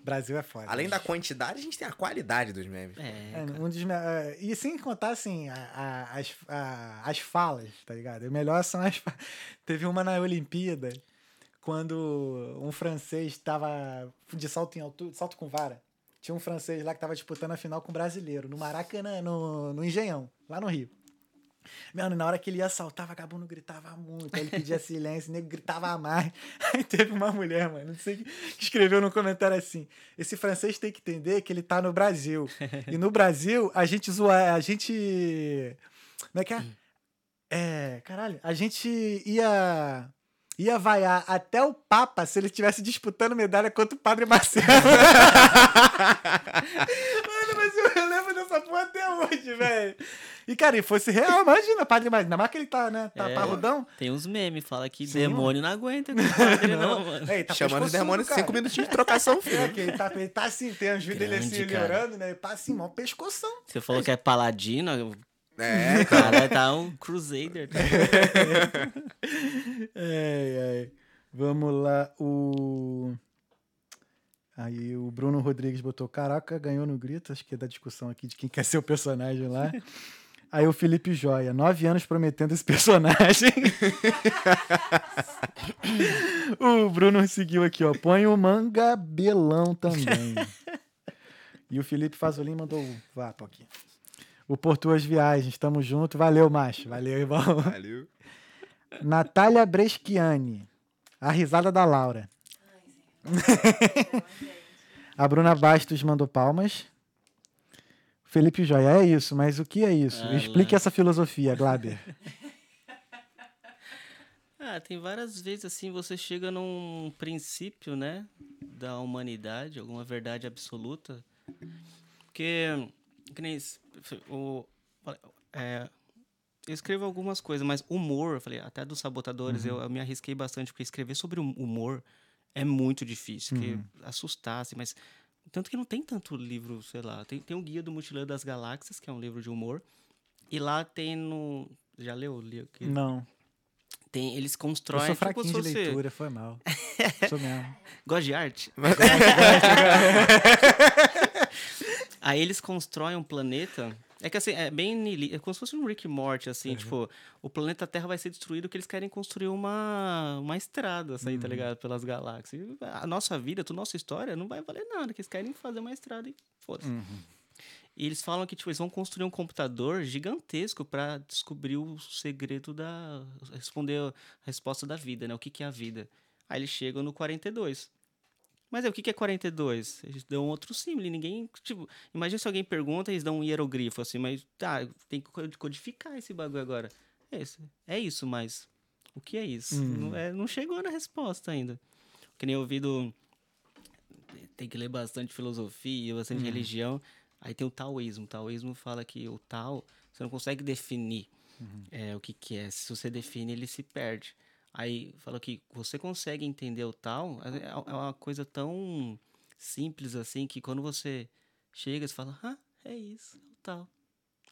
Brasil é foda. Além da quantidade, a gente tem a qualidade dos memes. É, É, um dos é, e sem contar, assim, a- a- as, a- as falas, tá ligado? O melhor são as Teve uma na Olimpíada, quando um francês tava de salto em altura, salto com vara. Tinha um francês lá que tava disputando a final com um brasileiro, no Maracanã, no, no Engenhão, lá no Rio. Mano, na hora que ele ia saltar, o vagabundo gritava muito. Aí ele pedia silêncio, o nego gritava mais. Aí teve uma mulher, mano, não sei, que escreveu no comentário assim: esse francês tem que entender que ele tá no Brasil. E no Brasil, a gente zoa. A gente. Como é que é? É. Caralho, a gente ia. Ia vaiar até o Papa se ele estivesse disputando medalha contra o Padre Marcelo. Mano, mas eu, eu lembro dessa porra até hoje, velho. E, cara, e fosse real, imagina, Padre Marcelo. Ainda mais que ele tá, né? Tá É. parrudão. Tem uns memes, fala que Sim, demônio não aguenta o padre, não, mano. É, ele tá Chamando os demônios cara. cinco minutinhos de trocação, filho. É, que ele tá, ele tá assim, tem uns vídeos dele assim, Grande, ele cara. orando, né? Ele tá assim, mó pescoção. Você falou que é paladino, É, o cara tá um crusader. tá? Ai, ai. Vamos lá, o. Aí o Bruno Rodrigues botou: Caraca, ganhou no grito. Acho que é da discussão aqui de quem quer ser o personagem lá. Aí o Felipe Joia, nove anos prometendo esse personagem. o Bruno seguiu aqui, ó. Põe o mangabelão também. e o Felipe Fazolin mandou o vapo aqui. O Por Tuas Viagens, tamo junto. Valeu, macho. Valeu, irmão. Valeu. Natália Breschiani. A risada da Laura. A Bruna Bastos mandou palmas. Felipe Joia, é isso, mas o que é isso? Ah, Explique lá. essa filosofia, Glaber. Ah, tem várias vezes assim, você chega num princípio, né, da humanidade, alguma verdade absoluta, porque, que nem o, é, eu escrevo algumas coisas, mas humor, eu falei, até dos sabotadores, eu, eu me arrisquei bastante, porque escrever sobre hum- humor é muito difícil, porque assustasse, mas Tanto que não tem tanto livro, sei lá. Tem, tem o Guia do Mochileiro das Galáxias, que é um livro de humor. E lá tem no. Já leu? Não. Tem, eles Eu constroem. sou tipo fraquinho de como se fosse- leitura, foi mal. sou mesmo. Gosta de arte? Aí eles constroem um planeta. É que assim, é bem é como se fosse um Rick Morty, assim, tipo, o planeta Terra vai ser destruído porque eles querem construir uma, uma estrada, assim, tá ligado? Pelas galáxias. A nossa vida, a nossa história não vai valer nada, que eles querem fazer uma estrada e foda-se. E eles falam que, tipo, eles vão construir um computador gigantesco para descobrir o segredo da. responder a resposta da vida, né? O que, que é a vida. Aí eles chegam no 42. Mas é, o que, é 42? Eles dão outro símbolo. Ninguém. Tipo, imagina se alguém pergunta e eles dão um hierogrifo assim, mas tá, tem que co- codificar esse bagulho agora. É isso, é isso mas o que é isso? Não, é, não chegou na resposta ainda. Que nem eu ouvi do. Tem que ler bastante filosofia, bastante religião. Aí tem o taoísmo. O taoísmo fala que o Tao, você não consegue definir é, o que, que é. Se você define, ele se perde. Aí fala que você consegue entender o Tao, é é uma coisa tão simples assim que quando você chega, você fala, ah, é isso, é o Tao.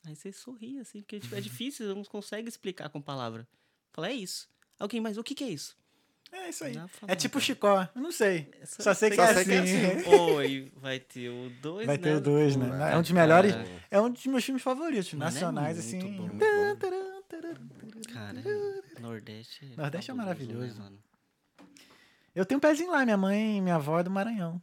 Aí você sorri assim, porque tipo, é difícil, você não consegue explicar com palavra. Fala, é isso. Alguém, mas o que, que é isso? É isso aí. Não, fala É tipo cara. Chicó. Eu não sei. Essa- Só sei que só é sei que é assim. Oi, vai ter o 2, Vai né? ter o dois, né? Pô, É um dos melhores. cara, É um dos meus filmes favoritos, Mano, é nacionais, muito assim. bom, muito taran. Cara, Nordeste. Nordeste é maravilhoso. Né, mano? Eu tenho um pezinho lá, minha mãe e minha avó é do Maranhão.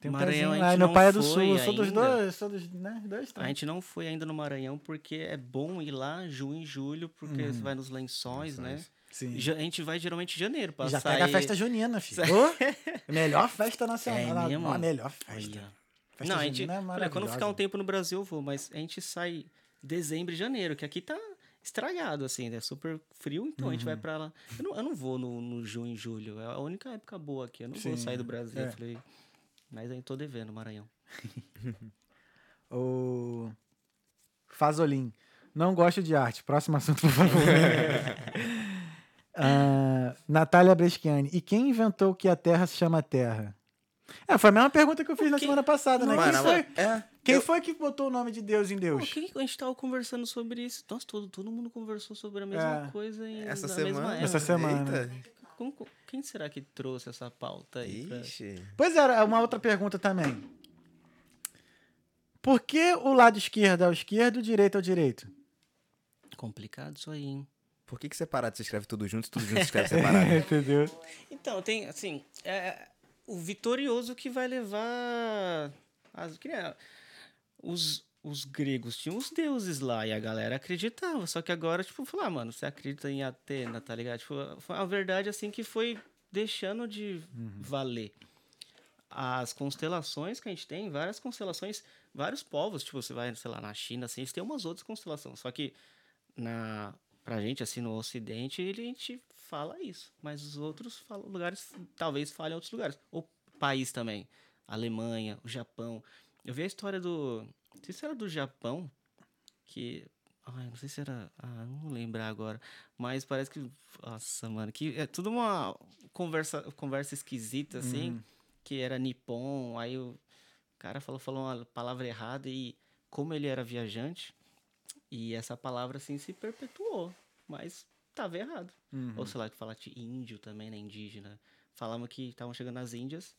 Tem um Maranhão pezinho a lá. E meu pai é do sul, eu sou dos dois, sou dos, né, dois A também. gente não foi ainda no Maranhão porque é bom ir lá junho e julho, porque você vai nos lençóis, né? Lençóis. Sim. Ja- A gente vai geralmente em janeiro, pra já sair... pega a festa junina, filho. Ô, melhor festa nacional. É a- mesmo? A melhor festa. Olha. Festa não, a gente... é quando ficar um tempo no Brasil eu vou, mas a gente sai dezembro e janeiro, que aqui tá estragado, assim, é super frio, então a gente Uhum. vai pra lá. Eu não, eu não vou no, no junho e julho, é a única época boa aqui, eu não vou Sim, sair do Brasil. é. Falei, mas aí tô devendo, Maranhão. O Fazolin. Não gosto de arte. Próximo assunto, por favor. Ah, Natália Breschiani. E quem inventou que a Terra se chama Terra? É, foi a mesma pergunta que eu fiz na Quem- semana passada, né? Mano, Quem foi, é, quem eu- foi que botou o nome de Deus em Pô, Deus? que a gente tava conversando sobre isso? Nossa, todo, todo mundo conversou sobre a mesma É. coisa em, essa na semana. Essa semana. Eita. Como- quem será que trouxe essa pauta aí? pra-. Pois é, uma outra pergunta também. Por que o lado esquerdo é o esquerdo e o direito é o direito? Complicado isso aí, hein? Por que, que separado você escreve tudo junto e tudo junto você escreve separado? Entendeu? Então, tem, assim, é, o vitorioso que vai levar. As, os, os gregos tinham os deuses lá e a galera acreditava. Só que agora, tipo, falar, ah, mano, você acredita em Atena, tá ligado? Tipo, foi a verdade, assim, que foi deixando de valer. As constelações que a gente tem, várias constelações, vários povos, tipo, você vai, sei lá, na China, assim, eles têm umas outras constelações. Só que na, pra gente, assim, no Ocidente, ele, a gente fala isso. Mas os outros falam, lugares, talvez falem em outros lugares. O país também. Alemanha, o Japão. Eu vi a história do. Não sei se era do Japão, que. Ai, não sei se era. Ah, não vou lembrar agora. Mas parece que. Nossa, mano. Que é tudo uma conversa, conversa esquisita, assim. Que era Nippon. Aí o cara falou, falou uma palavra errada e como ele era viajante. E essa palavra, assim, se perpetuou. Mas tava errado. Ou sei lá, que falar de índio também, né? Indígena. Falavam que estavam chegando nas Índias.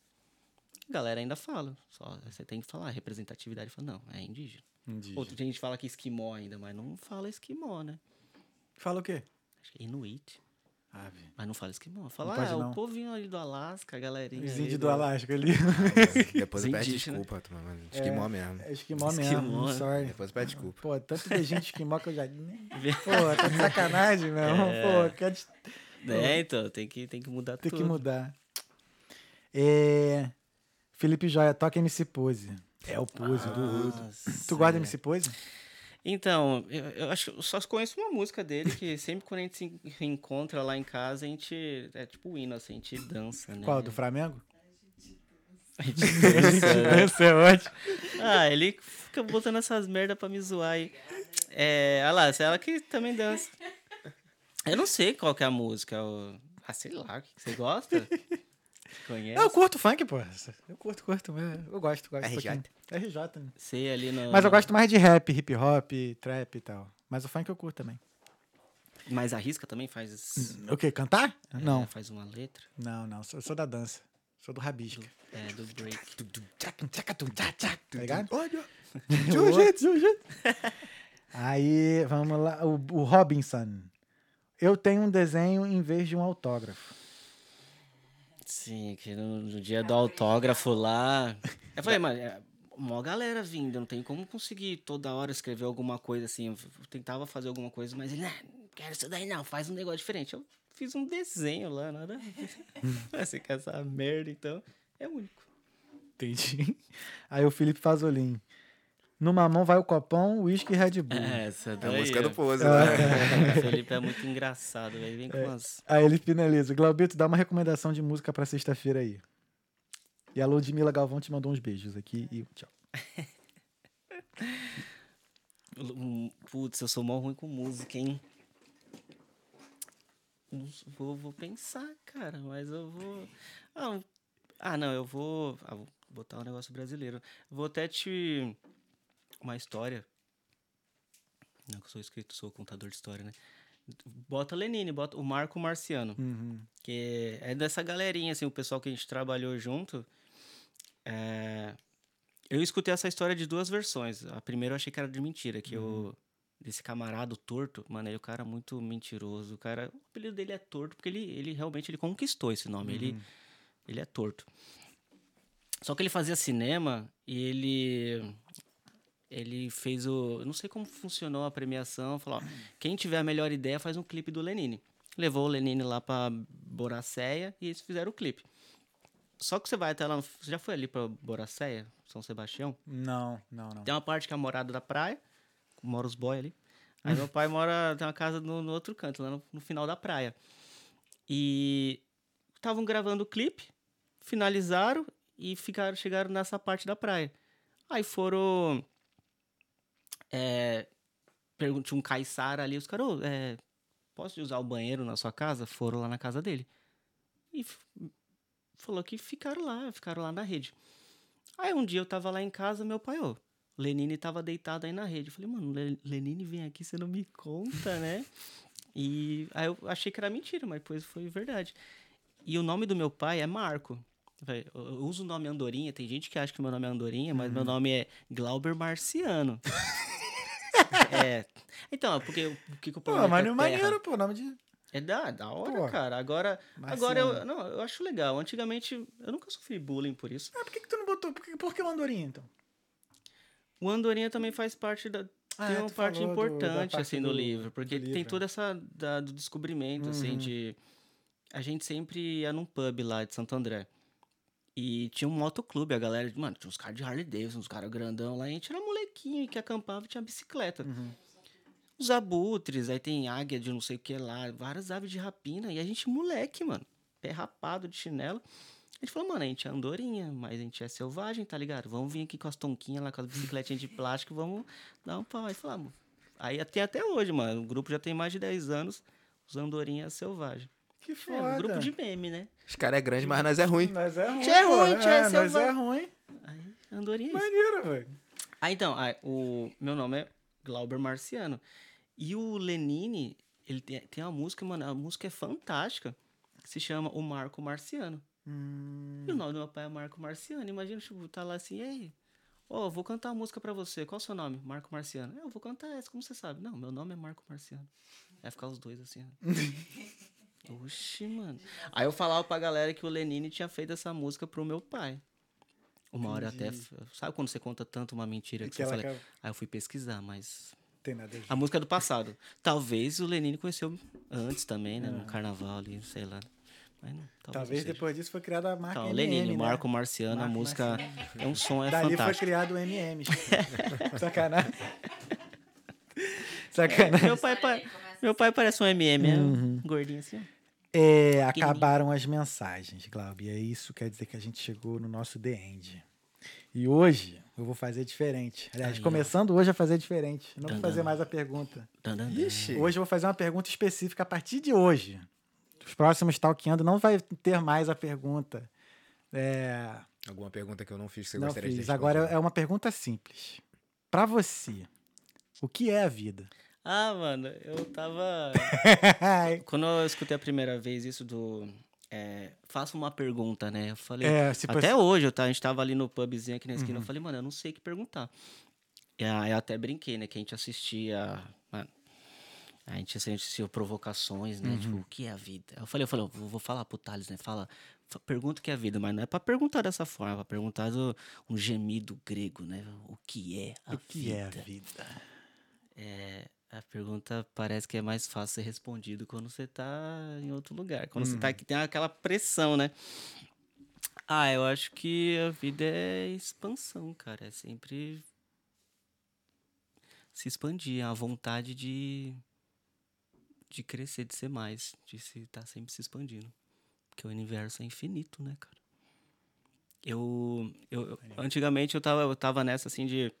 A galera ainda fala. Só você tem que falar representatividade. Fala, não, é indígena. Outra gente fala que esquimó ainda, mas não fala esquimó, né? Fala o quê? Acho que é inuit. Ah, velho. Mas não fala esquimó. Fala, pode ah, não. o povinho ali do Alasca, a galerinha. Os índios do Alasca ali. Depois eu peço indígena. desculpa, turma, mas esquimó mesmo. É esquimó mesmo. Esquimó, né? sorry. Depois eu peço desculpa. Pô, tanto de gente esquimó que eu já. Pô, tá de sacanagem, meu irmão. Pô, quer de- É, então, tem que, tem que mudar tem tudo. que mudar. É... Felipe Joia, toca MC Pose. É o Pose do Udo. Nossa, Tu guarda é. MC Pose? Então, eu, eu acho que eu só conheço uma música dele que sempre quando a gente se encontra lá em casa, a gente. É tipo o hino, assim, a gente dança, né? Qual? Do Flamengo? A gente dança. né? Dança é ótimo. Ah, ele fica botando essas merda pra me zoar aí. É, olha lá, ela que também dança. Eu não sei qual que é a música. Ah, sei lá, o que você gosta? Conhece? Eu curto funk, pô. Eu curto, curto. Eu gosto, gosto. um RJ. pouquinho. RJ, né? Sei ali no. Mas eu gosto mais de rap, hip hop, trap e tal. Mas o funk eu curto também. Mas arrisca também? Faz. O quê? Cantar? é, Não. faz uma letra. Não, não. Sou, sou da dança. Sou do rabisca. É, do break. Tá ligado? Olha. Jiu-jitsu, jiu-jitsu. Aí, vamos lá. O, o Robinson. Eu tenho um desenho em vez de um autógrafo. Sim, que no, no dia do autógrafo lá. Eu falei, mano, é mó galera vindo, não tem como conseguir toda hora escrever alguma coisa assim. Eu tentava fazer alguma coisa, mas ele, "Ah, não quero isso daí não, faz um negócio diferente. Eu fiz um desenho lá, nada. Você quer essa merda, então. É único. Entendi. Aí o Felipe Fazolin. Numa mão vai o copão, uísque e Red Bull. Essa É a daí. música do ó. Pose, Ah, né? O Felipe é muito engraçado, velho. Vem com umas. Aí ele finaliza. Glaubito, dá uma recomendação de música pra sexta-feira aí. E a Ludmilla Galvão te mandou uns beijos aqui e tchau. Putz, eu sou mó ruim com música, hein? Vou, vou pensar, cara, mas eu vou. Ah, ah, não, eu vou. Ah, vou botar um negócio brasileiro. Vou até te. Uma história. Não, que eu sou escrito, sou contador de história, né? Bota Lenine, bota o Marco Marciano. Uhum. Que é dessa galerinha, assim, o pessoal que a gente trabalhou junto. É, Eu escutei essa história de duas versões. A primeira eu achei que era de mentira, que o desse camarada torto, mano, ele é um cara muito mentiroso. O cara, o apelido dele é torto porque ele, ele realmente ele conquistou esse nome. Ele, ele é torto. Só que ele fazia cinema e ele ele fez o, não sei como funcionou a premiação, falou, ó, quem tiver a melhor ideia faz um clipe do Lenine. Levou o Lenine lá pra Boracéia e eles fizeram o clipe. Só que você vai até lá, você já foi ali pra Boracéia, São Sebastião? Não, não, não. Tem uma parte que é a morada da praia, mora os boy ali. Aí meu pai mora, tem uma casa no, no outro canto, lá no, no final da praia. E estavam gravando o clipe, finalizaram e ficaram, chegaram nessa parte da praia. Aí foram. É, um caiçara ali, os caras, "Ô, é, posso usar o banheiro na sua casa? Foram lá na casa dele. E falou que ficaram lá, ficaram lá na rede. Aí um dia eu tava lá em casa, meu pai, ô, o Lenine tava deitado aí na rede. Eu falei, mano, Le- Lenine vem aqui, você não me conta, né? E aí eu achei que era mentira, mas depois foi verdade. E o nome do meu pai é Marco. Eu uso o nome Andorinha, tem gente que acha que meu nome é Andorinha, mas meu nome é Glauber Marciano. é. Então, porque o que, que o povo Pô, mas interpreta? maneiro, pô, nome de. É da, da hora, Pô, cara. Agora, agora eu, não, eu acho legal. Antigamente, eu nunca sofri bullying por isso. Ah, por que, que tu não botou? Por que, por que o Andorinha, então? O Andorinha também faz parte da. Ah, tem é, uma parte falou do- importante, parte assim, no do- livro. Porque tem livro. toda essa. Da, do descobrimento, assim, Uhum. de. A gente sempre ia num pub lá de Santo André. E tinha um motoclube, a galera. Mano, tinha uns caras de Harley Davidson, uns caras grandão lá. E a gente era molequinho que acampava e tinha bicicleta. Uhum. Os abutres, aí tem águia de não sei o que lá, várias aves de rapina. E a gente, moleque, mano, pé rapado de chinelo. A gente falou, mano, a gente é andorinha, mas a gente é selvagem, tá ligado? Vamos vir aqui com as tonquinhas lá, com as bicicletinhas de plástico, vamos dar um pau. Aí falamos. Aí tem até hoje, mano. O grupo já tem mais de 10 anos, os andorinhas selvagens. Que É, foda. um grupo de meme, né? Os caras é grande, mas nós é ruim. Nós é ruim. Tchê é ruim, tchê é é, Nós é ruim. Aí, andorinha é isso. Maneiro, velho. Ah, então, ah, o meu nome é Glauber Marciano. E o Lenine, ele tem, tem uma música, mano, a música é fantástica, que se chama O Marco Marciano. Hum, E o nome do meu pai é Marco Marciano. Imagina, tipo, tá lá assim, ei, ó, vou cantar uma música pra você. Qual é o seu nome? Marco Marciano. Eu vou cantar essa, como você sabe? Não, meu nome é Marco Marciano. Vai ficar os dois assim, ó. Oxi, mano. Aí eu falava pra galera que o Lenine tinha feito essa música pro meu pai. Uma hora até. Sabe quando você conta tanto uma mentira que, que você fala? acaba- Aí eu fui pesquisar, mas. Tem nada a ver. A música é do passado. Talvez o Lenine conheceu antes também, né? No carnaval ali, sei lá. Mas não, talvez, Talvez não depois disso foi criada a marca Tá, o MM, Lenine, né? Marco Marciano, a Marco música é um som, é Dali foi fantástico. criado o MM. Sacanagem. Sacanagem. Meu pai, pa- meu pai parece um MM, é um gordinho assim. ó. É, acabaram as mensagens, Glauber. E é isso quer dizer que a gente chegou no nosso The End. E hoje eu vou fazer diferente. Aliás, Aí, ó. começando hoje a fazer diferente. Não vou Dan, fazer mais a pergunta. Dan, dan, dan. Ixi. Hoje eu vou fazer uma pergunta específica a partir de hoje. Os próximos Talkando não vai ter mais a pergunta. É, Alguma pergunta que eu não fiz que você não gostaria de fiz. responder? Agora é uma pergunta simples. Pra você, o que é a vida? Ah, mano, eu tava. Quando eu escutei a primeira vez isso do. É, faça uma pergunta, né? Eu falei. é, Até fosse- hoje, eu tá, a gente tava ali no pubzinho aqui na esquina. Uhum. Eu falei, mano, eu não sei o que perguntar. E aí eu até brinquei, né? Que a gente assistia. Mano, a gente assistia provocações, né? Uhum. Tipo, o que é a vida? Eu falei, eu falei, eu vou, falar pro Thales, né? Fala, fa- pergunta o que é a vida, mas não é pra perguntar dessa forma, é pra perguntar do, um gemido grego, né? O que é a o que vida? é a vida? É, a pergunta parece que é mais fácil ser respondido quando você tá em outro lugar. Quando você tá aqui, tem aquela pressão, né? Ah, eu acho que a vida é expansão, cara. É sempre se expandir, a vontade de de crescer, de ser mais, de se estar sempre se expandindo. Porque o universo é infinito, né, cara? Eu, eu, eu- antigamente eu tava, eu tava nessa assim de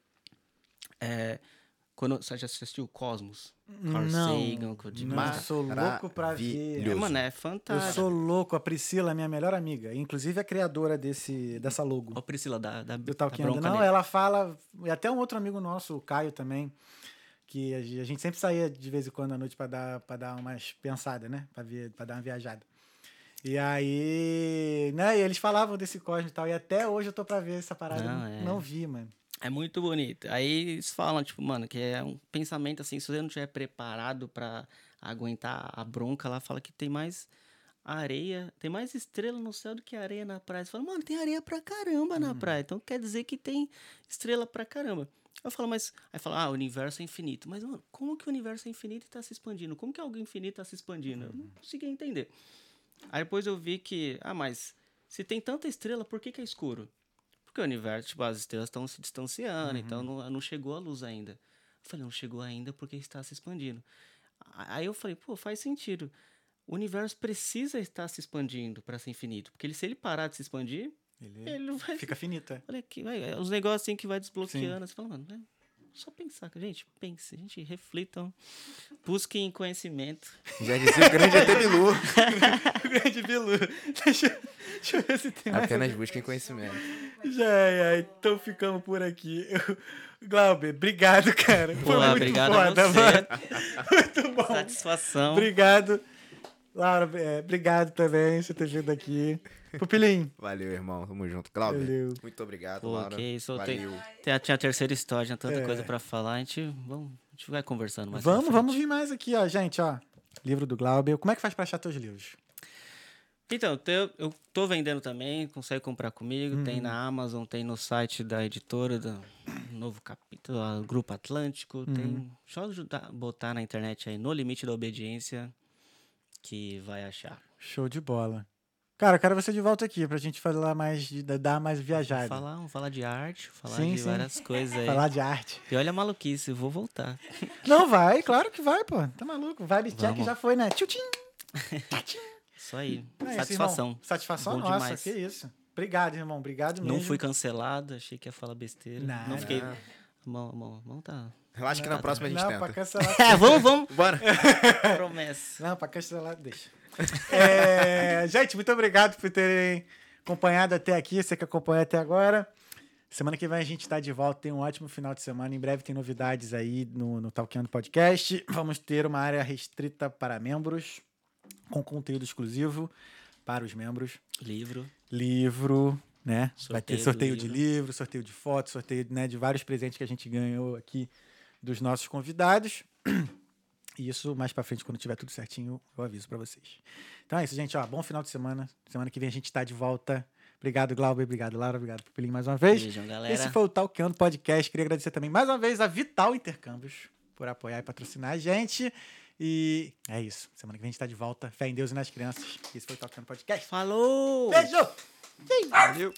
é, quando você já assistiu Cosmos? Carl Sagan, eu não, eu sou louco pra ver. É, mano, é Eu fantástico. sou louco. A Priscila é minha melhor amiga. Inclusive a criadora desse, dessa logo. Ó, Priscila, da, da, do da bronca Não, ela fala. E até um outro amigo nosso, o Caio também, que a ge- a gente sempre saía de vez em quando à noite pra dar, pra dar umas pensadas, né? Pra, ver, pra dar uma viajada. E aí, né? E eles falavam desse cosmos e tal. E até hoje eu tô pra ver essa parada. Não, Não, é. não vi, mano. É muito bonito. Aí eles falam, tipo, mano, que é um pensamento assim, se você não estiver preparado pra aguentar a bronca lá, fala que tem mais areia, tem mais estrela no céu do que areia na praia. Você fala, mano, tem areia pra caramba na praia. Então quer dizer que tem estrela pra caramba. Eu falo, mas. Aí fala, ah, o universo é infinito. Mas, mano, como que o universo é infinito e tá se expandindo? Como que algo infinito tá se expandindo? Eu não conseguia entender. Aí depois eu vi que, ah, mas se tem tanta estrela, por que, que é escuro? Porque o universo, tipo, as estrelas estão se distanciando, então não, não chegou a luz ainda. Eu falei, não chegou ainda porque está se expandindo. Aí eu falei, pô, faz sentido. O universo precisa estar se expandindo para ser infinito. Porque ele, se ele parar de se expandir, Ele, ele vai. fica finito, é. Falei, que vai, é os negócios assim que vai desbloqueando. Você fala, mano, é só pensar. Gente, pense, gente, reflitam, busquem conhecimento. Já dizia o grande ET Bilu. O grande Bilu. Deixa, deixa eu ver se tem mais. Apenas busquem conhecimento. Já é, então ficamos por aqui. Eu, Glauber, obrigado, cara. Foi muito obrigado a foda, você. mano. Muito bom. Satisfação. Obrigado. Laura, é, obrigado também por você ter vindo aqui. Pupilinho, Valeu, irmão. Tamo junto. Cláudio, Valeu. muito obrigado, Pô, Laura. que isso, Valeu. Tem a, tinha a terceira história, tinha tanta É. coisa pra falar. A gente, vamos, a gente vai conversando mais vamos, vamos vir mais aqui, ó. Gente, ó. Livro do Glauber. Como é que faz pra achar teus livros? Então, eu, eu tô vendendo também, consegue comprar comigo. Tem Uhum. na Amazon, tem no site da editora, do Novo Capítulo, Grupo Atlântico. Uhum. Tem. Só ajudar, botar na internet aí, No Limite da Obediência, que vai achar. Show de bola. Cara, eu quero você de volta aqui pra gente falar mais, de, dar mais viajada. Falar, vamos falar de arte, falar Sim, de sim. várias coisas aí. Falar de arte. E olha a maluquice, eu vou voltar. Não, vai, claro que vai, pô. Tá maluco. Vibe check já foi, né? Tchutchim. Isso aí. É isso, Satisfação. irmão. Satisfação Bom nossa, demais. que isso. Obrigado, irmão. Obrigado mesmo. Não fui cancelado, achei que ia falar besteira. Não, Não, fiquei. não. Mão, mão, mão tá. Relaxa que na próxima a gente Não, pra tenta. cancelar. É, vamos, vamos. Bora. Promessa. Não, pra cancelar, deixa. É, gente, muito obrigado por terem acompanhado até aqui, você que acompanhou até agora. Semana que vem a gente tá de volta, tem um ótimo final de semana. Em breve tem novidades aí no, no Talkando Podcast. Vamos ter uma área restrita para membros, com conteúdo exclusivo para os membros. Livro. livro, né? Vai ter Sorteio sorteio do de livro. livro, sorteio de fotos, sorteio né, de vários presentes que a gente ganhou aqui dos nossos convidados. E isso mais pra frente, quando tiver tudo certinho, eu aviso pra vocês. Então é isso, gente. Ó, bom final de semana. Semana que vem a gente tá de volta. Obrigado, Glauber. Obrigado, Laura. Obrigado, Pupilinho, mais uma vez. Beijão, galera. Esse foi o Talkando Podcast. Queria agradecer também mais uma vez a Vital Intercâmbios por apoiar e patrocinar a gente. E é isso. Semana que vem a gente tá de volta. Fé em Deus e nas crianças. Esse foi o Talkando Podcast. Falou! Beijo! Valeu.